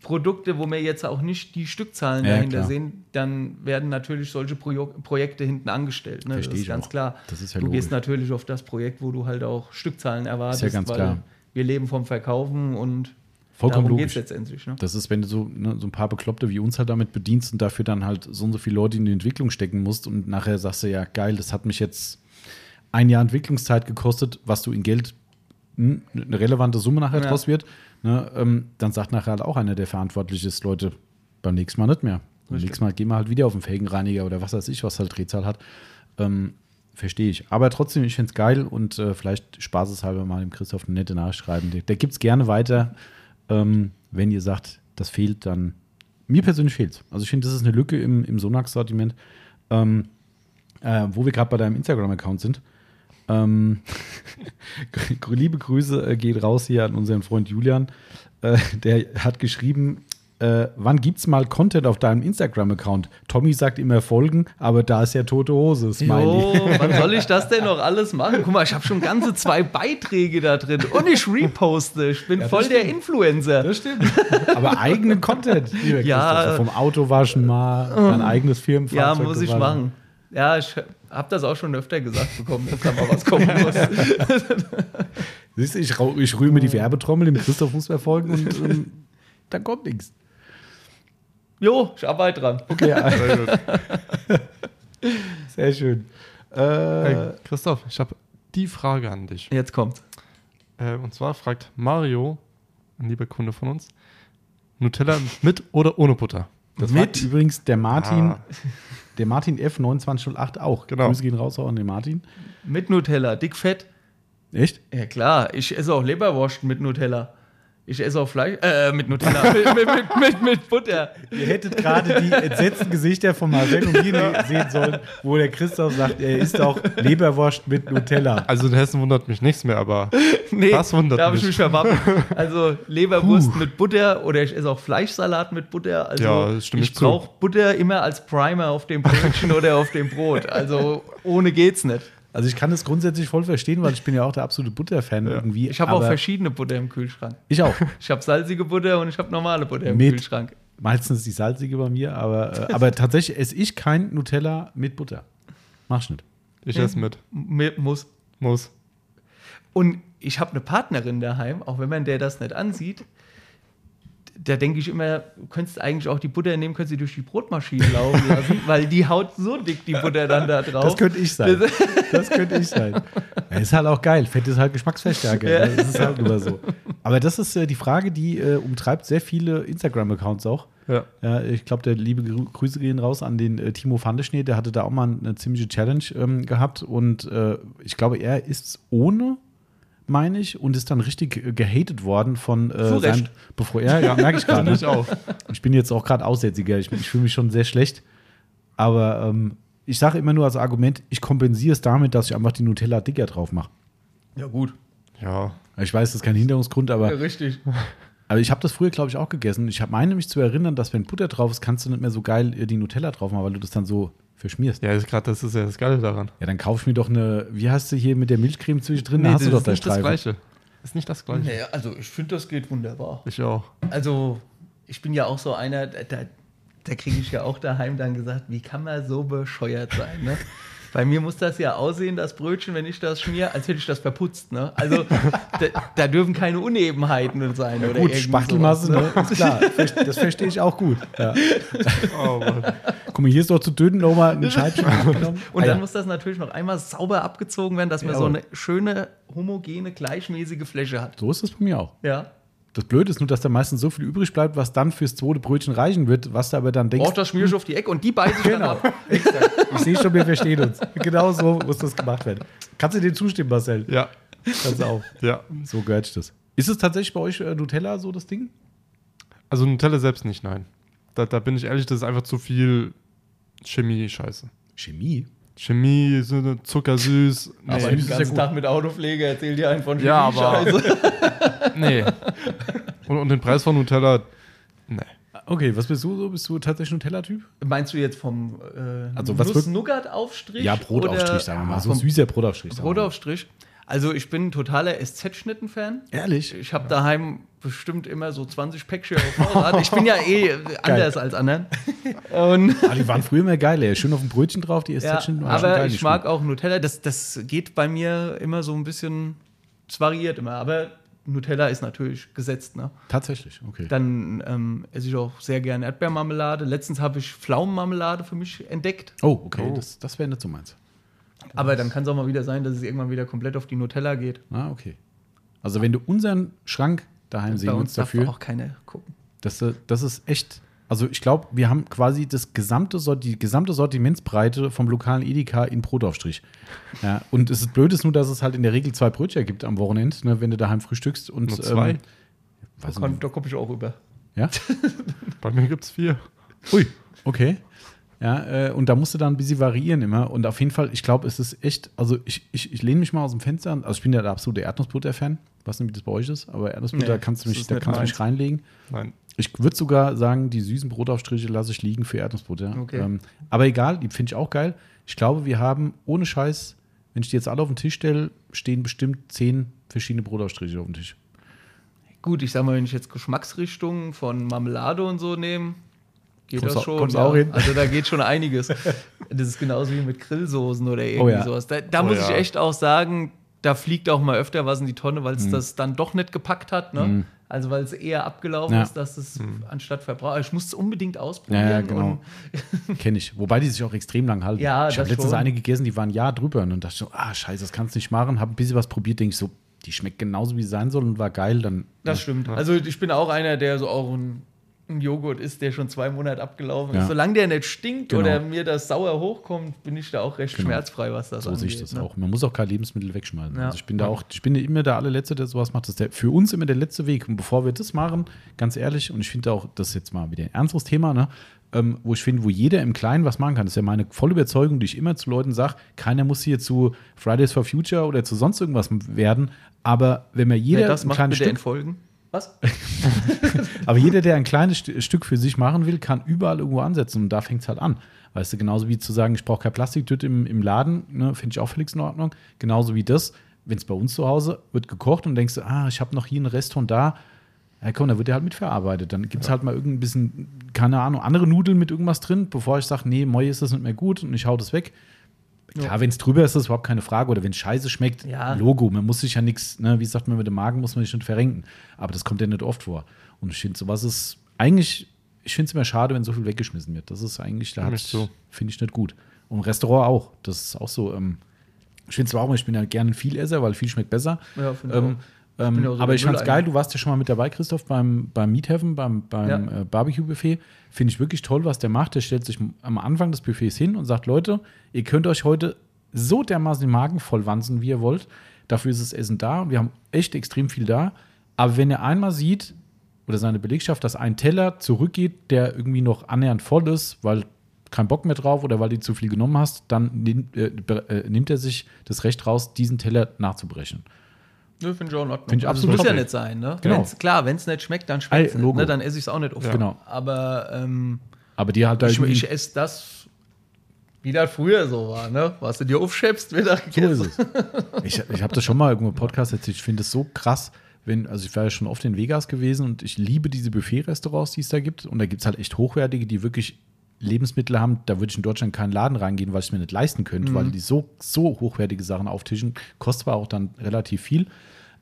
Produkte, wo wir jetzt auch nicht die Stückzahlen ja, dahinter klar. sehen, dann werden natürlich solche Pro Projekte hinten angestellt. Ne? Verstehe das ist ganz auch. klar. Ist ja du logisch. gehst natürlich auf das Projekt, wo du halt auch Stückzahlen erwartest, ist ja ganz weil klar. wir leben vom Verkaufen und Vollkommen Darum logisch. letztendlich. Ne? Das ist, wenn du so, ne, so ein paar Bekloppte wie uns halt damit bedienst und dafür dann halt so und so viele Leute in die Entwicklung stecken musst und nachher sagst du ja, geil, das hat mich jetzt ein Jahr Entwicklungszeit gekostet, was du in Geld hm, eine relevante Summe nachher ja. draus wird, ne, ähm, dann sagt nachher halt auch einer, der verantwortlich ist, Leute, beim nächsten Mal nicht mehr. Beim nächsten Mal gehen wir halt wieder auf den Felgenreiniger oder was weiß ich, was halt Drehzahl hat. Ähm, Verstehe ich. Aber trotzdem, ich finde es geil und äh, vielleicht spaßeshalber mal dem Christoph eine nette Nachricht schreiben. Der, der gibt es gerne weiter. Ähm, wenn ihr sagt, das fehlt, dann. Mir persönlich fehlt es. Also ich finde, das ist eine Lücke im, im Sonax-Sortiment. Ähm, äh, wo wir gerade bei deinem Instagram-Account sind. Ähm, (laughs) liebe Grüße äh, geht raus hier an unseren Freund Julian. Äh, der hat geschrieben, äh, wann gibt's mal Content auf deinem Instagram-Account? Tommy sagt immer folgen, aber da ist ja tote Hose, Smiley. Jo, (laughs) wann soll ich das denn noch alles machen? Guck mal, ich habe schon ganze zwei Beiträge da drin und ich reposte. Ich bin ja, voll stimmt. der Influencer. Das stimmt. Aber eigenen Content. Ja. Vom Autowaschen mal, dein eigenes Firmenfahrzeug. Ja, muss ich machen. Ja, ich habe das auch schon öfter gesagt bekommen, dass da mal was kommen muss. (laughs) Siehst du, ich, ich rühre mir die Werbetrommel, dem Christoph muss folgen und, und ähm, dann kommt nichts. Jo, ich arbeite dran. Okay, also. (laughs) Sehr schön. Äh, hey, Christoph, ich habe die Frage an dich. Jetzt kommt. Äh, und zwar fragt Mario, ein lieber Kunde von uns, Nutella mit oder ohne Butter? Das mit übrigens der Martin, ah. der Martin F2908 auch. Genau. Grüße gehen raus auch an den Martin. Mit Nutella, dick fett. Echt? Ja klar, ich esse auch Leberwurst mit Nutella. Ich esse auch Fleisch, äh, mit Nutella, (laughs) mit, mit, mit, mit, Butter. Ihr hättet gerade die entsetzten Gesichter von Marcel und mir sehen sollen, wo der Christoph sagt, er isst auch Leberwurst mit Nutella. Also in Hessen wundert mich nichts mehr, aber (laughs) nee, das wundert da mich. Da habe ich mich verwappnet. Also Leberwurst Puh. mit Butter oder ich esse auch Fleischsalat mit Butter. Also ja, das stimmt ich brauche Butter immer als Primer auf dem Brötchen oder auf dem Brot. Also ohne geht's nicht. Also ich kann das grundsätzlich voll verstehen, weil ich bin ja auch der absolute Butterfan ja. irgendwie. Ich habe auch verschiedene Butter im Kühlschrank. Ich auch. (laughs) Ich habe salzige Butter und ich habe normale Butter im mit, Kühlschrank. Meistens die salzige bei mir, aber, äh, aber tatsächlich esse ich kein Nutella mit Butter. Mach ich nicht. Ich esse mit. mit. Muss. Muss. Und ich habe eine Partnerin daheim, auch wenn man der das nicht ansieht, da denke ich immer, du könntest eigentlich auch die Butter nehmen, könntest sie durch die Brotmaschine laufen lassen, weil die haut so dick die Butter dann da drauf. Das könnte ich sein. Das (laughs) könnte ich sein. Ja, ist halt auch geil. Fett ist halt Geschmacksverstärker. Ja. Das ist halt nur so. Aber das ist äh, die Frage, die äh, umtreibt sehr viele Instagram-Accounts auch. Ja. ja ich glaube, der liebe Grüße gehen raus an den äh, Timo Fandeschnee, der hatte da auch mal eine ziemliche Challenge ähm, gehabt und äh, ich glaube, er ist ohne meine ich, und ist dann richtig gehatet worden von äh, seinem, bevor er, ja, merke ich (laughs) gerade. Ne? Ich bin jetzt auch gerade Aussätziger, ich, ich fühle mich schon sehr schlecht. Aber ähm, ich sage immer nur als Argument, ich kompensiere es damit, dass ich einfach die Nutella dicker drauf mache. Ja, gut. Ja. Ich weiß, das ist kein Hinderungsgrund, aber. Ja, richtig. Aber ich habe das früher, glaube ich, auch gegessen. Ich meine mich zu erinnern, dass wenn Butter drauf ist, kannst du nicht mehr so geil die Nutella drauf machen, weil du das dann so verschmierst. Ja, ist gerade das ist ja das Geile daran. Ja, dann kauf ich mir doch eine, wie hast du hier mit der Milchcreme zwischendrin? Nee, da hast du doch das, ist nicht das Gleiche. Ist nicht das Gleiche. Nee, also ich finde, das geht wunderbar. Ich auch. Also ich bin ja auch so einer, da, da kriege ich ja auch daheim dann gesagt, wie kann man so bescheuert sein, ne? (laughs) Bei mir muss das ja aussehen, das Brötchen, wenn ich das schmier, als hätte ich das verputzt. Ne? Also da, da, dürfen keine Unebenheiten sein. Ja, oder gut, Spachtelmasse, ne? ist klar. Das verstehe ich auch gut. Ja. (laughs) Oh, Guck mal, hier ist doch zu dünn nochmal ein Scheibchen (laughs) genommen. Und ah, dann ja. muss das natürlich noch einmal sauber abgezogen werden, dass man so eine schöne, homogene, gleichmäßige Fläche hat. So ist es bei mir auch. Ja. Das Blöde ist nur, dass da meistens so viel übrig bleibt, was dann fürs zweite Brötchen reichen wird, was du aber dann denkst. Oh, das schmier ich auf die Ecke und die beißen genau. dann ab. (laughs) ich sehe schon, wir verstehen uns. Genau so muss das gemacht werden. Kannst du dir zustimmen, Marcel? Ja. Kannst du auch. Ja. So gehört das. Ist es tatsächlich bei euch äh, Nutella so das Ding? Also Nutella selbst nicht, nein. Da, da bin ich ehrlich, das ist einfach zu viel Chemie-Scheiße. Chemie? Chemie, so zuckersüß. Nee, aber den ganzen ja Tag mit Autopflege erzählt dir einen von Chemie. Ja, aber. (laughs) nee. Und, und, den Preis von Nutella, nee. Okay, was bist du so? Bist du tatsächlich Nutella-Typ? Meinst du jetzt vom äh, also was Nuss-Nougat-Aufstrich? Ja, Brotaufstrich, sagen wir mal. So süßer Brotaufstrich. Brotaufstrich. Also ich bin ein totaler SZ-Schnitten-Fan. Ehrlich? Ich habe daheim bestimmt immer so 20 Päckchen auf Vorrat. (laughs) Ich bin ja eh anders als anderen. Und (laughs) ah, die waren früher immer geil, ey. Schön auf dem Brötchen drauf, die SZ-Schnitten. Ja, aber ich mag auch Nutella. Das, das geht bei mir immer so ein bisschen, es variiert immer. Aber Nutella ist natürlich gesetzt. Ne? Tatsächlich, okay. Dann ähm, esse ich auch sehr gerne Erdbeermarmelade. Letztens habe ich Pflaumenmarmelade für mich entdeckt. Oh, okay, oh. das, das wäre nicht so meins. Aber dann kann es auch mal wieder sein, dass es irgendwann wieder komplett auf die Nutella geht. Ah, okay. Also wenn du unseren Schrank daheim sehen willst dafür. auch keine gucken. Das, das ist echt also ich glaube, wir haben quasi das gesamte, die gesamte Sortimentsbreite vom lokalen Edeka in Brotaufstrich. (laughs) Ja, und es ist blöd ist nur, dass es halt in der Regel zwei Brötchen gibt am Wochenende, ne, wenn du daheim frühstückst. Und, nur zwei? Ähm, da, kann, da komme ich auch rüber. Ja? (laughs) Bei mir gibt es vier. Ui, okay. Ja, äh, und da musst du dann ein bisschen variieren immer. Und auf jeden Fall, ich glaube, es ist echt, also ich, ich, ich lehne mich mal aus dem Fenster an. Also ich bin ja der absolute Erdnussbutter-Fan. Weiß nicht, wie das bei euch ist, aber Erdnussbutter nee, kannst du mich, da kannst du mich reinlegen. Nein. Ich würde sogar sagen, die süßen Brotaufstriche lasse ich liegen für Erdnussbutter. Okay. Ähm, aber egal, die finde ich auch geil. Ich glaube, wir haben ohne Scheiß, wenn ich die jetzt alle auf den Tisch stelle, stehen bestimmt zehn verschiedene Brotaufstriche auf dem Tisch. Gut, ich sag mal, wenn ich jetzt Geschmacksrichtungen von Marmelade und so nehme, geht kommst das schon. Ja. Auch hin? Also da geht schon einiges. das ist genauso wie mit Grillsoßen oder irgendwie oh ja. sowas. Da, da oh muss ja. ich echt auch sagen, da fliegt auch mal öfter was in die Tonne, weil es mhm. das dann doch nicht gepackt hat. Ne? Mhm. Also weil es eher abgelaufen ja. ist, dass es mhm. anstatt verbraucht. Ich muss es unbedingt ausprobieren. Ja, ja genau. (laughs) Kenne ich. Wobei die sich auch extrem lang halten. Ja, ich habe letztens eine gegessen, die waren ja drüber und dachte so, ah scheiße, das kannst du nicht machen. Habe ein bisschen was probiert, denke ich so, die schmeckt genauso wie sie sein soll und war geil. Dann, das ja. stimmt. Also ich bin auch einer, der so auch ein ein Joghurt ist, der schon zwei Monate abgelaufen ist. Ja. Solange der nicht stinkt genau. oder mir das sauer hochkommt, bin ich da auch recht genau. schmerzfrei, was das so angeht. So sehe ich das ne? auch. Man muss auch kein Lebensmittel wegschmeißen. Ja. Also ich bin da auch, ich bin immer der allerletzte, der sowas macht. Das ist der, für uns immer der letzte Weg. Und bevor wir das machen, ganz ehrlich, und ich finde auch, das ist jetzt mal wieder ein ernstes Thema, ne? Ähm, wo ich finde, wo jeder im Kleinen was machen kann. Das ist ja meine volle Überzeugung, die ich immer zu Leuten sage, keiner muss hier zu Fridays for Future oder zu sonst irgendwas werden. Aber wenn man jeder Wer das ein macht, kleines Stück, entfolgen. Was? (laughs) Aber jeder, der ein kleines Stück für sich machen will, kann überall irgendwo ansetzen und da fängt es halt an. Weißt du, genauso wie zu sagen, ich brauche kein Plastiktüte im, im Laden, ne, finde ich auch völlig in Ordnung. Genauso wie das, wenn es bei uns zu Hause wird gekocht und denkst du, ah, ich habe noch hier einen Rest von da, ja komm, da wird der halt mitverarbeitet. Dann gibt es ja. halt mal irgendein bisschen, keine Ahnung, andere Nudeln mit irgendwas drin, bevor ich sage, nee, Moi ist das nicht mehr gut und ich hau das weg. Klar, wenn es drüber ist, ist das überhaupt keine Frage. Oder wenn es scheiße schmeckt, ja. Logo. Man muss sich ja nichts, ne, wie sagt man mit dem Magen, muss man sich nicht verrenken. Aber das kommt ja nicht oft vor. Und ich finde, sowas ist eigentlich, ich finde es immer schade, wenn so viel weggeschmissen wird. Das ist eigentlich, da so. finde ich nicht gut. Und Restaurant auch. Das ist auch so. Ähm, ich finde zwar auch, ich bin ja gerne viel Esser, weil viel schmeckt besser. Ja, ähm, ähm, so aber ich fand es geil, du warst ja schon mal mit dabei, Christoph, beim, beim Meat Heaven, beim, beim ja. äh, Barbecue-Buffet. Finde ich wirklich toll, was der macht. Der stellt sich am Anfang des Buffets hin und sagt: Leute, ihr könnt euch heute so dermaßen den Magen vollwanzen, wie ihr wollt. Dafür ist das Essen da und wir haben echt extrem viel da. Aber wenn er einmal sieht, oder seine Belegschaft, dass ein Teller zurückgeht, der irgendwie noch annähernd voll ist, weil kein Bock mehr drauf oder weil du zu viel genommen hast, dann nimmt, äh, äh, nimmt er sich das Recht raus, diesen Teller nachzubrechen. Ja, finde ich auch in Ordnung. Find ich also, absolut muss ja nicht sein, ne? Genau. Wenn's, klar, wenn es nicht schmeckt, dann schmeckt es ne? Dann esse ich es auch nicht oft. Ja. Genau. Aber, ähm, Aber die halt ich, ich esse das wie das früher so war, ne? Was du dir aufschäbst, wird da gegessen. So ich ich habe das schon mal irgendwo im Podcast erzählt. Ich finde es so krass, wenn, also ich war ja schon oft in Vegas gewesen und ich liebe diese Buffet-Restaurants, die es da gibt. Und da gibt es halt echt hochwertige, die wirklich Lebensmittel haben. Da würde ich in Deutschland keinen Laden reingehen, weil ich es mir nicht leisten könnte, mhm. weil die so, so hochwertige Sachen auftischen. Kostet zwar auch dann relativ viel,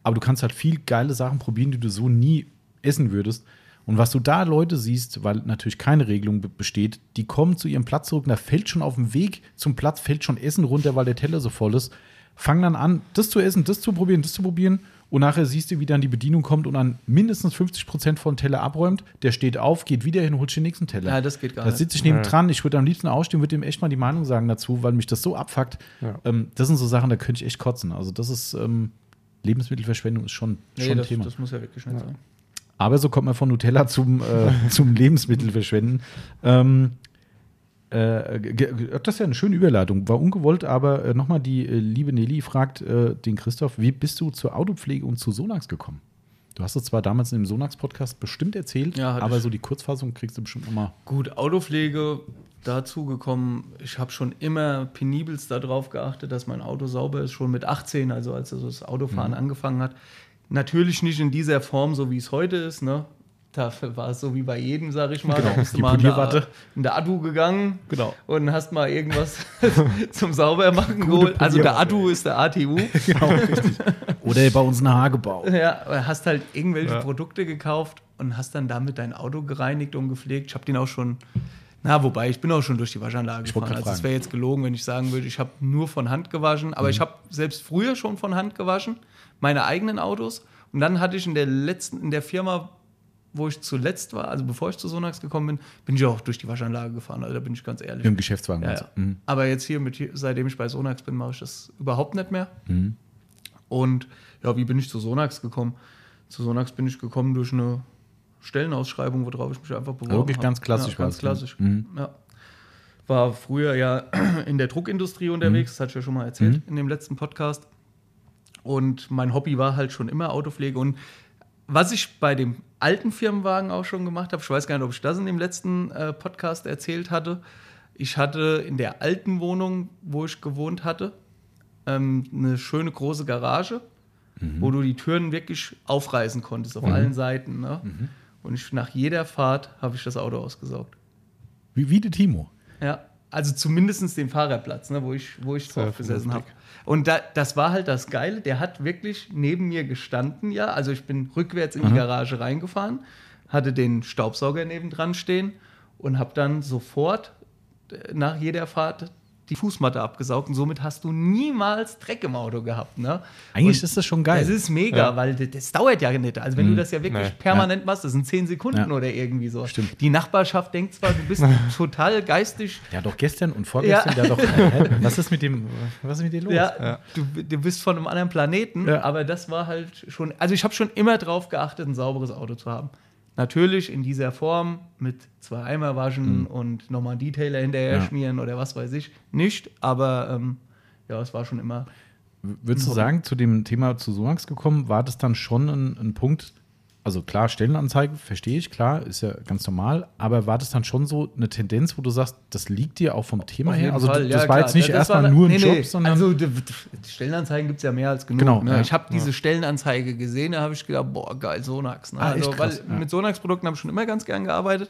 aber du kannst halt viel geile Sachen probieren, die du so nie essen würdest. Und was du da Leute siehst, weil natürlich keine Regelung besteht, die kommen zu ihrem Platz zurück, da fällt schon auf dem Weg zum Platz, fällt schon Essen runter, weil der Teller so voll ist. Fangen dann an, das zu essen, das zu probieren, das zu probieren. Und nachher siehst du, wie dann die Bedienung kommt und dann mindestens 50 Prozent von Teller abräumt. Der steht auf, geht wieder hin, holt den nächsten Teller. Ja, das geht gar nicht. Da sitze ich neben dran. Ich würde am liebsten ausstehen, würde ihm echt mal die Meinung sagen dazu, weil mich das so abfuckt. Ja. Ähm, das sind so Sachen, da könnte ich echt kotzen. Also, das ist ähm, Lebensmittelverschwendung ist schon, nee, schon das, ein Thema. Das muss ja wirklich nicht ja. sein. Aber so kommt man von Nutella (laughs) zum, äh, zum Lebensmittelverschwenden. Ähm, äh, das ist ja eine schöne Überleitung. War ungewollt, aber äh, nochmal die äh, liebe Nelly fragt äh, den Christoph, wie bist du zur Autopflege und zu Sonax gekommen? Du hast es zwar damals in dem Sonax-Podcast bestimmt erzählt, ja, aber so die Kurzfassung kriegst du bestimmt nochmal. Gut, Autopflege dazu gekommen. Ich habe schon immer penibelst darauf geachtet, dass mein Auto sauber ist, schon mit 18, also als das Autofahren mhm. angefangen hat. Natürlich nicht in dieser Form, so wie es heute ist. Ne? Dafür war es so wie bei jedem, sag ich mal. Genau, da bist du mal in der, in der Adu gegangen genau. und hast mal irgendwas (laughs) zum Saubermachen geholt. Also der Adu ist der ATU. (laughs) genau, richtig. Oder bei uns ein Hagebau. Ja, hast halt irgendwelche ja. Produkte gekauft und hast dann damit dein Auto gereinigt und gepflegt. Ich habe den auch schon na, wobei, ich bin auch schon durch die Waschanlage ich gefahren. Also es wäre jetzt gelogen, wenn ich sagen würde, ich habe nur von Hand gewaschen. Aber mhm. ich habe selbst früher schon von Hand gewaschen, meine eigenen Autos. Und dann hatte ich in der letzten, in der Firma, wo ich zuletzt war, also bevor ich zu Sonax gekommen bin, bin ich auch durch die Waschanlage gefahren. Also da bin ich ganz ehrlich. Im Geschäftswagen. Ja, ja. Mhm. Aber jetzt hier, mit, seitdem ich bei Sonax bin, mache ich das überhaupt nicht mehr. Mhm. Und ja, wie bin ich zu Sonax gekommen? Zu Sonax bin ich gekommen durch eine Stellenausschreibung, worauf ich mich einfach beworben habe. Wirklich ganz klassisch. Ja, ganz klassisch. Mhm. Ja. War früher ja (clears throat) in der Druckindustrie unterwegs, mhm. das hatte ich ja schon mal erzählt mhm. in dem letzten Podcast. Und mein Hobby war halt schon immer Autopflege. Und was ich bei dem alten Firmenwagen auch schon gemacht habe, ich weiß gar nicht, ob ich das in dem letzten äh, Podcast erzählt hatte. Ich hatte in der alten Wohnung, wo ich gewohnt hatte, ähm, eine schöne große Garage, mhm. wo du die Türen wirklich aufreißen konntest auf mhm. allen Seiten. Ne? Mhm. Und ich, nach jeder Fahrt habe ich das Auto ausgesaugt. Wie, wie der Timo? Ja, also zumindest den Fahrerplatz, ne, wo ich, wo ich drauf gesessen habe. Und da, das war halt das Geile. Der hat wirklich neben mir gestanden, ja. Also ich bin rückwärts in die Garage reingefahren, hatte den Staubsauger nebendran stehen und habe dann sofort äh, nach jeder Fahrt die Fußmatte abgesaugt und somit hast du niemals Dreck im Auto gehabt. Ne? Eigentlich und ist das schon geil. Das ist mega, ja. weil das, das, dauert ja nicht. Also wenn mhm. du das ja wirklich nee. permanent ja. machst, das sind zehn Sekunden ja. oder irgendwie so. Stimmt. Die Nachbarschaft denkt zwar, du bist (laughs) total geistig. Ja, doch gestern und vorgestern, ja, doch. Äh, (laughs) was ist mit dem, was ist mit dir los? Ja, Du, du bist von einem anderen Planeten, aber das war halt schon, also ich habe schon immer drauf geachtet, ein sauberes Auto zu haben. Natürlich in dieser Form mit zwei Eimer waschen mhm. und nochmal einen Detailer hinterher ja. schmieren oder was weiß ich nicht, aber ähm, ja, es war schon immer. Würdest du sagen, zu dem Thema zu Sonax gekommen, war das dann schon ein, ein Punkt, also klar, Stellenanzeigen, verstehe ich, klar, ist ja ganz normal, aber war das dann schon so eine Tendenz, wo du sagst, das liegt dir auch vom Thema her? Also Fall, das ja, war jetzt nicht erstmal nur ein nee, Job, nee. sondern. Also die, die Stellenanzeigen gibt es ja mehr als genug. Genau, ne? ja, ich habe diese Stellenanzeige gesehen, da habe ich gedacht, boah, geil, Sonax. Ne? Ah, also, krass, weil mit Sonax-Produkten habe ich schon immer ganz gern gearbeitet.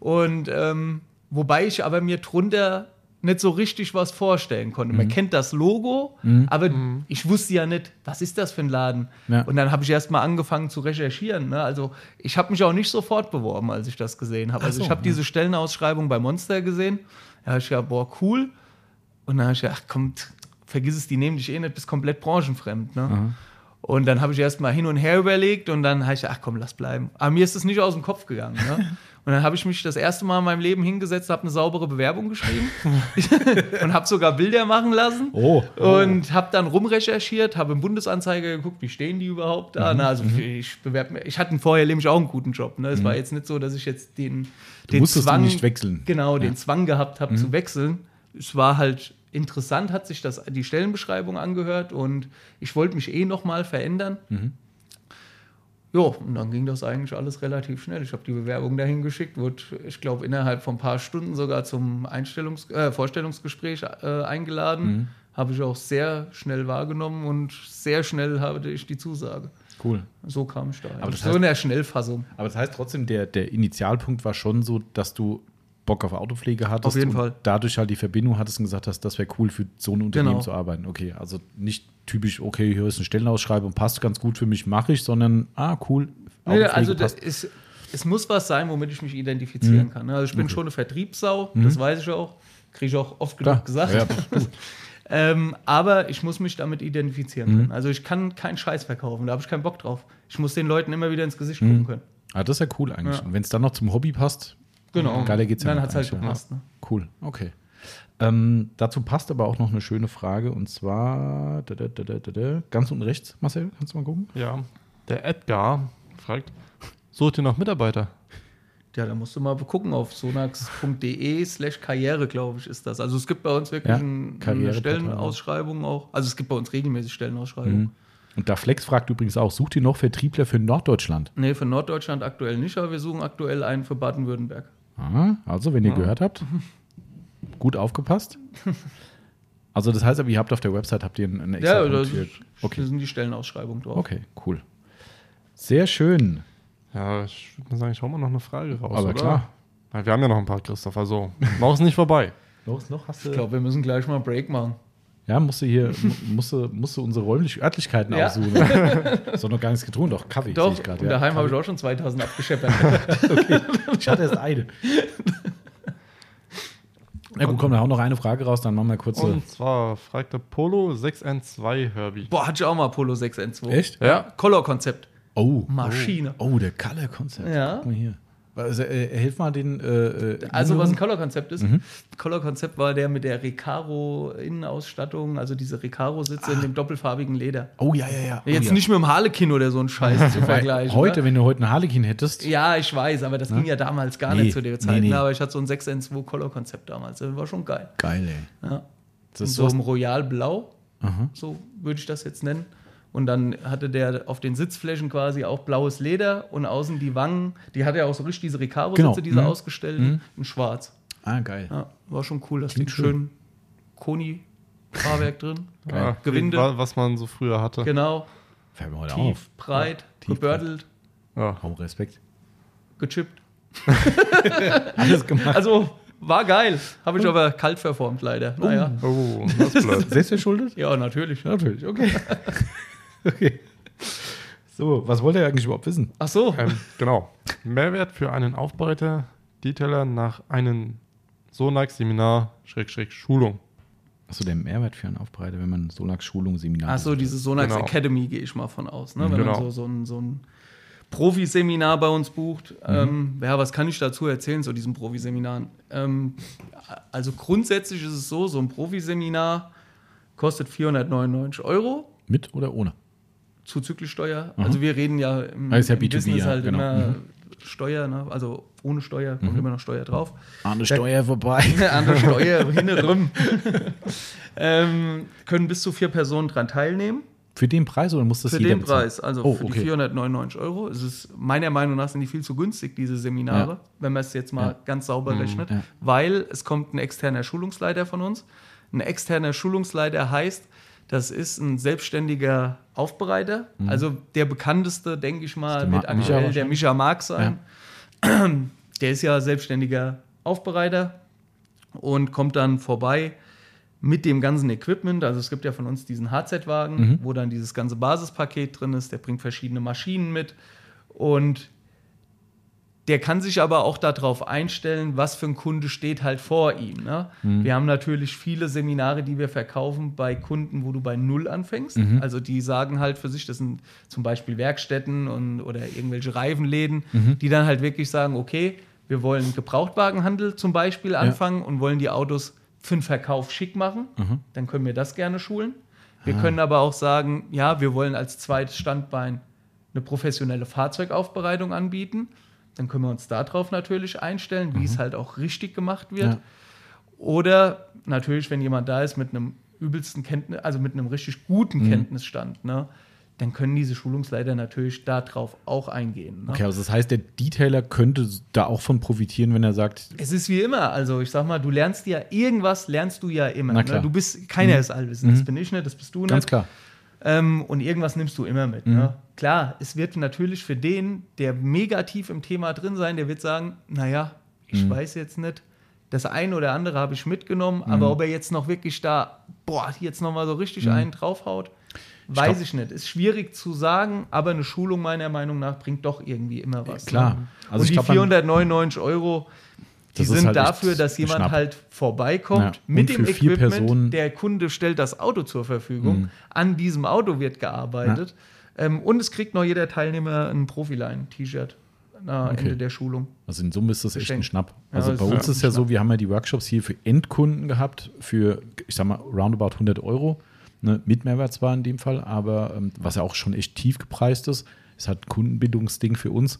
Und ähm, wobei ich aber mir drunter nicht so richtig was vorstellen konnte. Mhm. Man kennt das Logo, mhm. aber mhm. ich wusste ja nicht, was ist das für ein Laden. Ja. Und dann habe ich erst mal angefangen zu recherchieren. Ne? Also ich habe mich auch nicht sofort beworben, als ich das gesehen habe. Also so, ich habe ja. diese Stellenausschreibung bei Monster gesehen. Da habe ich gedacht, boah, cool. Und dann habe ich gedacht, ach komm, vergiss es, die nehmen dich eh nicht, bist komplett branchenfremd. Ne? Und dann habe ich erst mal hin und her überlegt und dann habe ich gedacht, ach komm, lass bleiben. Aber mir ist das nicht aus dem Kopf gegangen. Ne? (laughs) Und dann habe ich mich das erste Mal in meinem Leben hingesetzt, habe eine saubere Bewerbung geschrieben (laughs) (laughs) und habe sogar Bilder machen lassen. Oh, oh. Und habe dann rumrecherchiert, habe im Bundesanzeiger geguckt, wie stehen die überhaupt da. Mhm. Na, also mhm. ich bewerbe Ich hatte vorher nämlich auch einen guten Job. Ne? Es mhm. war jetzt nicht so, dass ich jetzt den, du den Zwang nicht wechseln. Genau, ja. den Zwang gehabt habe mhm. zu wechseln. Es war halt interessant, hat sich das die Stellenbeschreibung angehört und ich wollte mich eh noch mal verändern. Ja, und dann ging das eigentlich alles relativ schnell. Ich habe die Bewerbung dahin geschickt, wurde, ich glaube, innerhalb von ein paar Stunden sogar zum Einstellungs äh, Vorstellungsgespräch äh, eingeladen. Mhm. Habe ich auch sehr schnell wahrgenommen und sehr schnell hatte ich die Zusage. Cool. So kam ich da. Aber das heißt, so in der Schnellfassung. Aber das heißt trotzdem, der, der Initialpunkt war schon so, dass du Bock auf Autopflege hattest. Auf jeden Fall. Dadurch halt die Verbindung hattest und gesagt hast, das wäre cool für so ein Unternehmen genau. zu arbeiten. Okay, also nicht typisch, okay, hier ist eine Stellenausschreibung, passt ganz gut für mich, mache ich, sondern, ah, cool. Nee, also das ist, es muss was sein, womit ich mich identifizieren mhm. kann. Ne? Also ich bin okay. schon eine Vertriebssau, mhm. das weiß ich auch. Kriege ich auch oft genug gesagt. Ja, (laughs) ähm, aber ich muss mich damit identifizieren mhm. können. Also ich kann keinen Scheiß verkaufen, da habe ich keinen Bock drauf. Ich muss den Leuten immer wieder ins Gesicht gucken mhm. können. Ah, das ist ja cool eigentlich. Ja. Und wenn es dann noch zum Hobby passt, genau. geiler geht's ja Dann hat es halt gepasst. Ne? Cool, okay. Ähm, dazu passt aber auch noch eine schöne Frage und zwar da, da, da, ganz unten rechts, Marcel, kannst du mal gucken? Ja, der Edgar fragt, sucht ihr noch Mitarbeiter? Ja, da musst du mal gucken auf sonax.de slash Karriere, glaube ich, ist das. Also es gibt bei uns wirklich ja, ein, eine Stellenausschreibung auch. Also es gibt bei uns regelmäßig Stellenausschreibungen. Mhm. Und da Flex fragt übrigens auch, sucht ihr noch Vertriebler für Norddeutschland? Nee, für Norddeutschland aktuell nicht, aber wir suchen aktuell einen für Baden-Württemberg. Also, wenn ihr ja. gehört habt, gut aufgepasst. Also das heißt aber, ihr habt auf der Website habt ihr einen extra Ja, das, okay. das sind die Stellenausschreibungen drauf. Okay, cool. Sehr schön. Ja, ich würde mal sagen, ich hau mal noch eine Frage raus. Aber oder? klar. Weil wir haben ja noch ein paar, Christoph. Also, noch ist nicht vorbei. Los, noch hast Ich glaube, wir müssen gleich mal einen Break machen. Ja, musst du hier, musst du, musst du unsere räumlichen Örtlichkeiten Ja. aussuchen. Ist doch noch gar nichts getrun, doch Kaffee. Doch, sehe ich und ja. daheim habe ich auch schon 2000 abgescheppert. (laughs) Ich hatte erst eine. Na gut, komm, dann hau noch eine Frage raus, dann machen wir kurz. Und zwar fragt der Polo 6N2 Herbie. Boah, hatte ich auch mal Polo 6N2. Echt? Ja, Color-Konzept. Oh. Maschine. Oh, der Color-Konzept. Ja. Guck mal hier. Also, äh, hilf mal den. Äh, äh, Also, was ein. Color-Konzept ist. Mhm. Color-Konzept war der mit der Recaro-Innenausstattung, also diese Recaro-Sitze in dem doppelfarbigen Leder. Oh, ja, ja, ja. Oh, Jetzt ja. nicht mit dem Harlequin oder so ein Scheiß (laughs) zu vergleichen. Heute, ne? wenn du heute einen Harlequin hättest. Ja, ich weiß, aber das ging ja damals gar Nee, nicht zu der Zeit. nee, nee. Ne? Aber ich hatte so ein 6N2 Color-Konzept damals. Das war schon geil. Geil, ey. Ja. Das In ist so einem Royal Blau, Aha. so würde ich das jetzt nennen. Und dann hatte der auf den Sitzflächen quasi auch blaues Leder und außen die Wangen, die hatte ja auch so richtig diese Recaro-Sitze, Genau. diese Mhm. ausgestellten, in schwarz. Ah, geil. Ja, war schon cool. Das Klingt liegt schön Koni-Fahrwerk drin. (laughs) Ja, Gewinde. wa- Was man so früher hatte. Genau, Fällt mir heute tief, auf. breit, tief, gebördelt, Ja. Oh, Respekt. gechippt. (laughs) Alles gemacht. Also war geil. Habe ich aber kalt verformt leider. Naja. Oh, das ist blöd. (laughs) Selbst verschuldet? Ja, natürlich. Natürlich, okay. (laughs) okay. So, was wollt ihr eigentlich überhaupt wissen? Ach so. ähm, genau. Mehrwert für einen Aufbereiter, Detailer nach einem Sonax-Seminar, Schrägstrich Schulung. Achso, der Mehrwert für einen Aufbereiter, wenn man Sonax-Schulung, Seminar. Ach so, diese Sonax Genau. Academy gehe ich mal von aus. Ne? Wenn Genau. man so, so ein, so ein Profiseminar bei uns bucht. Ähm, ja, was kann ich dazu erzählen zu diesen Profiseminaren? Ähm, also grundsätzlich ist es so, so ein Profiseminar kostet 499 Euro. Mit oder ohne? Zuzüglich Steuer. Also wir reden ja im, ist ja im B2B, Business ja, halt genau. immer Mhm. Steuer, ne? also ohne Steuer kommt immer noch Steuer drauf. An der Steuer vorbei. (laughs) An der Steuer (laughs) hinten rum. ähm, können bis zu vier Personen dran teilnehmen. Für den Preis oder muss das Für jeder den bezahlen? Preis, also Oh, für die okay. 499 Euro. Es ist meiner Meinung nach sind die viel zu günstig, diese Seminare, Ja. wenn man es jetzt mal Ja. ganz sauber rechnet, ja. weil es kommt ein externer Schulungsleiter von uns. Ein externer Schulungsleiter heißt, das ist ein selbstständiger Aufbereiter. Also der bekannteste, denke ich mal, Mhm. Micha aktuell der. Micha Marx sein. (clears throat) Der ist ja selbstständiger Aufbereiter und kommt dann vorbei mit dem ganzen Equipment. Also es gibt ja von uns diesen HZ-Wagen, Mhm. wo dann dieses ganze Basispaket drin ist. Der bringt verschiedene Maschinen mit und der kann sich aber auch darauf einstellen, was für ein Kunde steht halt vor ihm. Ne? Mhm. Wir haben natürlich viele Seminare, die wir verkaufen bei Kunden, wo du bei Null anfängst. Mhm. Also die sagen halt für sich, das sind zum Beispiel Werkstätten und, oder irgendwelche Reifenläden, Mhm. die dann halt wirklich sagen, okay, wir wollen Gebrauchtwagenhandel zum Beispiel anfangen und wollen die Autos für den Verkauf schick machen. Mhm. Dann können wir das gerne schulen. Ah. Wir können aber auch sagen, ja, wir wollen als zweites Standbein eine professionelle Fahrzeugaufbereitung anbieten. Dann können wir uns darauf natürlich einstellen, wie es halt auch richtig gemacht wird. Mhm. Ja. Oder natürlich, wenn jemand da ist mit einem übelsten Kenntnis, also mit einem richtig guten Mhm. Kenntnisstand, ne, dann können diese Schulungsleiter natürlich darauf auch eingehen. Ne? Okay, also das heißt, der Detailer könnte da auch von profitieren, wenn er sagt, Es ist wie immer, also ich sag mal, du lernst ja irgendwas, lernst du ja immer. Na Ne? klar. Mhm. Du bist, keiner ist allwissend, das bin ich nicht, das bist du nicht. ganz klar. Ähm, und irgendwas nimmst du immer mit. Mhm. Ne? Klar, es wird natürlich für den, der mega tief im Thema drin sein, der wird sagen, naja, ich Mhm. weiß jetzt nicht, das eine oder andere habe ich mitgenommen, aber Mhm. ob er jetzt noch wirklich da, boah, jetzt nochmal so richtig einen draufhaut, weiß ich nicht. Ist schwierig zu sagen, aber eine Schulung meiner Meinung nach bringt doch irgendwie immer was. Klar. Ne? Also und ich die glaub, man- 499 Euro, die sind halt dafür, dass jemand Schnapp. halt vorbeikommt Ja. mit dem Equipment. Personen- der Kunde stellt das Auto zur Verfügung. Mhm. An diesem Auto wird gearbeitet. Ähm, und es kriegt noch jeder Teilnehmer ein Profiline-T-Shirt am Okay. Ende der Schulung. Also in Summe ist das echt ein. Schnapp. Ja, Also das bei uns ja ist ja ein so, wir haben ja die Workshops hier für Endkunden gehabt, für, ich sag mal, roundabout 100 Euro, ne, mit Mehrwert zwar in dem Fall, aber ähm, was ja auch schon echt tief gepreist ist, ist halt ein Kundenbindungsding für uns.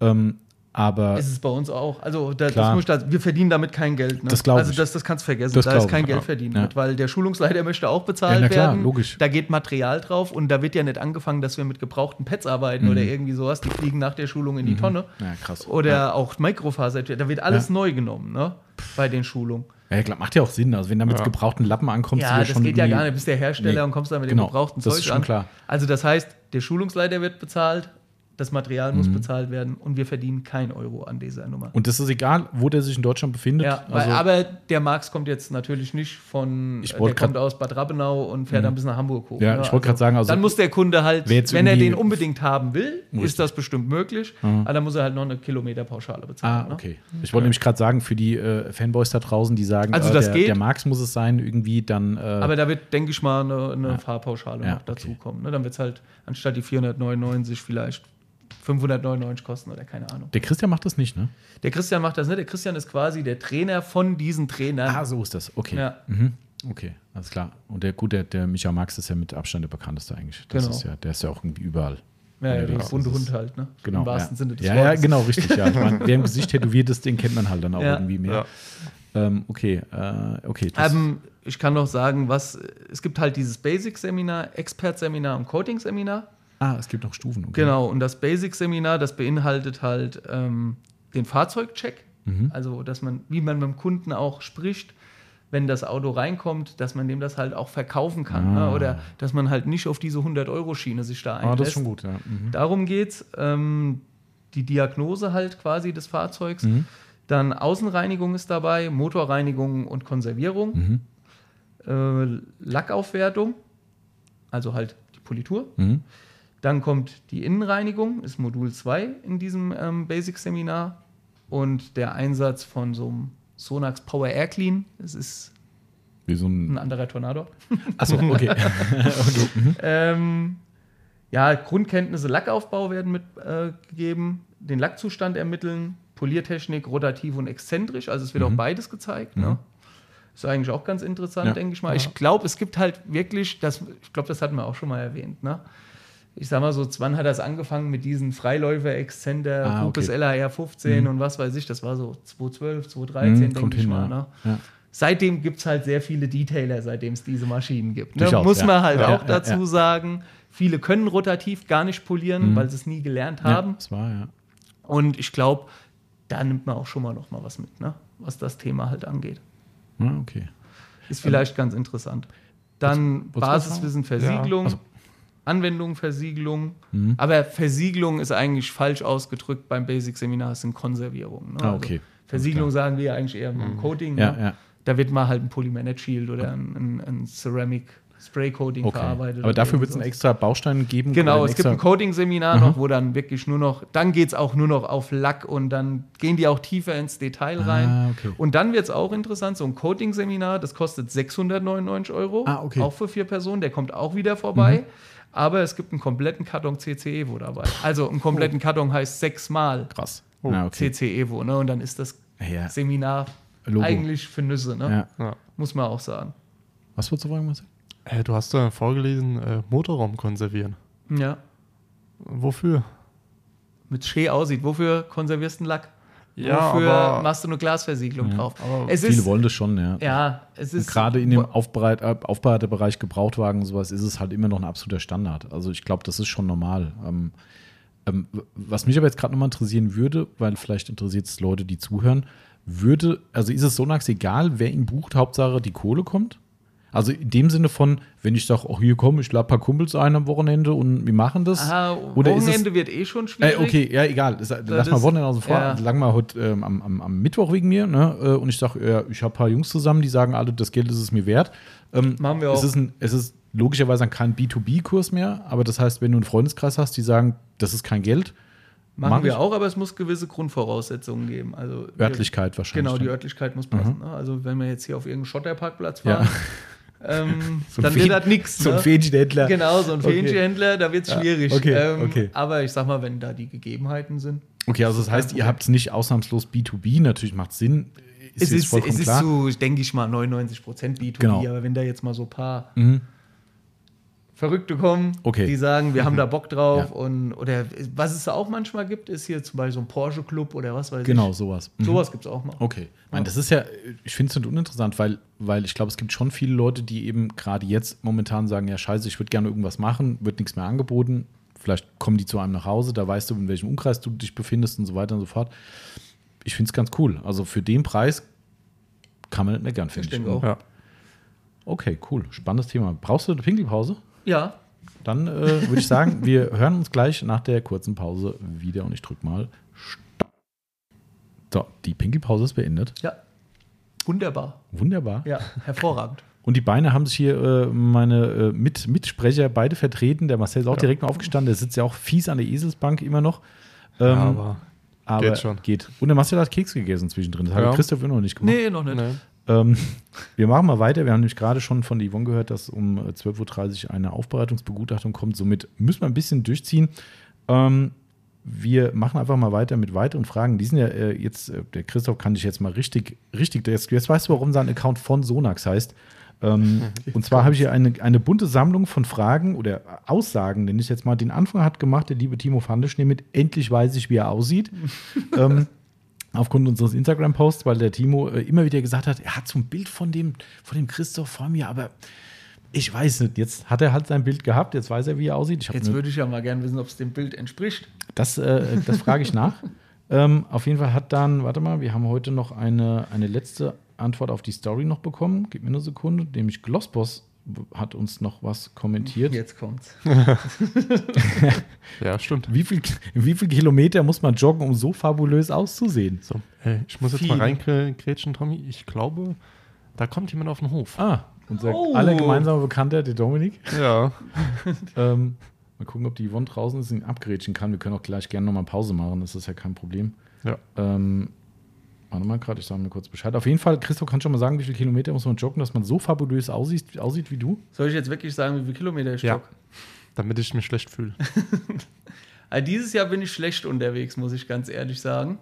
Ähm, aber Ist es bei uns auch. Also da, das Klar. da, wir verdienen damit kein Geld. Ne? Das glaub Also ich. das, das kannst du vergessen. Das da ist kein ich, Geld verdient Ja. mit, weil der Schulungsleiter möchte auch bezahlt Ja, klar, werden. logisch. Da geht Material drauf und da wird ja nicht angefangen, dass wir mit gebrauchten Pads arbeiten Mhm. oder irgendwie sowas. Die fliegen nach der Schulung in die Tonne. ja, krass. Oder ja. auch Mikrofaser. Da wird alles neu genommen, ne? Bei den Schulungen. Ja, klar, macht ja auch Sinn. Also wenn du mit Ja. gebrauchten Lappen ankommst, Ja, du das schon geht ja gar nicht. Bist der Hersteller Nee. und kommst da mit Genau, dem gebrauchten das Zeug ist schon an. klar. Also das heißt, der Schulungsleiter wird bezahlt, das Material muss mhm. bezahlt werden und wir verdienen kein Euro an dieser Nummer. Und das ist egal, wo der sich in Deutschland befindet? Ja, weil, also aber der Marx kommt jetzt natürlich nicht von, ich der kommt aus Bad Rappenau und fährt mhm. dann bis nach Hamburg hoch. Ja, ne? ich wollte gerade also, sagen, also dann muss der Kunde halt, wenn er den unbedingt haben will, ist das bestimmt möglich, mhm. aber dann muss er halt noch eine Kilometerpauschale bezahlen. Ah, ne? okay. Ne? Ich wollte nämlich gerade sagen, für die äh, Fanboys da draußen, die sagen, also das äh, der, geht. der Marx muss es sein, irgendwie dann. Äh, aber da wird, denke ich mal, eine, eine ja. Fahrpauschale ja, noch dazukommen. Ne? Dann wird es halt anstatt die 499 vielleicht 599 kosten oder keine Ahnung. Der Christian macht das nicht, ne? Der Christian macht das nicht. Der Christian ist quasi der Trainer von diesen Trainern. Ah, so ist das. Okay. Ja. Mhm. Okay, alles klar. Und der, gut, der, der Michael Marx ist ja mit Abstand der bekannteste eigentlich. Das genau. ist ja, der ist ja auch irgendwie überall. Ja, ja, der bunte Hund halt, ne? Genau. Im wahrsten ja. Sinne des ja, Wortes. Ja, genau, richtig, ja. (laughs) meine, wer im Gesicht tätowiert ist, den kennt man halt dann auch ja. irgendwie mehr. Ja. Ähm, okay, äh, okay. Ähm, ich kann noch sagen, was, es gibt halt dieses Basic-Seminar, Expert-Seminar und Coating-Seminar. Ah, es gibt noch Stufen. Okay. Genau, und das Basic-Seminar, das beinhaltet halt ähm, den Fahrzeugcheck. Mhm. Also, dass man, wie man mit dem Kunden auch spricht, wenn das Auto reinkommt, dass man dem das halt auch verkaufen kann. Ne? Ah. Ne? Oder dass man halt nicht auf diese 100-Euro-Schiene sich da einlässt. Ah, das ist schon gut, ja. Mhm. Darum geht's. Ähm, die Diagnose halt quasi des Fahrzeugs. Mhm. Dann Außenreinigung ist dabei, Motorreinigung und Konservierung. Mhm. Äh, Lackaufwertung, also halt die Politur. Dann kommt die Innenreinigung, ist Modul 2 in diesem ähm, Basic-Seminar. Und der Einsatz von so einem Sonax Power Air Clean. Das ist Wie so ein, ein anderer Tornado. Achso, okay. (laughs) okay. Mhm. Ähm, ja, Grundkenntnisse Lackaufbau werden mitgegeben, äh, den Lackzustand ermitteln, Poliertechnik, rotativ und exzentrisch. Also es wird mhm. auch beides gezeigt. Mhm. Ne? Ist eigentlich auch ganz interessant, ja. denke ich mal. Ich glaube, es gibt halt wirklich, das, ich glaube, das hatten wir auch schon mal erwähnt, ne? Ich sag mal so, wann hat das angefangen mit diesen Freiläufer-Exzenter, ah, okay. LAR 15 mhm. und was weiß ich, das war so 2012, 2013, mhm, denke ich mal. Ne? Ja. Seitdem gibt es halt sehr viele Detailer, seitdem es diese Maschinen gibt. Ne? Muss man halt ja, auch dazu sagen, viele können rotativ gar nicht polieren, mhm. weil sie es nie gelernt haben. das war, ja. Und ich glaube, da nimmt man auch schon mal noch mal was mit, ne? was das Thema halt angeht. Ja, okay. Ist vielleicht ähm, ganz interessant. Dann Basiswissen, Versiegelung. Also, Anwendung, Versiegelung. Mhm. Aber Versiegelung ist eigentlich falsch ausgedrückt beim Basic-Seminar, es sind Konservierungen. Ne? Ah, okay. Also Versiegelung sagen wir ja eigentlich eher mhm. Coating. Ja, ne? ja. Da wird mal halt ein Polymanet Shield oder ein, ein, ein Ceramic Spray-Coating okay. verarbeitet. Aber dafür wird es einen extra Baustein geben? Genau, es gibt ein Coating-Seminar mhm. noch, wo dann wirklich nur noch, dann geht es auch nur noch auf Lack und dann gehen die auch tiefer ins Detail rein. Ah, okay. Und dann wird es auch interessant, so ein Coating-Seminar, das kostet 699 Euro, ah, okay. auch für vier Personen, der kommt auch wieder vorbei. Mhm. Aber es gibt einen kompletten Karton CC Evo dabei. Also einen kompletten oh. Karton heißt sechsmal Krass. Oh. Ah, okay. CC Evo. Ne? Und dann ist das ja. Seminar Logo. eigentlich für Nüsse. Ne? Ja. Muss man auch sagen. Was wolltest du fragen, Marcel? Äh, du hast da vorgelesen, äh, Motorraum konservieren. Ja. Wofür? Mit schee aussieht. Wofür konservierst du einen Lack? Ja, Wofür aber, machst du eine Glasversiegelung ja, drauf? Es viele ist, wollen das schon, ja. Ja, es ist. Gerade in dem Aufbereit, Aufbereiterbereich Gebrauchtwagen und sowas ist es halt immer noch ein absoluter Standard. Also ich glaube, das ist schon normal. Ähm, ähm, was mich aber jetzt gerade nochmal interessieren würde, weil vielleicht interessiert es Leute, die zuhören, würde, also ist es Sonax egal, wer ihn bucht, Hauptsache die Kohle kommt? Also in dem Sinne von, wenn ich sage, oh, hier komm, ich lade ein paar Kumpels ein am Wochenende und wir machen das. Aha, Oder Wochenende es, wird eh schon schwierig. Äh, okay, ja, egal. Das, lass mal Wochenende außen vor. Ja. Lang mal heute ähm, am, am, am, Mittwoch wegen mir. Ne? Äh, und ich sage, ja, ich habe ein paar Jungs zusammen, die sagen alle, das Geld ist es mir wert. Ähm, machen wir auch. Es ist, ein, es ist logischerweise kein B2B-Kurs mehr, aber das heißt, wenn du einen Freundeskreis hast, die sagen, das ist kein Geld, Machen Mach wir ich. auch, aber es muss gewisse Grundvoraussetzungen geben. Also Örtlichkeit wahrscheinlich. Genau, die Örtlichkeit muss passen. Mhm. Also wenn wir jetzt hier auf irgendeinen Schotterparkplatz fahren, ja. (laughs) Ähm, (laughs) dann wird das nichts. So ein ne? Fähnchenhändler. Genau, so ein okay. Fähnchenhändler, da wird es ja. schwierig. Okay. Ähm, okay. Aber ich sag mal, wenn da die Gegebenheiten sind. Okay, also das heißt, ihr habt es nicht ausnahmslos B2B, natürlich macht es Sinn. Ist es ist, es ist so, denke ich mal, 99% B2B, genau. aber wenn da jetzt mal so ein paar mhm. Verrückte kommen, okay. die sagen, wir haben da Bock (laughs) drauf. Ja. Und, oder was es auch manchmal gibt, ist hier zum Beispiel so ein Porsche-Club oder was weiß genau, ich. Genau, sowas. Mhm. Sowas gibt es auch mal. Okay. Ich meine, das ist ja, ich finde es nicht uninteressant, weil, weil ich glaube, es gibt schon viele Leute, die eben gerade jetzt momentan sagen, ja scheiße, ich würde gerne irgendwas machen, wird nichts mehr angeboten. Vielleicht kommen die zu einem nach Hause, da weißt du, in welchem Umkreis du dich befindest und so weiter und so fort. Ich finde es ganz cool. Also für den Preis kann man nicht meckern, finde ich. Auch. Ja. Okay, cool. Spannendes Thema. Brauchst du eine Pinkelpause? Ja. dann äh, würde ich sagen, wir hören uns gleich nach der kurzen Pause wieder und ich drücke mal Stopp. So, die Pinkelpause ist beendet. Ja. Wunderbar. Wunderbar. Ja, hervorragend. (laughs) Und die Beine haben sich hier äh, meine äh, Mit Mitsprecher beide vertreten. Der Marcel ist auch ja. direkt mal aufgestanden. Der sitzt ja auch fies an der Eselsbank immer noch. Ähm, ja, aber, aber, geht schon. Geht. Und der Marcel hat Keks gegessen zwischendrin. Das ja. hat Christoph immer noch nicht gemacht. Nee, noch nicht. Nee. Ähm, (laughs) wir machen mal weiter. Wir haben nämlich gerade schon von Yvonne gehört, dass um 12.30 Uhr eine Aufbereitungsbegutachtung kommt. Somit müssen wir ein bisschen durchziehen. Ähm, wir machen einfach mal weiter mit weiteren Fragen. Die sind ja äh, jetzt, äh, der Christoph kann dich jetzt mal richtig, richtig, jetzt, jetzt weißt du, warum sein Account von Sonax heißt. Ähm, (laughs) und zwar habe ich hier eine, eine bunte Sammlung von Fragen oder Aussagen, denn ich jetzt mal den Anfang hat gemacht, der liebe Timo Fandeschnee mit Endlich weiß ich, wie er aussieht. (laughs) ähm, aufgrund unseres Instagram-Posts, weil der Timo äh, immer wieder gesagt hat, er hat so ein Bild von dem, von dem Christoph vor mir, aber ich weiß nicht. Jetzt hat er halt sein Bild gehabt, jetzt weiß er, wie er aussieht. jetzt würde ich ja mal gerne wissen, ob es dem Bild entspricht. Das, äh, das frage ich nach. (laughs) ähm, auf jeden Fall hat dann, warte mal, wir haben heute noch eine, eine letzte Antwort auf die Story noch bekommen. Gib mir eine Sekunde, nämlich Glossboss hat uns noch was kommentiert. Jetzt kommt's. (laughs) (laughs) ja, stimmt. Wie viel, wie viel Kilometer muss man joggen, um so fabulös auszusehen? So, hey, ich muss jetzt Viele. mal reingrätschen, Tommy. Ich glaube, da kommt jemand auf den Hof. Ah, unser oh. aller gemeinsamer Bekannter, der Dominik. Ja. (laughs) ähm, mal gucken, ob die Yvonne draußen ist und abgrätschen kann. Wir können auch gleich gerne nochmal Pause machen, das ist ja kein Problem. Ja. Ähm, Warte mal gerade, ich sage mir kurz Bescheid. Auf jeden Fall, Christoph, kannst du schon mal sagen, wie viele Kilometer muss man joggen, dass man so fabulös aussieht, aussieht wie du? Soll ich jetzt wirklich sagen, wie viele Kilometer ich ja. jogge? Damit ich mich schlecht fühle. (laughs) also dieses Jahr bin ich schlecht unterwegs, muss ich ganz ehrlich sagen.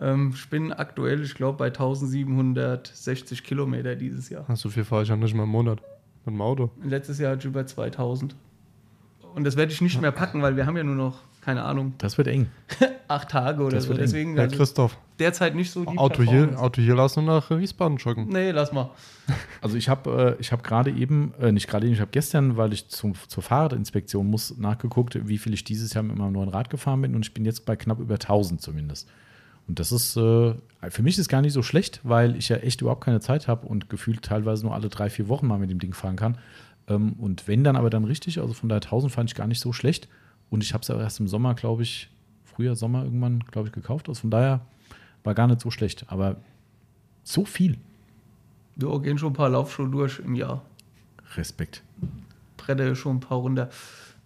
Ähm, ich bin aktuell, ich glaube, bei 1760 Kilometer dieses Jahr. so viel fahre ich ja nicht mal im Monat mit dem Auto. Letztes Jahr hatte ich über 2000. Und das werde ich nicht mehr packen, weil wir haben ja nur noch keine Ahnung. Das wird eng. (laughs) Acht Tage oder das so. Deswegen, Herr also Christoph. Derzeit nicht so die Auto hier, Auto hier lass nur nach Wiesbaden joggen. Nee, lass mal. (laughs) Also ich habe äh, hab gerade eben, äh, nicht gerade eben, ich habe gestern, weil ich zum, zur Fahrradinspektion muss, nachgeguckt, wie viel ich dieses Jahr mit meinem neuen Rad gefahren bin und ich bin jetzt bei knapp über 1000 zumindest. Und das ist, äh, für mich ist gar nicht so schlecht, weil ich ja echt überhaupt keine Zeit habe und gefühlt teilweise nur alle drei, vier Wochen mal mit dem Ding fahren kann. Ähm, und wenn dann aber dann richtig, also von daher 1000 fand ich gar nicht so schlecht. Und ich habe es ja erst im Sommer, glaube ich, früher Sommer irgendwann, glaube ich, gekauft. Also von daher war gar nicht so schlecht. Aber so viel. Wir gehen schon ein paar Laufschuhe durch im Jahr. Respekt. Brette schon ein paar runter.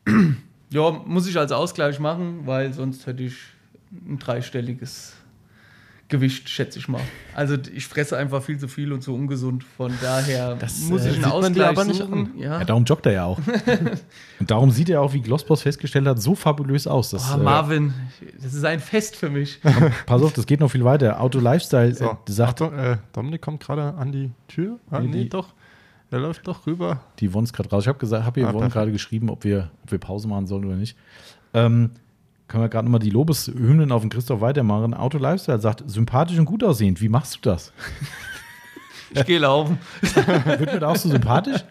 (clears throat) ja, muss ich als Ausgleich machen, weil sonst hätte ich ein dreistelliges Gewicht, schätze ich mal. Also ich fresse einfach viel zu viel und zu ungesund. Von daher das, muss äh, ich einen Ausgleich aber nicht suchen. Ja. ja. darum joggt er ja auch. (laughs) und darum sieht er auch, wie Glossboss festgestellt hat, so fabulös aus. Dass, oh, Marvin, das ist ein Fest für mich. Pass auf, das geht noch viel weiter. Auto Lifestyle so. äh, sagt. Achtung, äh, Dominik kommt gerade an die Tür. Ah, nee, nee, doch. Er läuft doch rüber. Die Wons gerade raus. Ich habe gesagt, habe ihr ah, gerade geschrieben, ob wir, ob wir Pause machen sollen oder nicht. Ähm, können wir gerade nochmal die Lobeshymnen auf den Christoph weitermachen. Auto Lifestyle sagt, sympathisch und gut aussehend. Wie machst du das? Ich gehe laufen. (laughs) Wird mir da auch so sympathisch?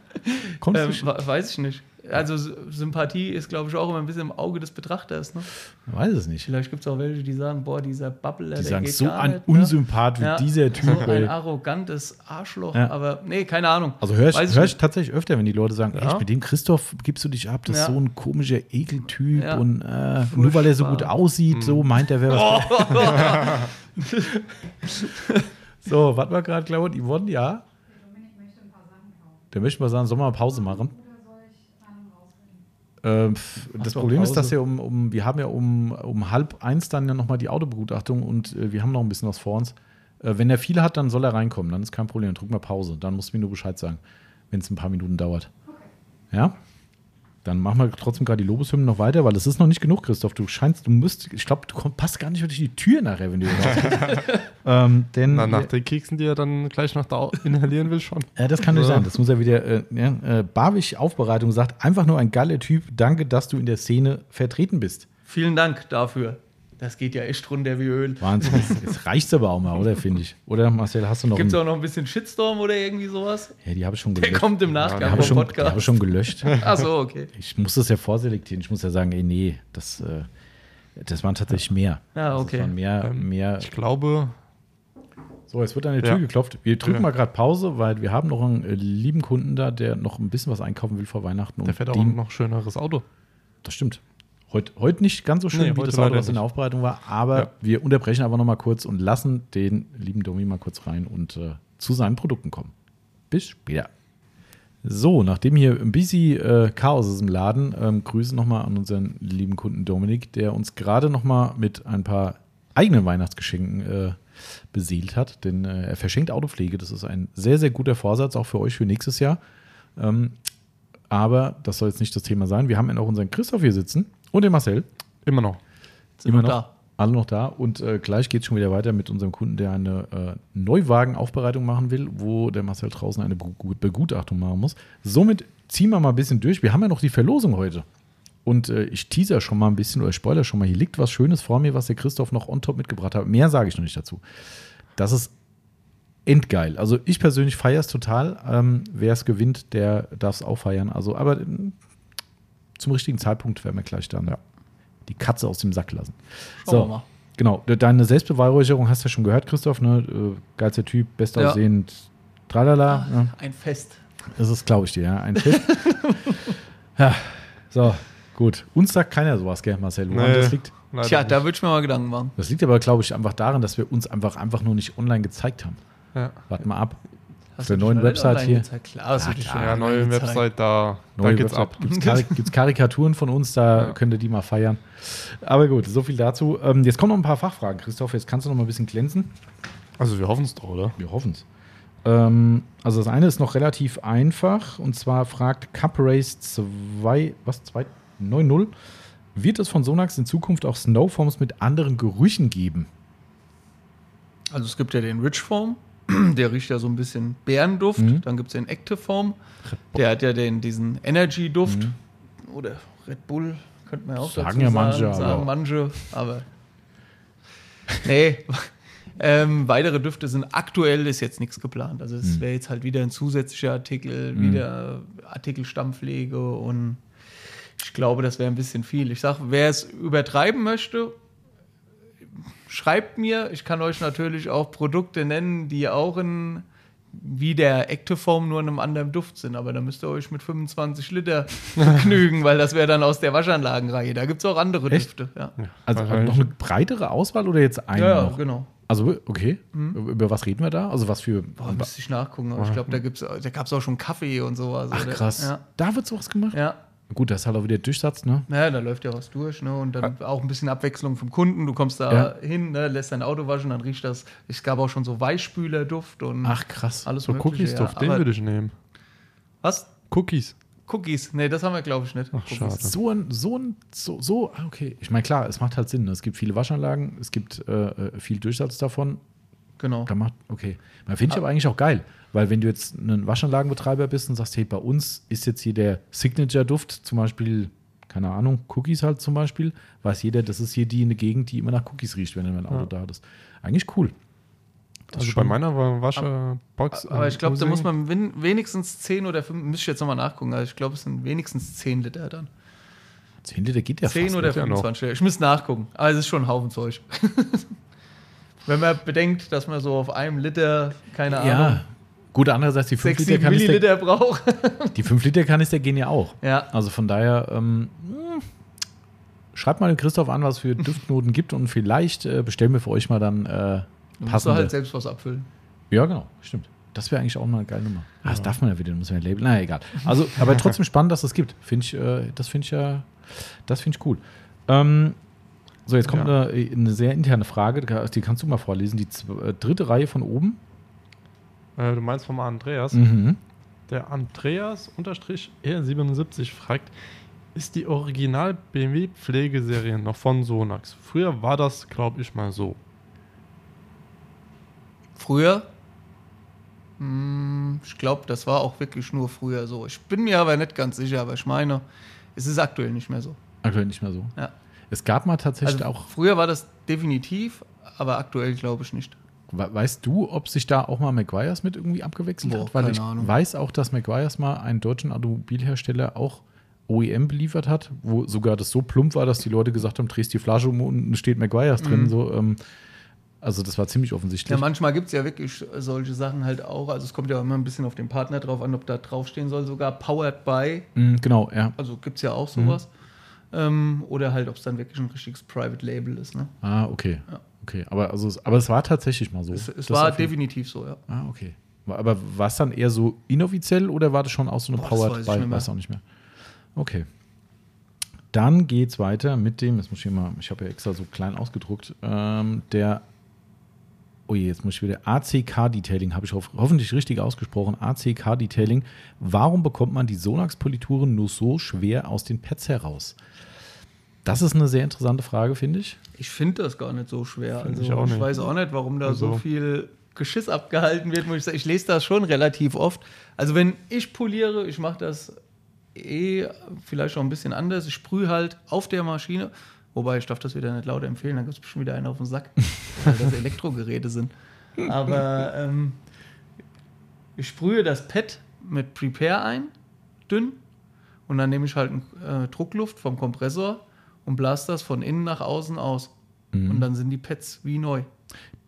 Kommst ähm, weiß ich nicht. Also Sympathie ist, glaube ich, auch immer ein bisschen im Auge des Betrachters. Ne? Ich weiß es nicht. Vielleicht gibt es auch welche, die sagen, boah, dieser Babbler, die sagen, so ein nicht, ne? Unsympath ne? wie ja, dieser Typ. So ein arrogantes Arschloch. Ja. Aber nee, keine Ahnung. Also höre ich, hör ich tatsächlich öfter, wenn die Leute sagen, ja. mit dem Christoph gibst du dich ab, das ist so ein komischer Ekeltyp und äh, nur weil er so gut aussieht, mhm. so meint er, wer was. Oh. (laughs) (laughs) so, was war gerade, glaube ich, Yvonne, ja? Der möchte mal sagen, sollen wir mal Pause machen? Äh, das Problem ist, dass wir um, um, wir haben ja um, um halb eins dann ja nochmal die Autobegutachtung und äh, wir haben noch ein bisschen was vor uns. Äh, wenn er viel hat, dann soll er reinkommen, dann ist kein Problem. Drück mal Pause, dann musst du mir nur Bescheid sagen, wenn es ein paar Minuten dauert. Okay. Ja? Dann machen wir trotzdem gerade die Lobeshymnen noch weiter, weil es ist noch nicht genug, Christoph. Du scheinst, du musst, ich glaube, du passt gar nicht durch die Tür nachher, wenn du (laughs) ähm, denn, Na, nach den Keksen, die er dann gleich noch da inhalieren will, schon. Ja, das kann nicht sein. Das muss er wieder. Äh, ja, äh, Barwig Aufbereitung sagt, einfach nur ein geiler Typ. Danke, dass du in der Szene vertreten bist. Vielen Dank dafür. Das geht ja echt runter wie Öl. Wahnsinn. (laughs) Jetzt reicht aber auch mal, oder, finde ich. Oder, Marcel, hast du noch. Gibt es auch noch ein bisschen Shitstorm oder irgendwie sowas? Ja, die habe ich schon gelöscht. Der kommt im Nachgang ja, vom Podcast. Die habe ich schon gelöscht. (laughs) Ach so, okay. Ich muss das ja vorselektieren. Ich muss ja sagen, ey, nee, das, äh, das waren tatsächlich mehr. Ja, okay. Das waren mehr, ähm, mehr. Ich glaube, So, jetzt wird an die Tür ja. geklopft. Wir drücken ja. mal gerade Pause, weil wir haben noch einen äh, lieben Kunden da, der noch ein bisschen was einkaufen will vor Weihnachten. Der fährt auch noch ein schöneres Auto. Das stimmt. Heute, heute nicht ganz so schön, nee, wie das Auto, was in der Aufbereitung war, aber ja. wir unterbrechen aber noch mal kurz und lassen den lieben Domi mal kurz rein und äh, zu seinen Produkten kommen. Bis später. So, nachdem hier ein bisschen äh, Chaos ist im Laden, ähm, Grüße nochmal an unseren lieben Kunden Dominik, der uns gerade nochmal mit ein paar eigenen Weihnachtsgeschenken äh, beseelt hat. Denn äh, er verschenkt Autopflege. Das ist ein sehr, sehr guter Vorsatz, auch für euch für nächstes Jahr. Ähm, aber das soll jetzt nicht das Thema sein. Wir haben ja auch unseren Christoph hier sitzen und den Marcel. Immer noch. Sind Immer noch. Da. Alle noch da. Und äh, gleich geht es schon wieder weiter mit unserem Kunden, der eine äh, Neuwagenaufbereitung machen will, wo der Marcel draußen eine Begutachtung machen muss. Somit ziehen wir mal ein bisschen durch. Wir haben ja noch die Verlosung heute. Und äh, ich teaser schon mal ein bisschen oder spoiler schon mal. Hier liegt was Schönes vor mir, was der Christoph noch on top mitgebracht hat. Mehr sage ich noch nicht dazu. Das ist endgeil. Also ich persönlich feiere es total. Ähm, Wer es gewinnt, der darf es auch feiern. Also, aber zum richtigen Zeitpunkt werden wir gleich dann ja, die Katze aus dem Sack lassen. Schauen so. Genau, deine Selbstbeweihräucherung hast du ja schon gehört, Christoph, ne? Äh, geilster Typ, bestaussehend, ja. tralala. Ne? Ein Fest. Das ist, glaube ich dir, ja, ein Fest. (laughs) ja, so, gut. Uns sagt keiner sowas, gell, Marcel? Woran nee, das liegt? Tja, da würde ich mir mal Gedanken machen. Das liegt aber, glaube ich, einfach daran, dass wir uns einfach, einfach nur nicht online gezeigt haben. Ja. Warte mal ab. Hast der neuen Website hier. Klar, ja, klar, ja, neue Website, da, neue da geht's Website. ab. (laughs) Gibt es Karikaturen von uns, da ja. könnt ihr die mal feiern. Aber gut, so viel dazu. Ähm, jetzt kommen noch ein paar Fachfragen. Christoph, jetzt kannst du noch mal ein bisschen glänzen. Also wir hoffen es doch, oder? Wir hoffen es. Ähm, also das eine ist noch relativ einfach und zwar fragt Cup Race 2, was, 290, wird es von Sonax in Zukunft auch Snowforms mit anderen Gerüchen geben? Also es gibt ja den Rich Form, (clears throat) der riecht ja so ein bisschen Bärenduft. Mhm. Dann gibt es den Active Form, der hat ja den, diesen Energy-Duft. Mhm. Oder Red Bull, könnte man ja auch sagen dazu ja manche, sagen. Sagen aber manche, aber nee. (laughs) Ähm, weitere Düfte sind aktuell ist jetzt nichts geplant. Also es mhm. wäre jetzt halt wieder ein zusätzlicher Artikel, mhm. wieder Artikelstandpflege und ich glaube, das wäre ein bisschen viel. Ich sage, wer es übertreiben möchte, schreibt mir. Ich kann euch natürlich auch Produkte nennen, die auch in wie der Activeform nur in einem anderen Duft sind, aber da müsst ihr euch mit 25 Liter (laughs) begnügen, weil das wäre dann aus der Waschanlagenreihe. Da gibt es auch andere Echt? Düfte. Ja. Also noch eine breitere Auswahl oder jetzt eine? Ja, noch? genau. Also, okay. Mhm. Über was reden wir da? Also, was für. Boah, müsste ich nachgucken. Ich glaube, da, da gab es auch schon Kaffee und sowas. Ach, krass. Ja. Da wird sowas gemacht? Ja. Gut, das ist halt auch wieder Durchsatz, ne? Ja, da läuft ja was durch, ne? Und dann auch ein bisschen Abwechslung vom Kunden. Du kommst da ja. hin, ne? lässt dein Auto waschen, dann riecht das. Es gab auch schon so Weichspülerduft und. Ach krass. Alles so Cookies-Duft, ja. den würde ich nehmen. Was? Cookies. Cookies. Nee, das haben wir, glaube ich, nicht. Ach, schade. So ein, so ein, so, so, ah, okay. Ich meine, klar, es macht halt Sinn. Ne? Es gibt viele Waschanlagen, es gibt äh, äh viel Durchsatz davon. Genau. Da macht, okay. Man finde ich aber eigentlich auch geil. Weil wenn du jetzt ein Waschanlagenbetreiber bist und sagst, hey, bei uns ist jetzt hier der Signature-Duft, zum Beispiel, keine Ahnung, Cookies halt zum Beispiel, weiß jeder, das ist hier die in der Gegend, die immer nach Cookies riecht, wenn du ein Auto ja. da hattest. Eigentlich cool. Das also bei meiner Waschbox. Aber, aber ich glaube, da muss man wenigstens 10 oder 5, müsste ich jetzt nochmal nachgucken, also ich glaube, es sind wenigstens 10 Liter dann. 10 Liter geht ja 10 fast. 10 oder 25 ja Ich muss nachgucken. Aber es ist schon ein Haufen Zeug. (laughs) Wenn man bedenkt, dass man so auf einem Liter, keine Ahnung, ja. Gut, andererseits die 5 Liter Kanister. Milliliter braucht. die 5 Liter Kanister gehen ja auch. Ja. Also von daher, ähm, schreibt mal den Christoph an, was für Duftnoten gibt und vielleicht äh, bestellen wir für euch mal dann äh, passende. Du halt selbst was abfüllen. Ja, genau, stimmt. Das wäre eigentlich auch mal eine geile Nummer. Ah, das darf man ja wieder, muss man ja labeln. Naja, egal. Also, aber (laughs) trotzdem spannend, dass es das gibt. Find ich, äh, das finde ich ja, das finde ich cool. Ähm, so, jetzt kommt ja. eine, eine, sehr interne Frage, die kannst du mal vorlesen. Die äh, dritte Reihe von oben. Äh, du meinst vom Andreas? Mhm. Der Andreas-R77 fragt, ist die Original BMW Pflegeserie noch von Sonax? Früher war das, glaube ich, mal so. Früher? Hm, ich glaube, das war auch wirklich nur früher so. Ich bin mir aber nicht ganz sicher, aber ich meine, es ist aktuell nicht mehr so. Aktuell nicht mehr so? Ja. Es gab mal tatsächlich also auch. Früher war das definitiv, aber aktuell glaube ich nicht. Weißt du, ob sich da auch mal McGuire's mit irgendwie abgewechselt Boah, hat? Weil ich Ahnung. weiß auch, dass McGuire's mal einen deutschen Automobilhersteller auch OEM beliefert hat, wo sogar das so plump war, dass die Leute gesagt haben, drehst die Flasche um und steht McGuire's mhm. drin. So, ähm, Also das war ziemlich offensichtlich. Ja, manchmal gibt es ja wirklich solche Sachen halt auch. Also es kommt ja immer ein bisschen auf den Partner drauf an, ob da draufstehen soll, sogar powered by. Mm, genau, ja. Also gibt es ja auch sowas. Mhm. Ähm, oder halt, ob es dann wirklich ein richtiges Private Label ist. Ne? Ah, okay. Ja. Okay, aber, also, aber es war tatsächlich mal so. Es, es war definitiv so, ja. Ah, okay. Aber war es dann eher so inoffiziell oder war das schon auch so eine Boah, Powered by? Ich weiß auch nicht mehr. Okay. Dann geht es weiter mit dem, jetzt muss ich hier mal, ich habe ja extra so klein ausgedruckt, ähm, der oh je, jetzt muss ich wieder, ACK Detailing, habe ich hoffentlich richtig ausgesprochen, ACK Detailing. Warum bekommt man die Sonax-Polituren nur so schwer aus den Pads heraus? Das ist eine sehr interessante Frage, finde ich. Ich finde das gar nicht so schwer. Find also, ich, ich weiß auch nicht, warum da also. so viel Geschiss abgehalten wird. Muss ich, sagen. ich lese das schon relativ oft. Also, wenn ich poliere, ich mache das eh vielleicht auch ein bisschen anders. Ich sprühe halt auf der Maschine Wobei, ich darf das wieder nicht laut empfehlen, dann gibt es bestimmt wieder einen auf den Sack, (laughs) weil das Elektrogeräte sind. Aber ähm, ich sprühe das Pad mit Prepare ein, dünn, und dann nehme ich halt äh, Druckluft vom Kompressor und blase das von innen nach außen aus. Mhm. Und dann sind die Pads wie neu.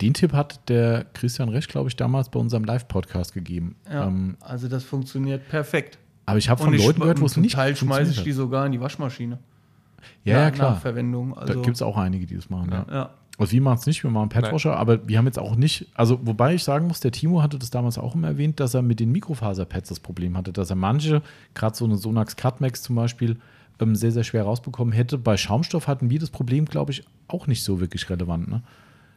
Den Tipp hat der Christian Resch, glaube ich, damals bei unserem Live-Podcast gegeben. Ja, ähm, also das funktioniert perfekt. Aber ich habe von Leuten gehört, wo es nicht Teil schmeiße ich die sogar in die Waschmaschine. Ja, ja klar. Verwendung. Also, da gibt es auch einige, die das machen. Ja. ja. Also wir machen es nicht, wir machen Padwasher, aber wir haben jetzt auch nicht, also wobei ich sagen muss, der Timo hatte das damals auch immer erwähnt, dass er mit den Mikrofaserpads das Problem hatte, dass er manche, gerade so eine Sonax Cutmax zum Beispiel, ähm, sehr, sehr schwer rausbekommen hätte. Bei Schaumstoff hatten wir das Problem, glaube ich, auch nicht so wirklich relevant. Ne?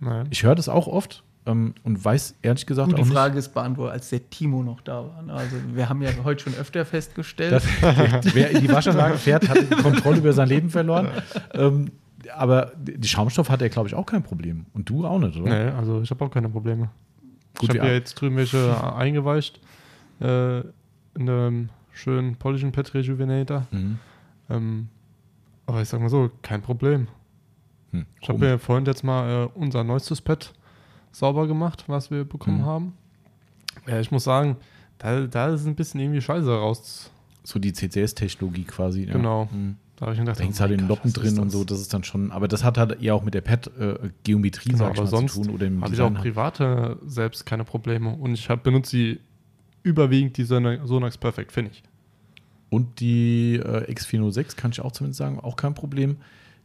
Nein. Ich höre das auch oft, ähm, und weiß ehrlich gesagt Gut, auch Die Frage nicht, ist beantwortet, als der Timo noch da war. Ne? Also wir haben ja heute schon öfter festgestellt. Das, (laughs) wer in die Waschanlage (laughs) fährt, hat die Kontrolle über sein Leben verloren. Ähm, aber die Schaumstoff hat er, glaube ich, auch kein Problem. Und du auch nicht, oder? Nee, also ich habe auch keine Probleme. Gut, ich habe ja jetzt drüben welche eingeweicht äh, in einem schönen polischen Pet Rejuvenator. Mhm. Ähm, aber ich sag mal so, kein Problem. Hm, ich habe mir vorhin jetzt mal äh, unser neuestes Pet sauber gemacht, was wir bekommen mhm. haben. Ja, ich muss sagen, da, da ist ein bisschen irgendwie Scheiße raus. So die CCS-Technologie quasi. Ja. Genau. Mhm. Da habe ich gedacht, da hängt oh halt in Noppen drin und so, das ist dann schon, aber das hat halt ja auch mit der Pad-Geometrie, äh, genau, mal, zu tun. Oder habe ich auch private selbst keine Probleme und ich hab, benutze die überwiegend die Sonax Perfect, finde ich. Und die äh, X406 kann ich auch zumindest sagen, auch kein Problem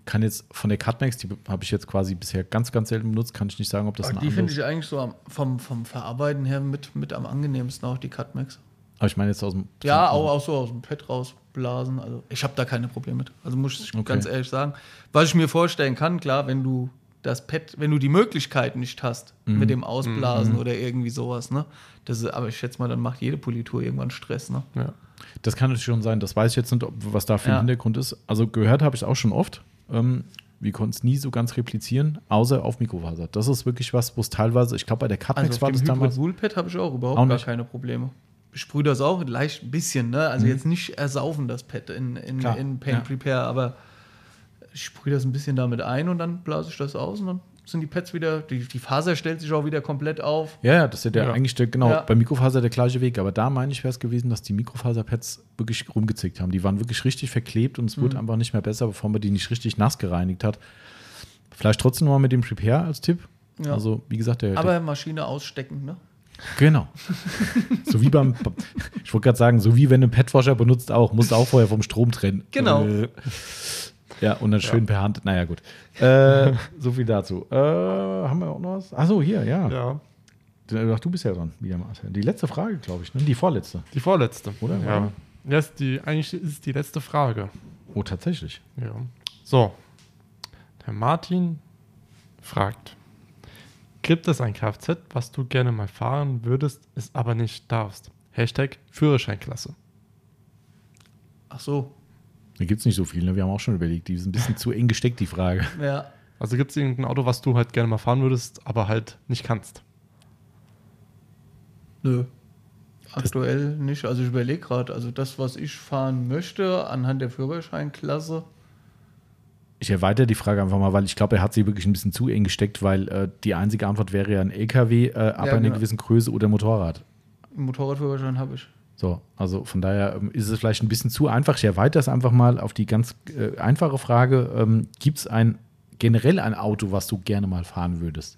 kann jetzt von der Cutmax, die habe ich jetzt quasi bisher ganz, ganz selten benutzt, kann ich nicht sagen, ob das ein Die finde ich eigentlich so am, vom, vom Verarbeiten her mit, mit am angenehmsten auch, die Cutmax. Aber ich meine jetzt aus dem. Ja, auch, auch so aus dem Pad rausblasen. Also ich habe da keine Probleme mit. Also muss ich okay. ganz ehrlich sagen. Was ich mir vorstellen kann, klar, wenn du das Pad, wenn du die Möglichkeit nicht hast mhm. mit dem Ausblasen mhm. oder irgendwie sowas, ne? Das ist, aber ich schätze mal, dann macht jede Politur irgendwann Stress, ne? Ja. Das kann natürlich schon sein. Das weiß ich jetzt nicht, was da für ein ja. Hintergrund ist. Also gehört habe ich es auch schon oft. Ähm, wir konnten es nie so ganz replizieren, außer auf Mikrofaser. Das ist wirklich was, wo es teilweise, ich glaube, bei der Cutmax also war das damals. Woolpad habe ich auch überhaupt auch gar keine Probleme. Ich sprühe das auch leicht ein bisschen, ne? Also mhm. jetzt nicht ersaufen das Pad in, in, in Paint ja. Prepare, aber ich sprühe das ein bisschen damit ein und dann blase ich das aus und dann sind die Pads wieder, die, die Faser stellt sich auch wieder komplett auf. Ja, ja, das ist ja, der, ja. eigentlich der, genau, ja. bei Mikrofaser der gleiche Weg. Aber da meine ich, wäre es gewesen, dass die Mikrofaser-Pads wirklich rumgezickt haben. Die waren wirklich richtig verklebt und es mhm. wurde einfach nicht mehr besser, bevor man die nicht richtig nass gereinigt hat. Vielleicht trotzdem nochmal mit dem Prepare als Tipp. Ja. Also, wie gesagt, der. Aber der, Maschine ausstecken, ne? Genau. (laughs) so wie beim, ich wollte gerade sagen, so wie wenn du einen Petwasher benutzt auch, musst du auch vorher vom Strom trennen. Genau. Äh, ja, und dann schön ja. per Hand. Naja, gut. Äh, (laughs) so viel dazu. Äh, haben wir auch noch was? Achso, hier, ja. Ja. Ach, du bist ja dran, wieder Marcel. Die letzte Frage, glaube ich, ne? Die vorletzte. Die vorletzte. Oder? Ja. ja ist die, eigentlich ist es die letzte Frage. Oh, tatsächlich. Ja. So. Der Martin fragt: Gibt es ein Kfz, was du gerne mal fahren würdest, es aber nicht darfst? Hashtag Führerscheinklasse. Ach so. Da gibt es nicht so viel, ne? Wir haben auch schon überlegt, die ist ein bisschen zu eng gesteckt, die Frage. Ja. Also gibt es irgendein Auto, was du halt gerne mal fahren würdest, aber halt nicht kannst? Nö. Aktuell das nicht. Also ich überlege gerade, also das, was ich fahren möchte, anhand der Führerscheinklasse. Ich erweitere die Frage einfach mal, weil ich glaube, er hat sie wirklich ein bisschen zu eng gesteckt, weil äh, die einzige Antwort wäre ja ein LKW äh, ab ja, einer genau. gewissen Größe oder Motorrad. Motorradführerschein habe ich. So, also von daher ähm, ist es vielleicht ein bisschen zu einfach. Ich erweitere es einfach mal auf die ganz äh, einfache Frage: ähm, Gibt es ein generell ein Auto, was du gerne mal fahren würdest?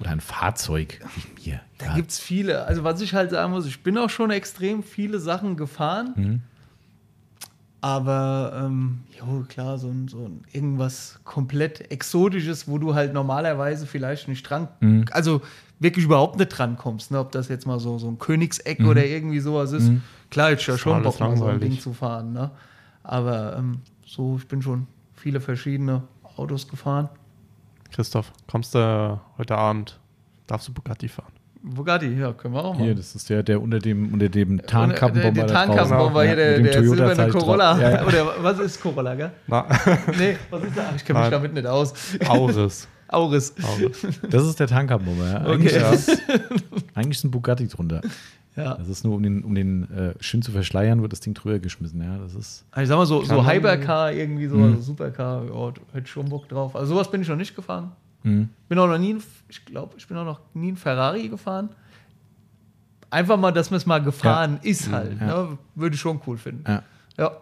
Oder ein Fahrzeug wie mir. Da ja. gibt es viele. Also was ich halt sagen muss, ich bin auch schon extrem viele Sachen gefahren. Mhm. Aber ähm, jo, klar, so ein, so ein irgendwas komplett Exotisches, wo du halt normalerweise vielleicht nicht dran, mhm. also wirklich überhaupt nicht dran kommst. Ne? Ob das jetzt mal so, so ein Königseck mhm. oder irgendwie sowas ist. Mhm. Klar, ich ja schon Bock, mal so ein Ding zu fahren. Ne? Aber ähm, so, ich bin schon viele verschiedene Autos gefahren. Christoph, kommst du heute Abend, darfst du Bugatti fahren? Bugatti, ja, können wir auch mal. Hier, das ist der, der unter dem, unter dem Tarnkappenbomber. Der, der Tarnkappenbomber hier, der, der silberne Corolla. Ja, ja. (laughs) Oder was ist Corolla, gell? Na. (laughs) Nee, was ist das? Ich kenne mich damit nicht aus. Auris. (laughs) Auris. Auris. Das ist der Tarnkappenbomber, ja. Eigentlich, okay. ist, eigentlich ist ein Bugatti drunter. Ja. Das ist nur, um den, um den äh, schön zu verschleiern, wird das Ding drüber geschmissen. Ja, das ist. Also ich sag mal so, so Hypercar irgendwie, so, mhm. also Supercar, ja, hätte schon Bock drauf. Also sowas bin ich noch nicht gefahren. Mhm. Bin auch noch nie, ich glaube, ich bin auch noch nie ein Ferrari gefahren. Einfach mal, dass man es mal gefahren ja. ist halt. Ja. Ne? Würde ich schon cool finden. Ja. ja.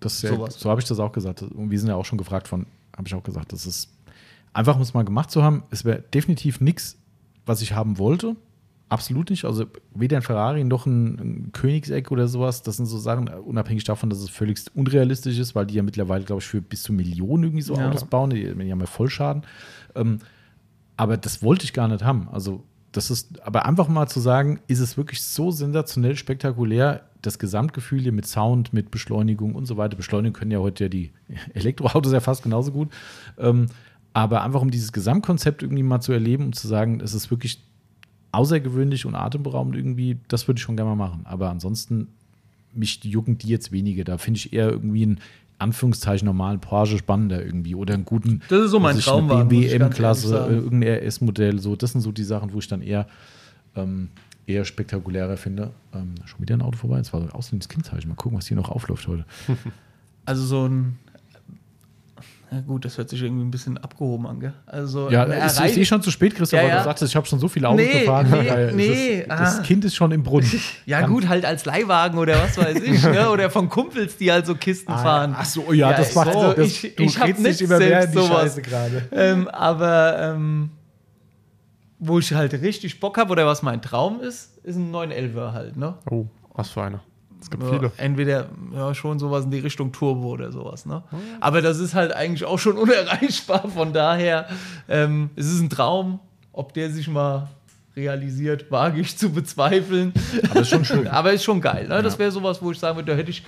Das ja, so habe ich das auch gesagt. Und wir sind ja auch schon gefragt von, habe ich auch gesagt, das ist einfach, um es mal gemacht zu haben. Es wäre definitiv nichts, was ich haben wollte. Absolut nicht. Also weder ein Ferrari noch ein, ein Königseck oder sowas. Das sind so Sachen, unabhängig davon, dass es völlig unrealistisch ist, weil die ja mittlerweile, glaube ich, für bis zu Millionen irgendwie so ja. Autos bauen. Die, die haben ja Vollschaden. Ähm, aber das wollte ich gar nicht haben. Also das ist, aber einfach mal zu sagen, ist es wirklich so sensationell spektakulär, das Gesamtgefühl hier mit Sound, mit Beschleunigung und so weiter. Beschleunigen können ja heute ja die (laughs) Elektroautos ja fast genauso gut. Ähm, aber einfach um dieses Gesamtkonzept irgendwie mal zu erleben und zu sagen, es ist wirklich außergewöhnlich und atemberaubend irgendwie, das würde ich schon gerne mal machen. Aber ansonsten, mich jucken die jetzt wenige. Da finde ich eher irgendwie ein Anführungszeichen normalen Porsche spannender irgendwie oder einen guten das ist so mein Traum BMW M-Klasse, irgendein RS-Modell, so das sind so die Sachen, wo ich dann eher ähm, eher spektakulärer finde. Ähm, schon wieder ein Auto vorbei, das war so ein ausländisches Kennzeichen. Mal gucken, was hier noch aufläuft heute. (laughs) Also so ein ja gut, das hört sich irgendwie ein bisschen abgehoben an, gell? Also, ja, es ist eh schon zu spät, Christoph, ja, ja. du sagtest, ich habe schon so viele Autos nee, gefahren. Nee, nee, ist, das ah. Kind ist schon im Brunnen. (laughs) ja Kann gut, halt als Leihwagen oder was weiß ich, ne? (laughs) oder von Kumpels, die halt so Kisten ah, fahren. Ach so, ja, ja das macht so. Das, ich, du ich habe nicht immer mehr in die sowas. Scheiße gerade. Ähm, aber ähm, wo ich halt richtig Bock habe oder was mein Traum ist, ist ein 911er halt, ne? Oh, was für einer. Es gibt viele. Entweder ja, schon sowas in die Richtung Turbo oder sowas. Ne? Aber das ist halt eigentlich auch schon (laughs) unerreichbar. Von daher ähm, es ist ein Traum. Ob der sich mal realisiert, wage ich zu bezweifeln. Aber ist schon schön. (laughs) Aber ist schon geil. Ne? Das wäre sowas, wo ich sagen würde, da hätte ich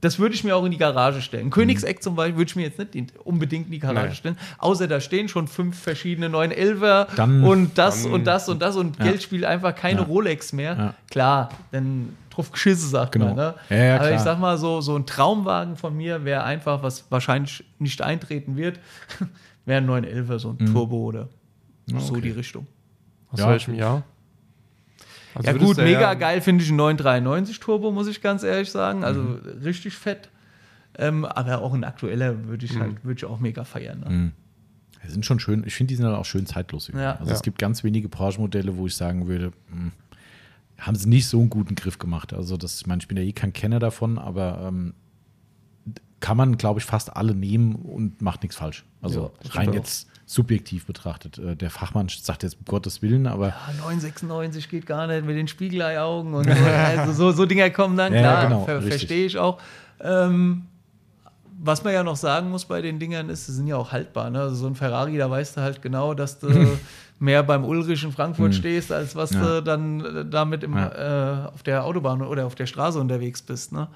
das würde ich mir auch in die Garage stellen. Mhm. Königseck zum Beispiel würde ich mir jetzt nicht unbedingt in die Garage Nein. stellen. Außer da stehen schon fünf verschiedene 911er dann, und das und das und das und ja. Geld spielt einfach keine ja. Rolex mehr. Ja. Klar, dann drauf geschissen, sagt genau. man. Ne? Ja, ja, Aber ich sag mal, so, so ein Traumwagen von mir wäre einfach, was wahrscheinlich nicht eintreten wird, (laughs) wäre ein 911er, so ein mhm. Turbo oder okay. so die Richtung. Aus ja. welchem Jahr? Also ja gut, mega ja geil finde ich ein 993 Turbo, muss ich ganz ehrlich sagen. Also mhm. richtig fett. Ähm, aber auch ein aktueller würde ich mhm. halt, würde ich auch mega feiern. Ne? Mhm. Die sind schon schön, ich finde, die sind dann auch schön zeitlos. Ja. Also es gibt ganz wenige Porsche-Modelle, wo ich sagen würde, mh, hm, haben sie nicht so einen guten Griff gemacht. Also, das, ich meine, ich bin ja eh kein Kenner davon, aber ähm, kann man, glaube ich, fast alle nehmen und macht nichts falsch. Also ja, rein jetzt subjektiv betrachtet. Äh, der Fachmann sagt jetzt um Gottes Willen, aber. Ja, 996 geht gar nicht mit den Spiegeleiaugen und so. also so, so Dinger kommen dann, (laughs) klar, ja, genau, ver verstehe ich auch. Ähm, was man ja noch sagen muss bei den Dingern ist, sie sind ja auch haltbar. Ne? Also so ein Ferrari, da weißt du halt genau, dass du (laughs) mehr beim Ulrich in Frankfurt mhm. stehst, als was ja. du dann äh, damit im, ja. äh, auf der Autobahn oder auf der Straße unterwegs bist. Ne?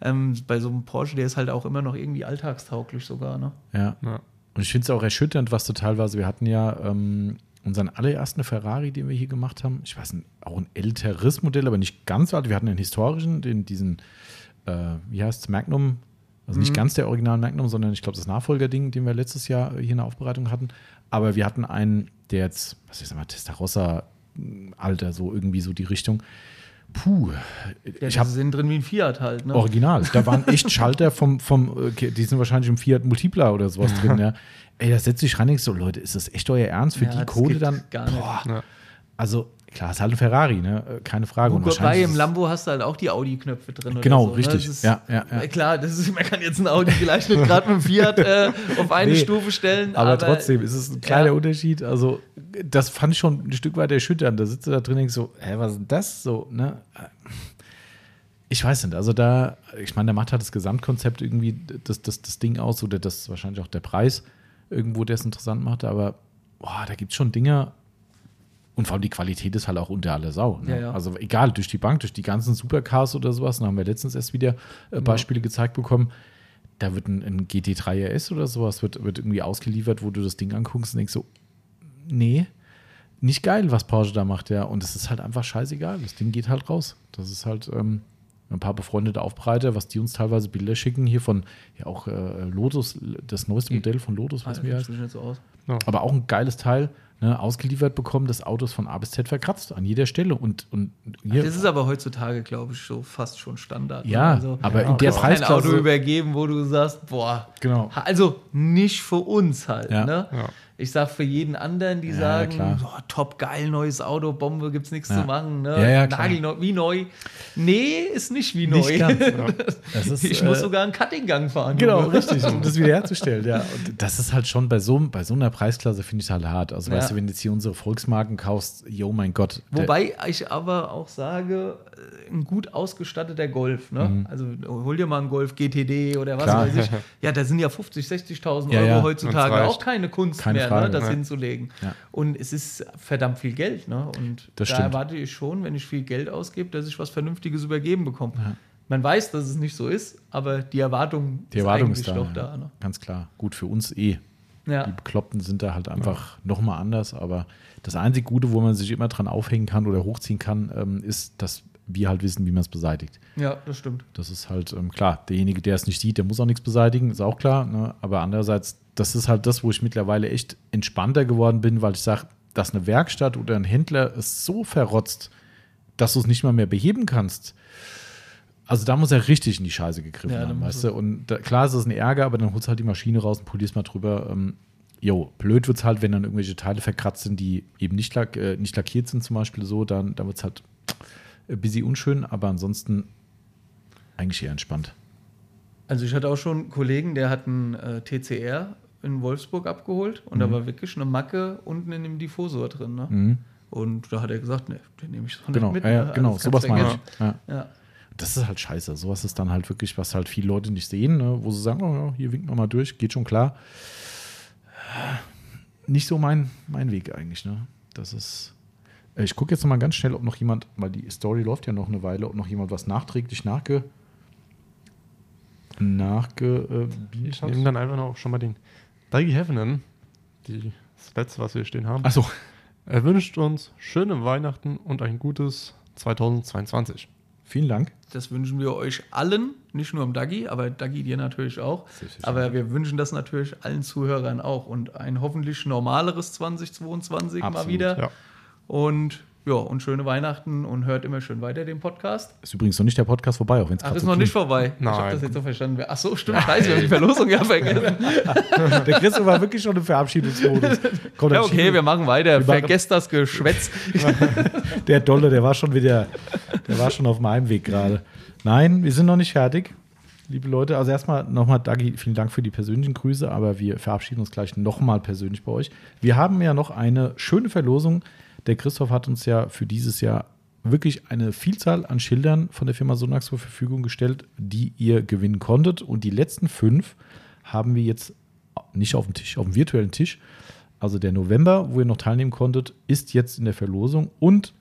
Ähm, bei so einem Porsche, der ist halt auch immer noch irgendwie alltagstauglich sogar. Ne? Ja. ja. Und ich finde es auch erschütternd, was total war. Also wir hatten ja ähm, unseren allerersten Ferrari, den wir hier gemacht haben. Ich weiß nicht, auch ein älteres Modell, aber nicht ganz alt. Wir hatten einen historischen, den, diesen, äh, wie heißt es, Magnum also nicht mhm. ganz der Original Magnum, sondern ich glaube das Nachfolgerding, den wir letztes Jahr hier in der Aufbereitung hatten. Aber wir hatten einen, der jetzt, was ich sag mal, Testarossa Alter, so irgendwie so die Richtung. Puh, ja, ich habe sind drin wie ein Fiat halt. Ne? Original. Da waren (laughs) echt Schalter vom, vom okay, die sind wahrscheinlich im Fiat Multipla oder sowas drin. Ja. Ey, da setzt sich rein und so, Leute, ist das echt euer Ernst für ja, die Kohle dann? Gar nicht. Boah. Ja. Also klar, ist halt ein Ferrari, ne? Äh, keine Frage. Gut, bei im Lambo hast du halt auch die Audi-Knöpfe drin. Genau, so, ne? richtig. Ist, ja, ja, ja. Klar, das ist, man kann jetzt ein Audi vielleicht nicht gerade mit dem Fiat äh, auf eine nee, Stufe stellen. Aber, aber, trotzdem ist es ein kleiner ja. Unterschied. Also, das fand ich schon ein Stück weit erschütternd. Da sitzt du da drin und denkst so, hä, was ist denn das? So, ne? Ich weiß nicht, also da, ich meine, der macht halt das Gesamtkonzept irgendwie das, das, das Ding aus oder das ist wahrscheinlich auch der Preis irgendwo, der es interessant macht, aber boah, da gibt es schon Dinge, und vor allem die Qualität ist halt auch unter aller Sau. Ne? Ja, ja. Also egal, durch die Bank, durch die ganzen Supercars oder sowas, da haben wir letztens erst wieder äh, Beispiele ja. gezeigt bekommen. Da wird ein, ein, GT3 RS oder sowas, wird, wird irgendwie ausgeliefert, wo du das Ding anguckst und denkst so, nee, nicht geil, was Porsche da macht, ja. Und es ist halt einfach scheißegal. Das Ding geht halt raus. Das ist halt ähm, ein paar befreundete Aufbreiter, was die uns teilweise Bilder schicken, hier von ja auch äh, Lotus, das neueste Modell von Lotus, was ah, mir heißt. So Aber auch ein geiles Teil ne, ausgeliefert bekommen, das Auto ist von A bis Z verkratzt an jeder Stelle. Und, und hier, das ist aber heutzutage, glaube ich, so fast schon Standard. Ja, ne? also, aber ja, in der Preisklasse. ein Auto übergeben, wo du sagst, boah, genau. also nicht für uns halt. Ja. Ne? Ja. Ich sag für jeden anderen, die ja, sagen, oh, top geil, neues Auto, Bombe, gibt's nichts ja. zu machen, ne? Ja, ja, Nagelneu, wie neu. Nee, ist nicht wie neu. Nicht ganz, (laughs) ist, ich äh, muss sogar einen Cuttinggang fahren. Genau, oder? richtig, um das wiederherzustellen, ja. (laughs) Und das ist halt schon bei so, bei so einer Preisklasse, finde ich halt hart. Also weißt du, wenn du jetzt hier unsere Volksmarken kaufst, yo mein Gott. Wobei ich aber auch sage, ein gut ausgestatteter Golf, ne? Mhm. Also hol dir mal einen Golf GTD oder was Klar. weiß ich. (laughs) Ja, da sind ja 50, 60.000 Euro heutzutage auch keine Kunst keine mehr, ne, das hinzulegen. Ja. Und es ist verdammt viel Geld. Ne? Und das da stimmt. erwarte ich schon, wenn ich viel Geld ausgebe, dass ich was Vernünftiges übergeben bekomme. Ja. Man weiß, dass es nicht so ist, aber die Erwartung, die Erwartung ist, ist da, doch da. Ne? Ganz klar. Gut für uns eh. Ja. Die Bekloppten sind da halt einfach ja. nochmal anders. Aber das einzige Gute, wo man sich immer dran aufhängen kann oder hochziehen kann, ähm, ist, dass wir halt wissen, wie man es beseitigt. Ja, das stimmt. Das ist halt ähm, klar. Derjenige, der es nicht sieht, der muss auch nichts beseitigen, ist auch klar. Ne? Aber andererseits, das ist halt das, wo ich mittlerweile echt entspannter geworden bin, weil ich sage, dass eine Werkstatt oder ein Händler es so verrotzt, dass du es nicht mal mehr beheben kannst. Also da muss er richtig in die Scheiße gegriffen ja, haben, weißt du? Und da, klar ist es ein Ärger, aber dann holst du halt die Maschine raus und polierst mal drüber. Ähm, jo, blöd wird es halt, wenn dann irgendwelche Teile verkratzt sind, die eben nicht, lack, äh, nicht lackiert sind, zum Beispiel so, dann, dann wird es halt ein bisschen unschön, aber ansonsten eigentlich eher entspannt. Also ich hatte auch schon einen Kollegen, der hat einen äh, TCR in Wolfsburg abgeholt und mhm. da war wirklich eine Macke unten in dem Diffusor drin. Ne? Mhm. Und da hat er gesagt, ne, den nehme ich so genau, mit. Ja, ne? genau, also sowas meine ich. Ja. Ja. Das ist halt scheiße. Sowas ist dann halt wirklich, was halt viele Leute nicht sehen, ne? wo sie sagen, oh ja, hier winken wir mal durch, geht schon klar. Nicht so mein, mein Weg eigentlich. Ne? Das ist. Äh, ich gucke jetzt noch mal ganz schnell, ob noch jemand, weil die Story läuft ja noch eine Weile, ob noch jemand was nachträglich nachge nachgebiet äh, Ich nehme dann einfach noch schon mal den Dagi Heavenen, das letzte, was wir stehen haben. Achso. Er wünscht uns schöne Weihnachten und ein gutes 2022. Vielen Dank. Das wünschen wir euch allen, nicht nur im Dagi, aber Dagi dir natürlich auch. Aber wir wünschen das natürlich allen Zuhörern auch und ein hoffentlich normaleres 2022 Absolut, mal wieder. Ja. Und ja, und schöne Weihnachten und hört immer schön weiter den Podcast. Ist übrigens noch nicht der Podcast vorbei, auch wenn es Ach, ist so noch nicht vorbei. Nein. Ich habe das jetzt so verstanden. Ach so, stimmt, scheiße, wir haben die Verlosung ja vergessen. (laughs) der Christoph war wirklich schon im Verabschiedungsmodus. Komm, ja, okay, wir machen weiter. Wir Vergesst das Geschwätz. (laughs) der Dolle, der war schon wieder, der war schon auf meinem Weg gerade. Nein, wir sind noch nicht fertig. Liebe Leute, also erstmal nochmal, Dagi, vielen Dank für die persönlichen Grüße, aber wir verabschieden uns gleich nochmal persönlich bei euch. Wir haben ja noch eine schöne Verlosung der Christoph hat uns ja für dieses Jahr wirklich eine Vielzahl an Schildern von der Firma Sonax zur Verfügung gestellt, die ihr gewinnen konntet. Und die letzten fünf haben wir jetzt nicht auf dem Tisch, auf dem virtuellen Tisch. Also der November, wo ihr noch teilnehmen konntet, ist jetzt in der Verlosung. Und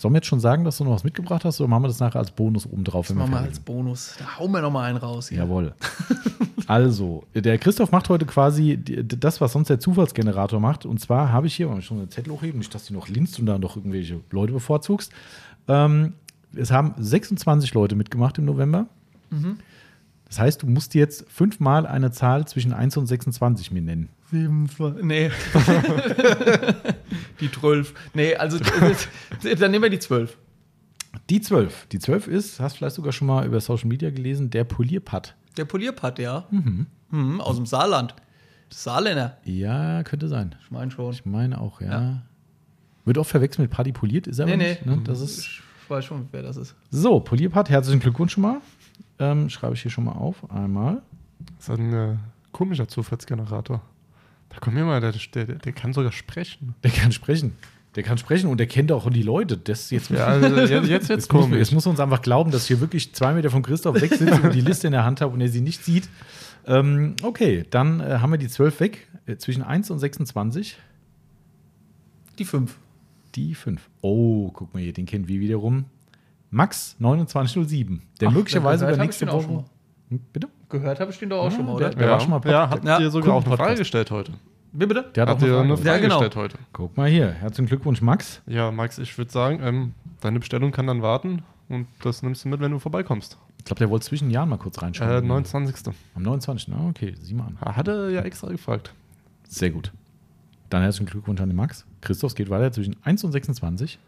Sollen wir jetzt schon sagen, dass du noch was mitgebracht hast oder machen wir das nachher als Bonus oben drauf? Das machen wir als Bonus. Da hauen wir noch mal einen raus. Hier. Jawohl. (laughs) also, der Christoph macht heute quasi das, was sonst der Zufallsgenerator macht. Und zwar habe ich hier, mal schon eine Zettel hochheben, nicht, dass du noch linst und da noch irgendwelche Leute bevorzugst. Ähm, es haben 26 Leute mitgemacht im November. Mhm. Das heißt, du musst jetzt fünfmal eine Zahl zwischen 1 und 26 mir nennen. 7, 2, nee. (laughs) die 12. Nee, also dann nehmen wir die 12. Die 12. Die 12 ist, hast vielleicht sogar schon mal über Social Media gelesen, der Polierpad. Der Polierpad, ja. Mhm. Mhm, aus dem Saarland. Das Saarländer. Ja, könnte sein. Ich meine schon. Ich meine auch, ja. ja. Wird oft verwechselt mit Paddy Poliert, ist er nee, aber nee. nicht. Ne? Das ist ich weiß schon, wer das ist. so, Polierpart, herzlichen Glückwunsch schon mal. Ähm, schreibe ich hier schon mal auf. Einmal. Das ist ein äh, komischer Zufallsgenerator. Da kommt mir mal, der, der, der kann sogar sprechen. Der kann sprechen. Der kann sprechen und der kennt auch die Leute. Das jetzt, Ja, also jetzt, jetzt, jetzt jetzt, (laughs) muss, komisch. jetzt muss uns einfach glauben, dass hier wirklich zwei Meter von Christoph weg sitze und die Liste in der Hand habe und er sie nicht sieht. Ähm, okay, dann äh, haben wir die 12 weg. Äh, zwischen 1 und 26. Die fünf. Die 5. Oh, guck mal hier, den kennt wir wiederum. Max 2907. Der Ach, möglicherweise gehört über nächste ich den auch schon Woche. mal. Hm, Bitte? Gehört habe ich den doch auch Ja, schon mal, der- oder? der war schon mal ja, habt Ja, ihr sogar auch eine. Frage gestellt heute. Wie bitte? Der hat Habt auch eine eine Frage. Ja, genau. gestellt heute? Guck mal hier. Herzlichen Glückwunsch, Max. Ja, Max, ich würde sagen, ähm, deine Bestellung kann dann warten und das nimmst du mit, wenn du vorbeikommst. Ich glaube, der wollte zwischen den Jahren mal kurz reinschauen. Äh, 29. Am 29. Ah, okay, sieh mal an. Ah, Hatte ja extra gefragt. Sehr gut. Dann herzlichen Glückwunsch an den Max. Christoph, es geht weiter zwischen 1 und 26.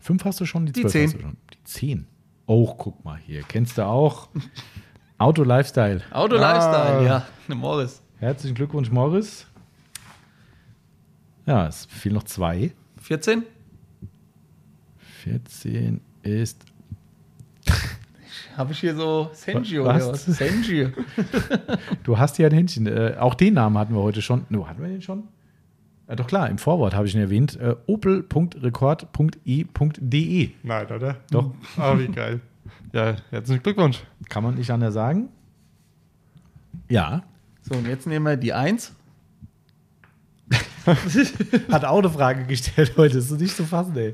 5 hast du schon, die Die 12 10. hast du schon. Die 10. Oh, guck mal hier. Kennst du auch? Auto Lifestyle. Auto Ah. Lifestyle, ja. Ne Morris. Herzlichen Glückwunsch, Morris. Ja, es fehlen noch zwei. 14? 14 ist. (laughs) Habe ich hier so Senji Was? oder was? Senji. (laughs) Du hast hier ein Händchen. Äh, auch den Namen hatten wir heute schon. No, hatten wir den schon? Ja, doch klar, im Vorwort habe ich ihn erwähnt. Äh, opel.rekord.e.de. Nein, oder? Doch. (laughs) Ah, wie geil. Ja, herzlichen Glückwunsch. Kann man nicht anders sagen. Ja. So, und jetzt nehmen wir die 1. (laughs) Hat auch eine Frage gestellt heute. Das ist nicht zu fassen, ey.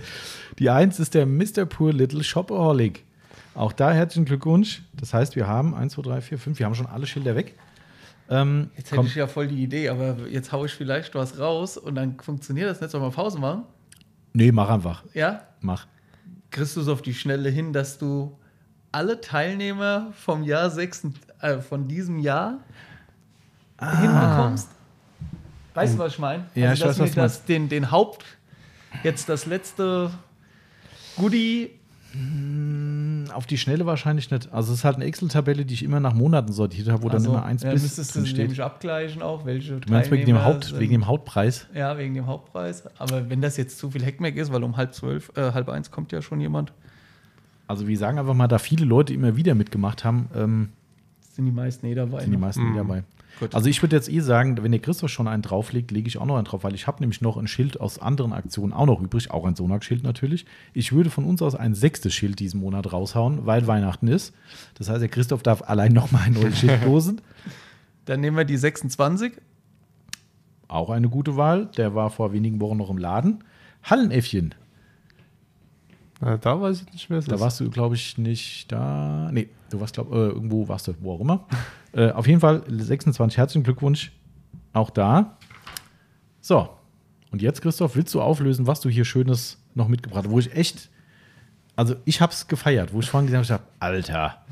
Die 1 ist der Mr. Poor Little Shopaholic. Auch da herzlichen Glückwunsch. Das heißt, wir haben 1, 2, 3, 4, 5. Wir haben schon alle Schilder weg. Ähm, Jetzt hätte komm, ich ja voll die Idee, aber jetzt haue ich vielleicht was raus und dann funktioniert das nicht. Sollen wir Pause machen? nee, mach einfach. Ja? Mach. Kriegst du es auf die Schnelle hin, dass du alle Teilnehmer vom Jahr 6, äh, von diesem Jahr hinbekommst? Weißt du, was ich meine? Ah. Ja, ich dass weiß, was das, den, den Haupt, jetzt das letzte Goodie Auf die Schnelle wahrscheinlich nicht. Also es ist halt eine Excel-Tabelle, die ich immer nach Monaten sortiert habe, wo dann Also, immer 1 ja, bis müsstest du nämlich abgleichen auch, welche Du meinst wegen dem, Haupt, sind. wegen dem Hauptpreis? Ja, wegen dem Hauptpreis. Aber wenn das jetzt zu viel Heckmeck ist, weil um halb zwölf, äh, halb eins kommt ja schon jemand, Also wir sagen einfach mal, da viele Leute immer wieder mitgemacht haben, ähm, sind die meisten eh dabei. sind die ne? meisten Mhm. nie dabei. Gut. Also ich würde jetzt eh sagen, wenn der Christoph schon einen drauflegt, lege ich auch noch einen drauf, weil ich habe nämlich noch ein Schild aus anderen Aktionen auch noch übrig, auch ein Sonax-Schild natürlich. Ich würde von uns aus ein sechstes Schild diesen Monat raushauen, weil Weihnachten ist. Das heißt, der Christoph darf allein noch mal ein neues Schild (laughs) losen. Dann nehmen wir die 26. Auch eine gute Wahl. Der war vor wenigen Wochen noch im Laden. Hallenäffchen. Äh, da weiß ich nicht, wer es Da ist. warst du, glaube ich, nicht da. Nee, du warst, glaube äh, irgendwo warst du, wo auch immer. Äh, auf jeden Fall 26. Herzlichen Glückwunsch. Auch da. So. Und jetzt, Christoph, willst du auflösen, was du hier Schönes noch mitgebracht hast? Wo ich echt. Also, ich habe es gefeiert, wo ich vorhin gesagt habe: Alter,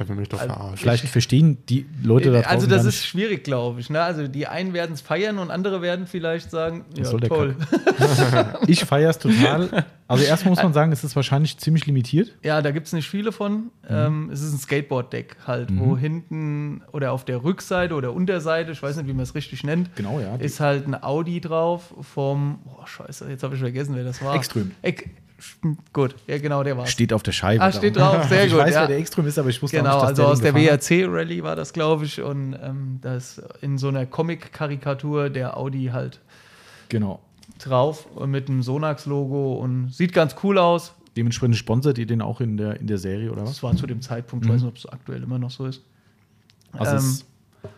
Der will mich doch verarschen. vielleicht verstehen die Leute da also das ist schwierig, glaube ich. Ne? Also die einen werden es feiern und andere werden vielleicht sagen, ja soll der toll. (laughs) Ich feiere es total. Also, erstmal muss man (laughs) sagen, es ist wahrscheinlich ziemlich limitiert. Ja, da gibt es nicht viele von. Mhm. Ähm, es ist ein Skateboard-Deck halt, wo hinten oder auf der Rückseite oder Unterseite, ich weiß nicht, wie man es richtig nennt, Genau, ja. ist halt ein Audi drauf vom, oh scheiße, jetzt habe ich vergessen, wer das war. Extrem. Ek (laughs) gut, ja genau, der war Steht auf der Scheibe. Ah, steht drauf, sehr (laughs) ich gut, weiß, ja. wer der Extrem ist, aber ich wusste Genau, nicht, also dass aus der gefahren hat. WRC-Rallye war das, glaube ich, und ähm, das in so einer Comic-Karikatur der Audi halt Genau. drauf mit einem Sonax-Logo und sieht ganz cool aus. Dementsprechend sponsert ihr den auch in der, in der Serie, oder was? Das war zu dem Zeitpunkt, ich weiß nicht, ob es aktuell immer noch so ist. Also Ähm,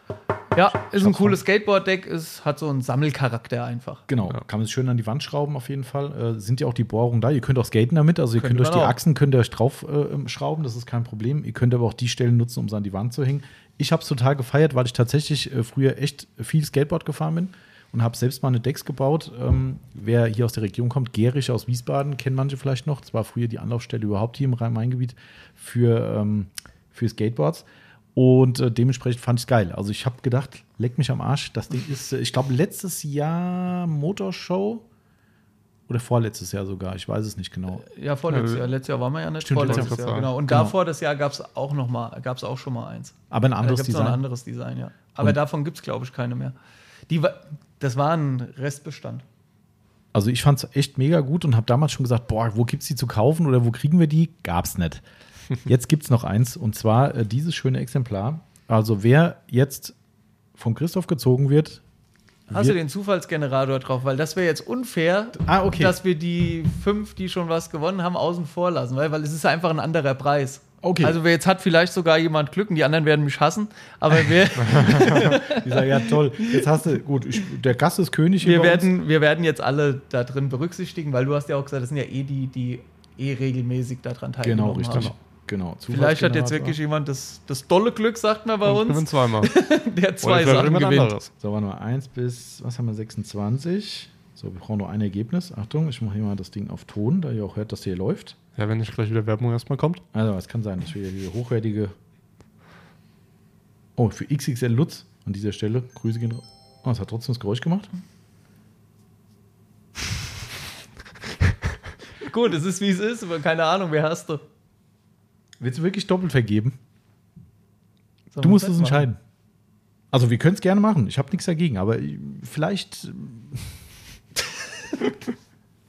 Ja, ist ein cooles Skateboard-Deck, es hat so einen Sammelcharakter einfach. genau, kann man es schön an die Wand schrauben auf jeden Fall. Äh, sind ja auch die Bohrungen da. Ihr könnt auch skaten damit, also ihr Könnte könnt euch die auch. Achsen könnt ihr euch drauf äh, schrauben, das ist kein Problem. Ihr könnt aber auch die Stellen nutzen, um es an die Wand zu hängen. Ich habe es total gefeiert, weil ich tatsächlich äh, früher echt viel Skateboard gefahren bin und habe selbst mal eine Decks gebaut. Ähm, wer hier aus der Region kommt, Gerich aus Wiesbaden, kennen manche vielleicht noch. Das war früher die Anlaufstelle überhaupt hier im Rhein-Main-Gebiet für, ähm, für Skateboards. Und äh, dementsprechend fand ich es geil. Also ich habe gedacht, leck mich am Arsch. Das Ding ist, äh, ich glaube, letztes Jahr Motorshow oder vorletztes Jahr sogar. Ich weiß es nicht genau. Ja, vorletztes Ja, Jahr. Letztes Jahr waren wir ja nicht. Stimmt, vorletztes letztes Jahr, Jahr. genau. Und Genau. davor das Jahr gab es auch noch mal, gab es auch schon mal eins. Aber ein Da anderes noch Design. ein anderes Design, ja. Aber Und- davon gibt es, glaube ich, keine mehr. Die, das war ein Restbestand. Also ich fand es echt mega gut und habe damals schon gesagt, boah, wo gibt es die zu kaufen oder wo kriegen wir die? Gab's nicht. Jetzt gibt es noch eins und zwar äh, dieses schöne Exemplar. Also wer jetzt von Christoph gezogen wird. Hast du den Zufallsgenerator drauf? Weil das wäre jetzt unfair, ah, okay. dass wir die fünf, die schon was gewonnen haben, außen vor lassen, weil, weil es ist einfach ein anderer Preis. Okay. Also jetzt hat vielleicht sogar jemand Glück und die anderen werden mich hassen, aber wir. (laughs) die sagen, ja toll, jetzt hast du, gut, ich, der Gast ist König. Wir werden, wir werden jetzt alle da drin berücksichtigen, weil du hast ja auch gesagt, das sind ja eh die, die eh regelmäßig daran teilgenommen genau, richtig. haben. Genau, Vielleicht hat jetzt wirklich jemand das, das dolle Glück, sagt man bei und uns. zweimal. (laughs) der zwei Sachen gewinnt. Anderes. So, warte mal, 1 bis, was haben wir, 26. So, wir brauchen nur ein Ergebnis. Achtung, ich mache hier mal das Ding auf Ton, da ihr auch hört, dass hier läuft. Ja, wenn nicht gleich wieder Werbung erstmal kommt. Also, es kann sein, dass wir hier hochwertige. Oh, für XXL Lutz an dieser Stelle. Grüße gehen. Oh, es hat trotzdem das Geräusch gemacht. Gut, es ist wie es ist, aber keine Ahnung, wer hast du? Willst du wirklich doppelt vergeben? Sollen du musst es entscheiden. Also, wir können es gerne machen. Ich habe nichts dagegen, aber vielleicht. (laughs)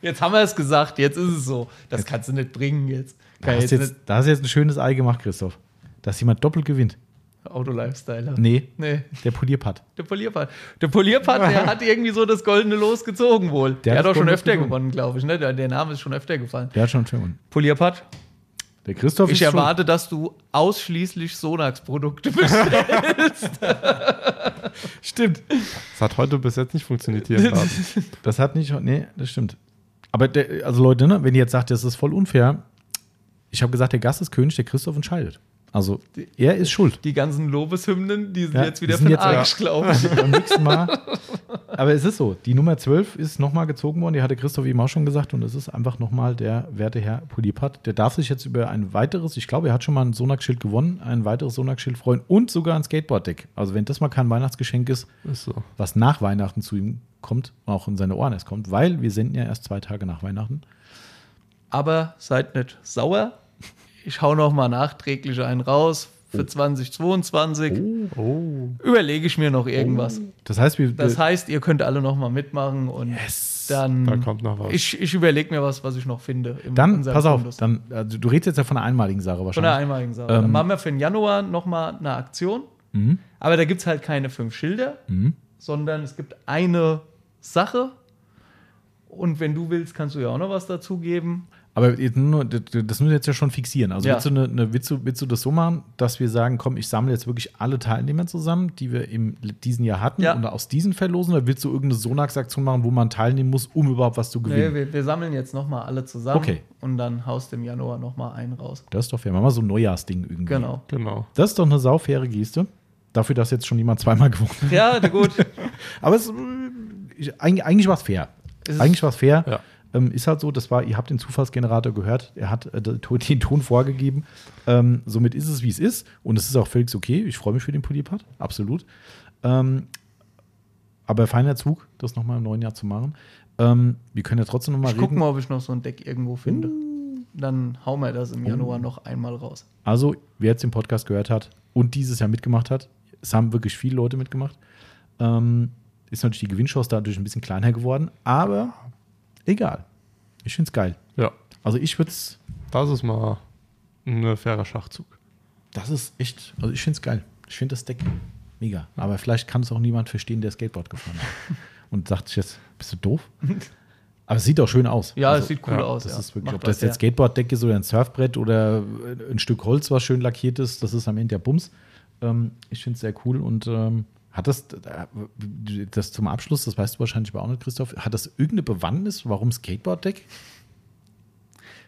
Jetzt haben wir es gesagt, jetzt ist es so. Das jetzt. kannst du nicht bringen jetzt. Da hast, jetzt, da hast du jetzt ein schönes Ei gemacht, Christoph. Dass jemand doppelt gewinnt. Auto-Lifestyle. Nee, nee. Der Polierpad. Der Polierpad. Der Polierpad, der (laughs) hat irgendwie so das goldene Los gezogen wohl. Der, der hat auch schon öfter gewonnen, glaube ich. Ne? Der, der, Name ist schon öfter gefallen. Der hat schon gewonnen. Polierpad. Der Christoph ich erwarte, dass du ausschließlich Sonax-Produkte (laughs) bestellst. stimmt. Das hat heute bis jetzt nicht funktioniert hier. (laughs) das hat nicht, nee, das stimmt. Aber der, also Leute, ne, wenn ihr jetzt sagt, das ist voll unfair, ich habe gesagt, der Gast ist König, der Christoph entscheidet. Also er ist schuld. Die ganzen Lobeshymnen, die sind ja, jetzt wieder für den Arsch, glaube ich. (laughs) Beim nächsten Mal. Aber es ist so, die Nummer 12 ist nochmal gezogen worden, die hatte Christoph eben auch schon gesagt und es ist einfach nochmal der werte Herr Polipat. Der darf sich jetzt über ein weiteres, ich glaube, er hat schon mal ein Sonax-Schild gewonnen, ein weiteres Sonax-Schild freuen und sogar ein Skateboard-Deck. Also wenn das mal kein Weihnachtsgeschenk ist, ist so. was nach Weihnachten zu ihm kommt, auch in seine Ohren erst kommt, weil wir senden ja erst zwei Tage nach Weihnachten. Aber seid nicht sauer, ich hau noch mal nachträglich einen raus für 2022. Oh, oh. Überlege ich mir noch irgendwas. Oh. Das heißt, wir, das heißt, ihr könnt alle noch mal mitmachen und yes. dann. Da kommt noch was. Ich, ich überlege mir was, was ich noch finde. dann, pass auf, dann, also du redest jetzt ja von einer einmaligen Sache wahrscheinlich. Von einer einmaligen Sache. Ähm, dann machen wir für den Januar noch mal eine Aktion. Mhm. Aber da gibt es halt keine fünf Schilder, mhm. sondern es gibt eine Sache. Und wenn du willst, kannst du ja auch noch was dazugeben. Aber das müssen wir jetzt ja schon fixieren. Also ja. willst, du eine, eine, willst, du, willst du das so machen, dass wir sagen, komm, ich sammle jetzt wirklich alle Teilnehmer zusammen, die wir in diesem Jahr hatten ja. und aus diesen verlosen? Oder willst du irgendeine Sonax-Aktion machen, wo man teilnehmen muss, um überhaupt was zu gewinnen? Nee, wir, wir sammeln jetzt nochmal alle zusammen okay. und dann haust du im Januar nochmal einen raus. Das ist doch fair. Machen wir so ein Neujahrsding irgendwie. Genau. genau. Das ist doch eine saufaire Geste. Dafür, dass jetzt schon jemand zweimal gewonnen hat. Ja, gut. (laughs) Aber es, eigentlich, eigentlich war es fair. Eigentlich war es fair. Ja. Ähm, ist halt so, das war, ihr habt den Zufallsgenerator gehört, er hat äh, (laughs) den Ton vorgegeben. Ähm, somit ist es, wie es ist. Und es ist auch völlig okay. Ich freue mich für den Polierpart, absolut. Ähm, aber feiner Zug, das nochmal im neuen Jahr zu machen. Ähm, wir können ja trotzdem nochmal reden. Ich gucke mal, ob ich noch so ein Deck irgendwo finde. Uh. Dann hauen wir das im Januar uh. noch einmal raus. Also, wer jetzt den Podcast gehört hat und dieses Jahr mitgemacht hat, es haben wirklich viele Leute mitgemacht, ähm, ist natürlich die Gewinnchance dadurch ein bisschen kleiner geworden. Aber egal. Ich finde es geil. Ja. Also ich würde es. Das ist mal ein fairer Schachzug. Das ist echt, also ich finde es geil. Ich finde das Deck mega. Aber vielleicht kann es auch niemand verstehen, der Skateboard gefahren hat. (laughs) Und sagt sich jetzt, bist du doof? Aber es sieht auch schön aus. Ja, also, es sieht cool ja, aus. Das ja. ist wirklich, ob das jetzt Skateboard-Deck ist oder ein Surfbrett oder ein Stück Holz, was schön lackiert ist, das ist am Ende der Bums. Ähm, ich finde es sehr cool und ähm, hat das, das zum Abschluss, das weißt du wahrscheinlich auch nicht, Christoph, hat das irgendeine Bewandtnis, warum Skateboard-Deck?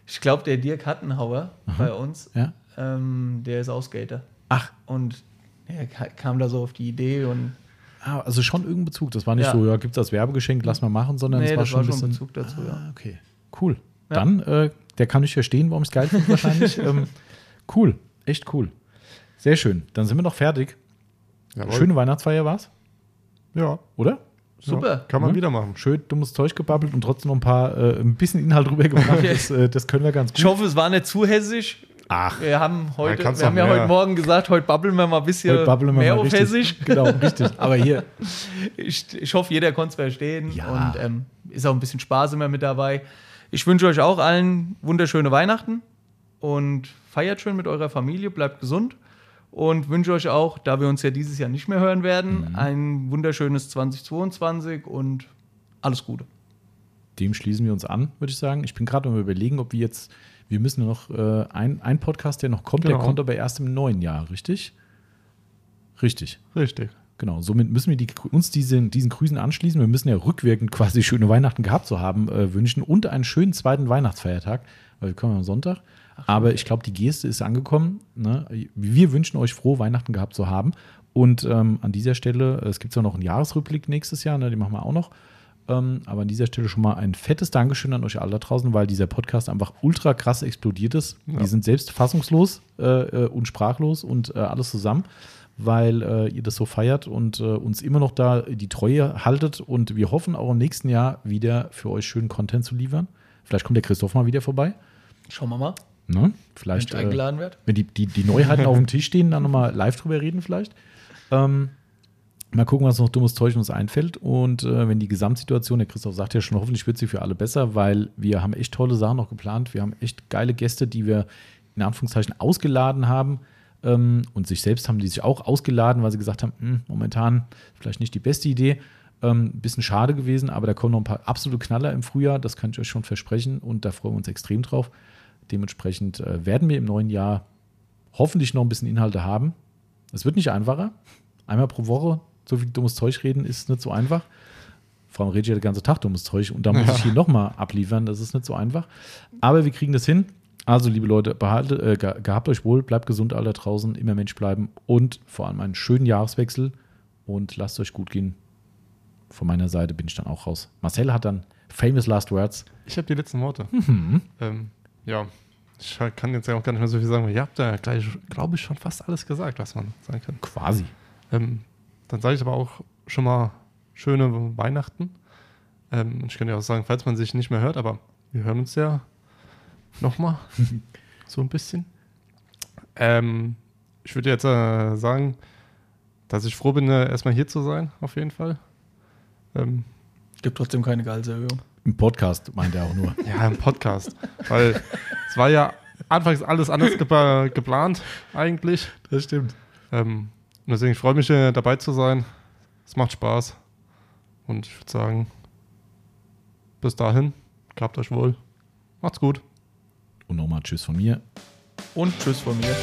Ich glaube, der Dirk Hattenhauer Aha. bei uns, ja. ähm, der ist auch Skater. Ach. Und er kam da so auf die Idee und. Ah, also schon irgendein Bezug. Das war nicht ja. so, ja, gibt es als Werbegeschenk, lass mal machen, sondern nee, es war das schon war ein bisschen. Bezug dazu, ah, ja. Okay, cool. Ja. Dann, äh, der kann nicht verstehen, warum es geil finde, wahrscheinlich. (laughs) ähm, cool, echt cool. Sehr schön. Dann sind wir noch fertig. Jawohl. Schöne Weihnachtsfeier war's. Ja. Oder? Super. Ja, kann man mhm. wieder machen. Schön dummes Zeug gebabbelt und trotzdem noch ein paar, äh, ein bisschen Inhalt rübergebracht. das, äh, das können wir ganz gut. Ich hoffe, es war nicht zu hessisch. Ach. Wir haben, heute, ja, wir haben ja heute Morgen gesagt, heute babbeln wir mal ein bisschen mehr auf richtig. Hessisch. Genau, richtig. (laughs) Aber hier. Ich, ich hoffe, jeder konnte es verstehen. Ja. Und ähm, ist auch ein bisschen Spaß immer mit dabei. Ich wünsche euch auch allen wunderschöne Weihnachten und feiert schön mit eurer Familie, bleibt gesund und wünsche euch auch, da wir uns ja dieses Jahr nicht mehr hören werden, mhm. ein wunderschönes 2022 und alles Gute. Dem schließen wir uns an, würde ich sagen. Ich bin gerade am überlegen, ob wir jetzt, wir müssen noch äh, ein, ein Podcast, der noch kommt, genau. der kommt aber erst im neuen Jahr, richtig? Richtig. Richtig. Genau, somit müssen wir die, uns diesen, diesen Grüßen anschließen. Wir müssen ja rückwirkend quasi schöne Weihnachten gehabt zu haben äh, wünschen und einen schönen zweiten Weihnachtsfeiertag, weil wir kommen am Sonntag. Aber ich glaube, die Geste ist angekommen. Ne? Wir wünschen euch frohe Weihnachten gehabt zu haben. Und ähm, an dieser Stelle, es gibt zwar noch einen Jahresrückblick nächstes Jahr, ne? den machen wir auch noch. Ähm, aber an dieser Stelle schon mal ein fettes Dankeschön an euch alle da draußen, weil dieser Podcast einfach ultra krass explodiert ist. Ja. Wir sind selbst fassungslos äh, äh, und sprachlos und äh, alles zusammen, weil äh, ihr das so feiert und äh, uns immer noch da die Treue haltet. Und wir hoffen auch im nächsten Jahr wieder für euch schönen Content zu liefern. Vielleicht kommt der Christoph mal wieder vorbei. Schauen wir mal. Ne? Vielleicht, wenn eingeladen wird. Wenn die, die, die Neuheiten auf dem Tisch stehen, dann nochmal live drüber reden vielleicht. Ähm, mal gucken, was noch dummes Zeug uns einfällt. Und äh, wenn die Gesamtsituation, der Christoph sagt ja schon, hoffentlich wird sie für alle besser, weil wir haben echt tolle Sachen noch geplant. Wir haben echt geile Gäste, die wir in Anführungszeichen ausgeladen haben. Ähm, und sich selbst haben die sich auch ausgeladen, weil sie gesagt haben, hm, momentan vielleicht nicht die beste Idee. Ähm, bisschen schade gewesen, aber da kommen noch ein paar absolute Knaller im Frühjahr, das kann ich euch schon versprechen und da freuen wir uns extrem drauf. Dementsprechend äh, werden wir im neuen Jahr hoffentlich noch ein bisschen Inhalte haben. Es wird nicht einfacher. Einmal pro Woche so viel dummes Zeug reden ist nicht so einfach. Vor allem rede ich ja den ganzen Tag dummes Zeug und da muss ja. ich hier nochmal abliefern. Das ist nicht so einfach. Aber wir kriegen das hin. Also, liebe Leute, behaltet, äh, gehabt euch wohl, bleibt gesund alle draußen, immer Mensch bleiben und vor allem einen schönen Jahreswechsel und lasst euch gut gehen. Von meiner Seite bin ich dann auch raus. Marcel hat dann famous last words. Ich habe die letzten Worte. Mhm. Ähm, ja, ich kann jetzt ja auch gar nicht mehr so viel sagen, weil ihr habt ja gleich, glaube ich, schon fast alles gesagt, was man sagen kann. Quasi. Ähm, dann sage ich aber auch schon mal schöne Weihnachten. Ähm, ich kann ja auch sagen, falls man sich nicht mehr hört, aber wir hören uns ja nochmal (laughs) so ein bisschen. Ähm, ich würde jetzt äh, sagen, dass ich froh bin, äh, erstmal hier zu sein, auf jeden Fall. Ähm, Gibt trotzdem keine Gehaltserhöhung. Im Podcast meint er auch nur. (laughs) ja, im Podcast. Weil es war ja anfangs alles anders ge geplant, eigentlich. Das stimmt. Ähm, deswegen freue ich mich, äh, dabei zu sein. Es macht Spaß. Und ich würde sagen, bis dahin, gehabt euch wohl. Macht's gut. Und nochmal Tschüss von mir. Und Tschüss von mir.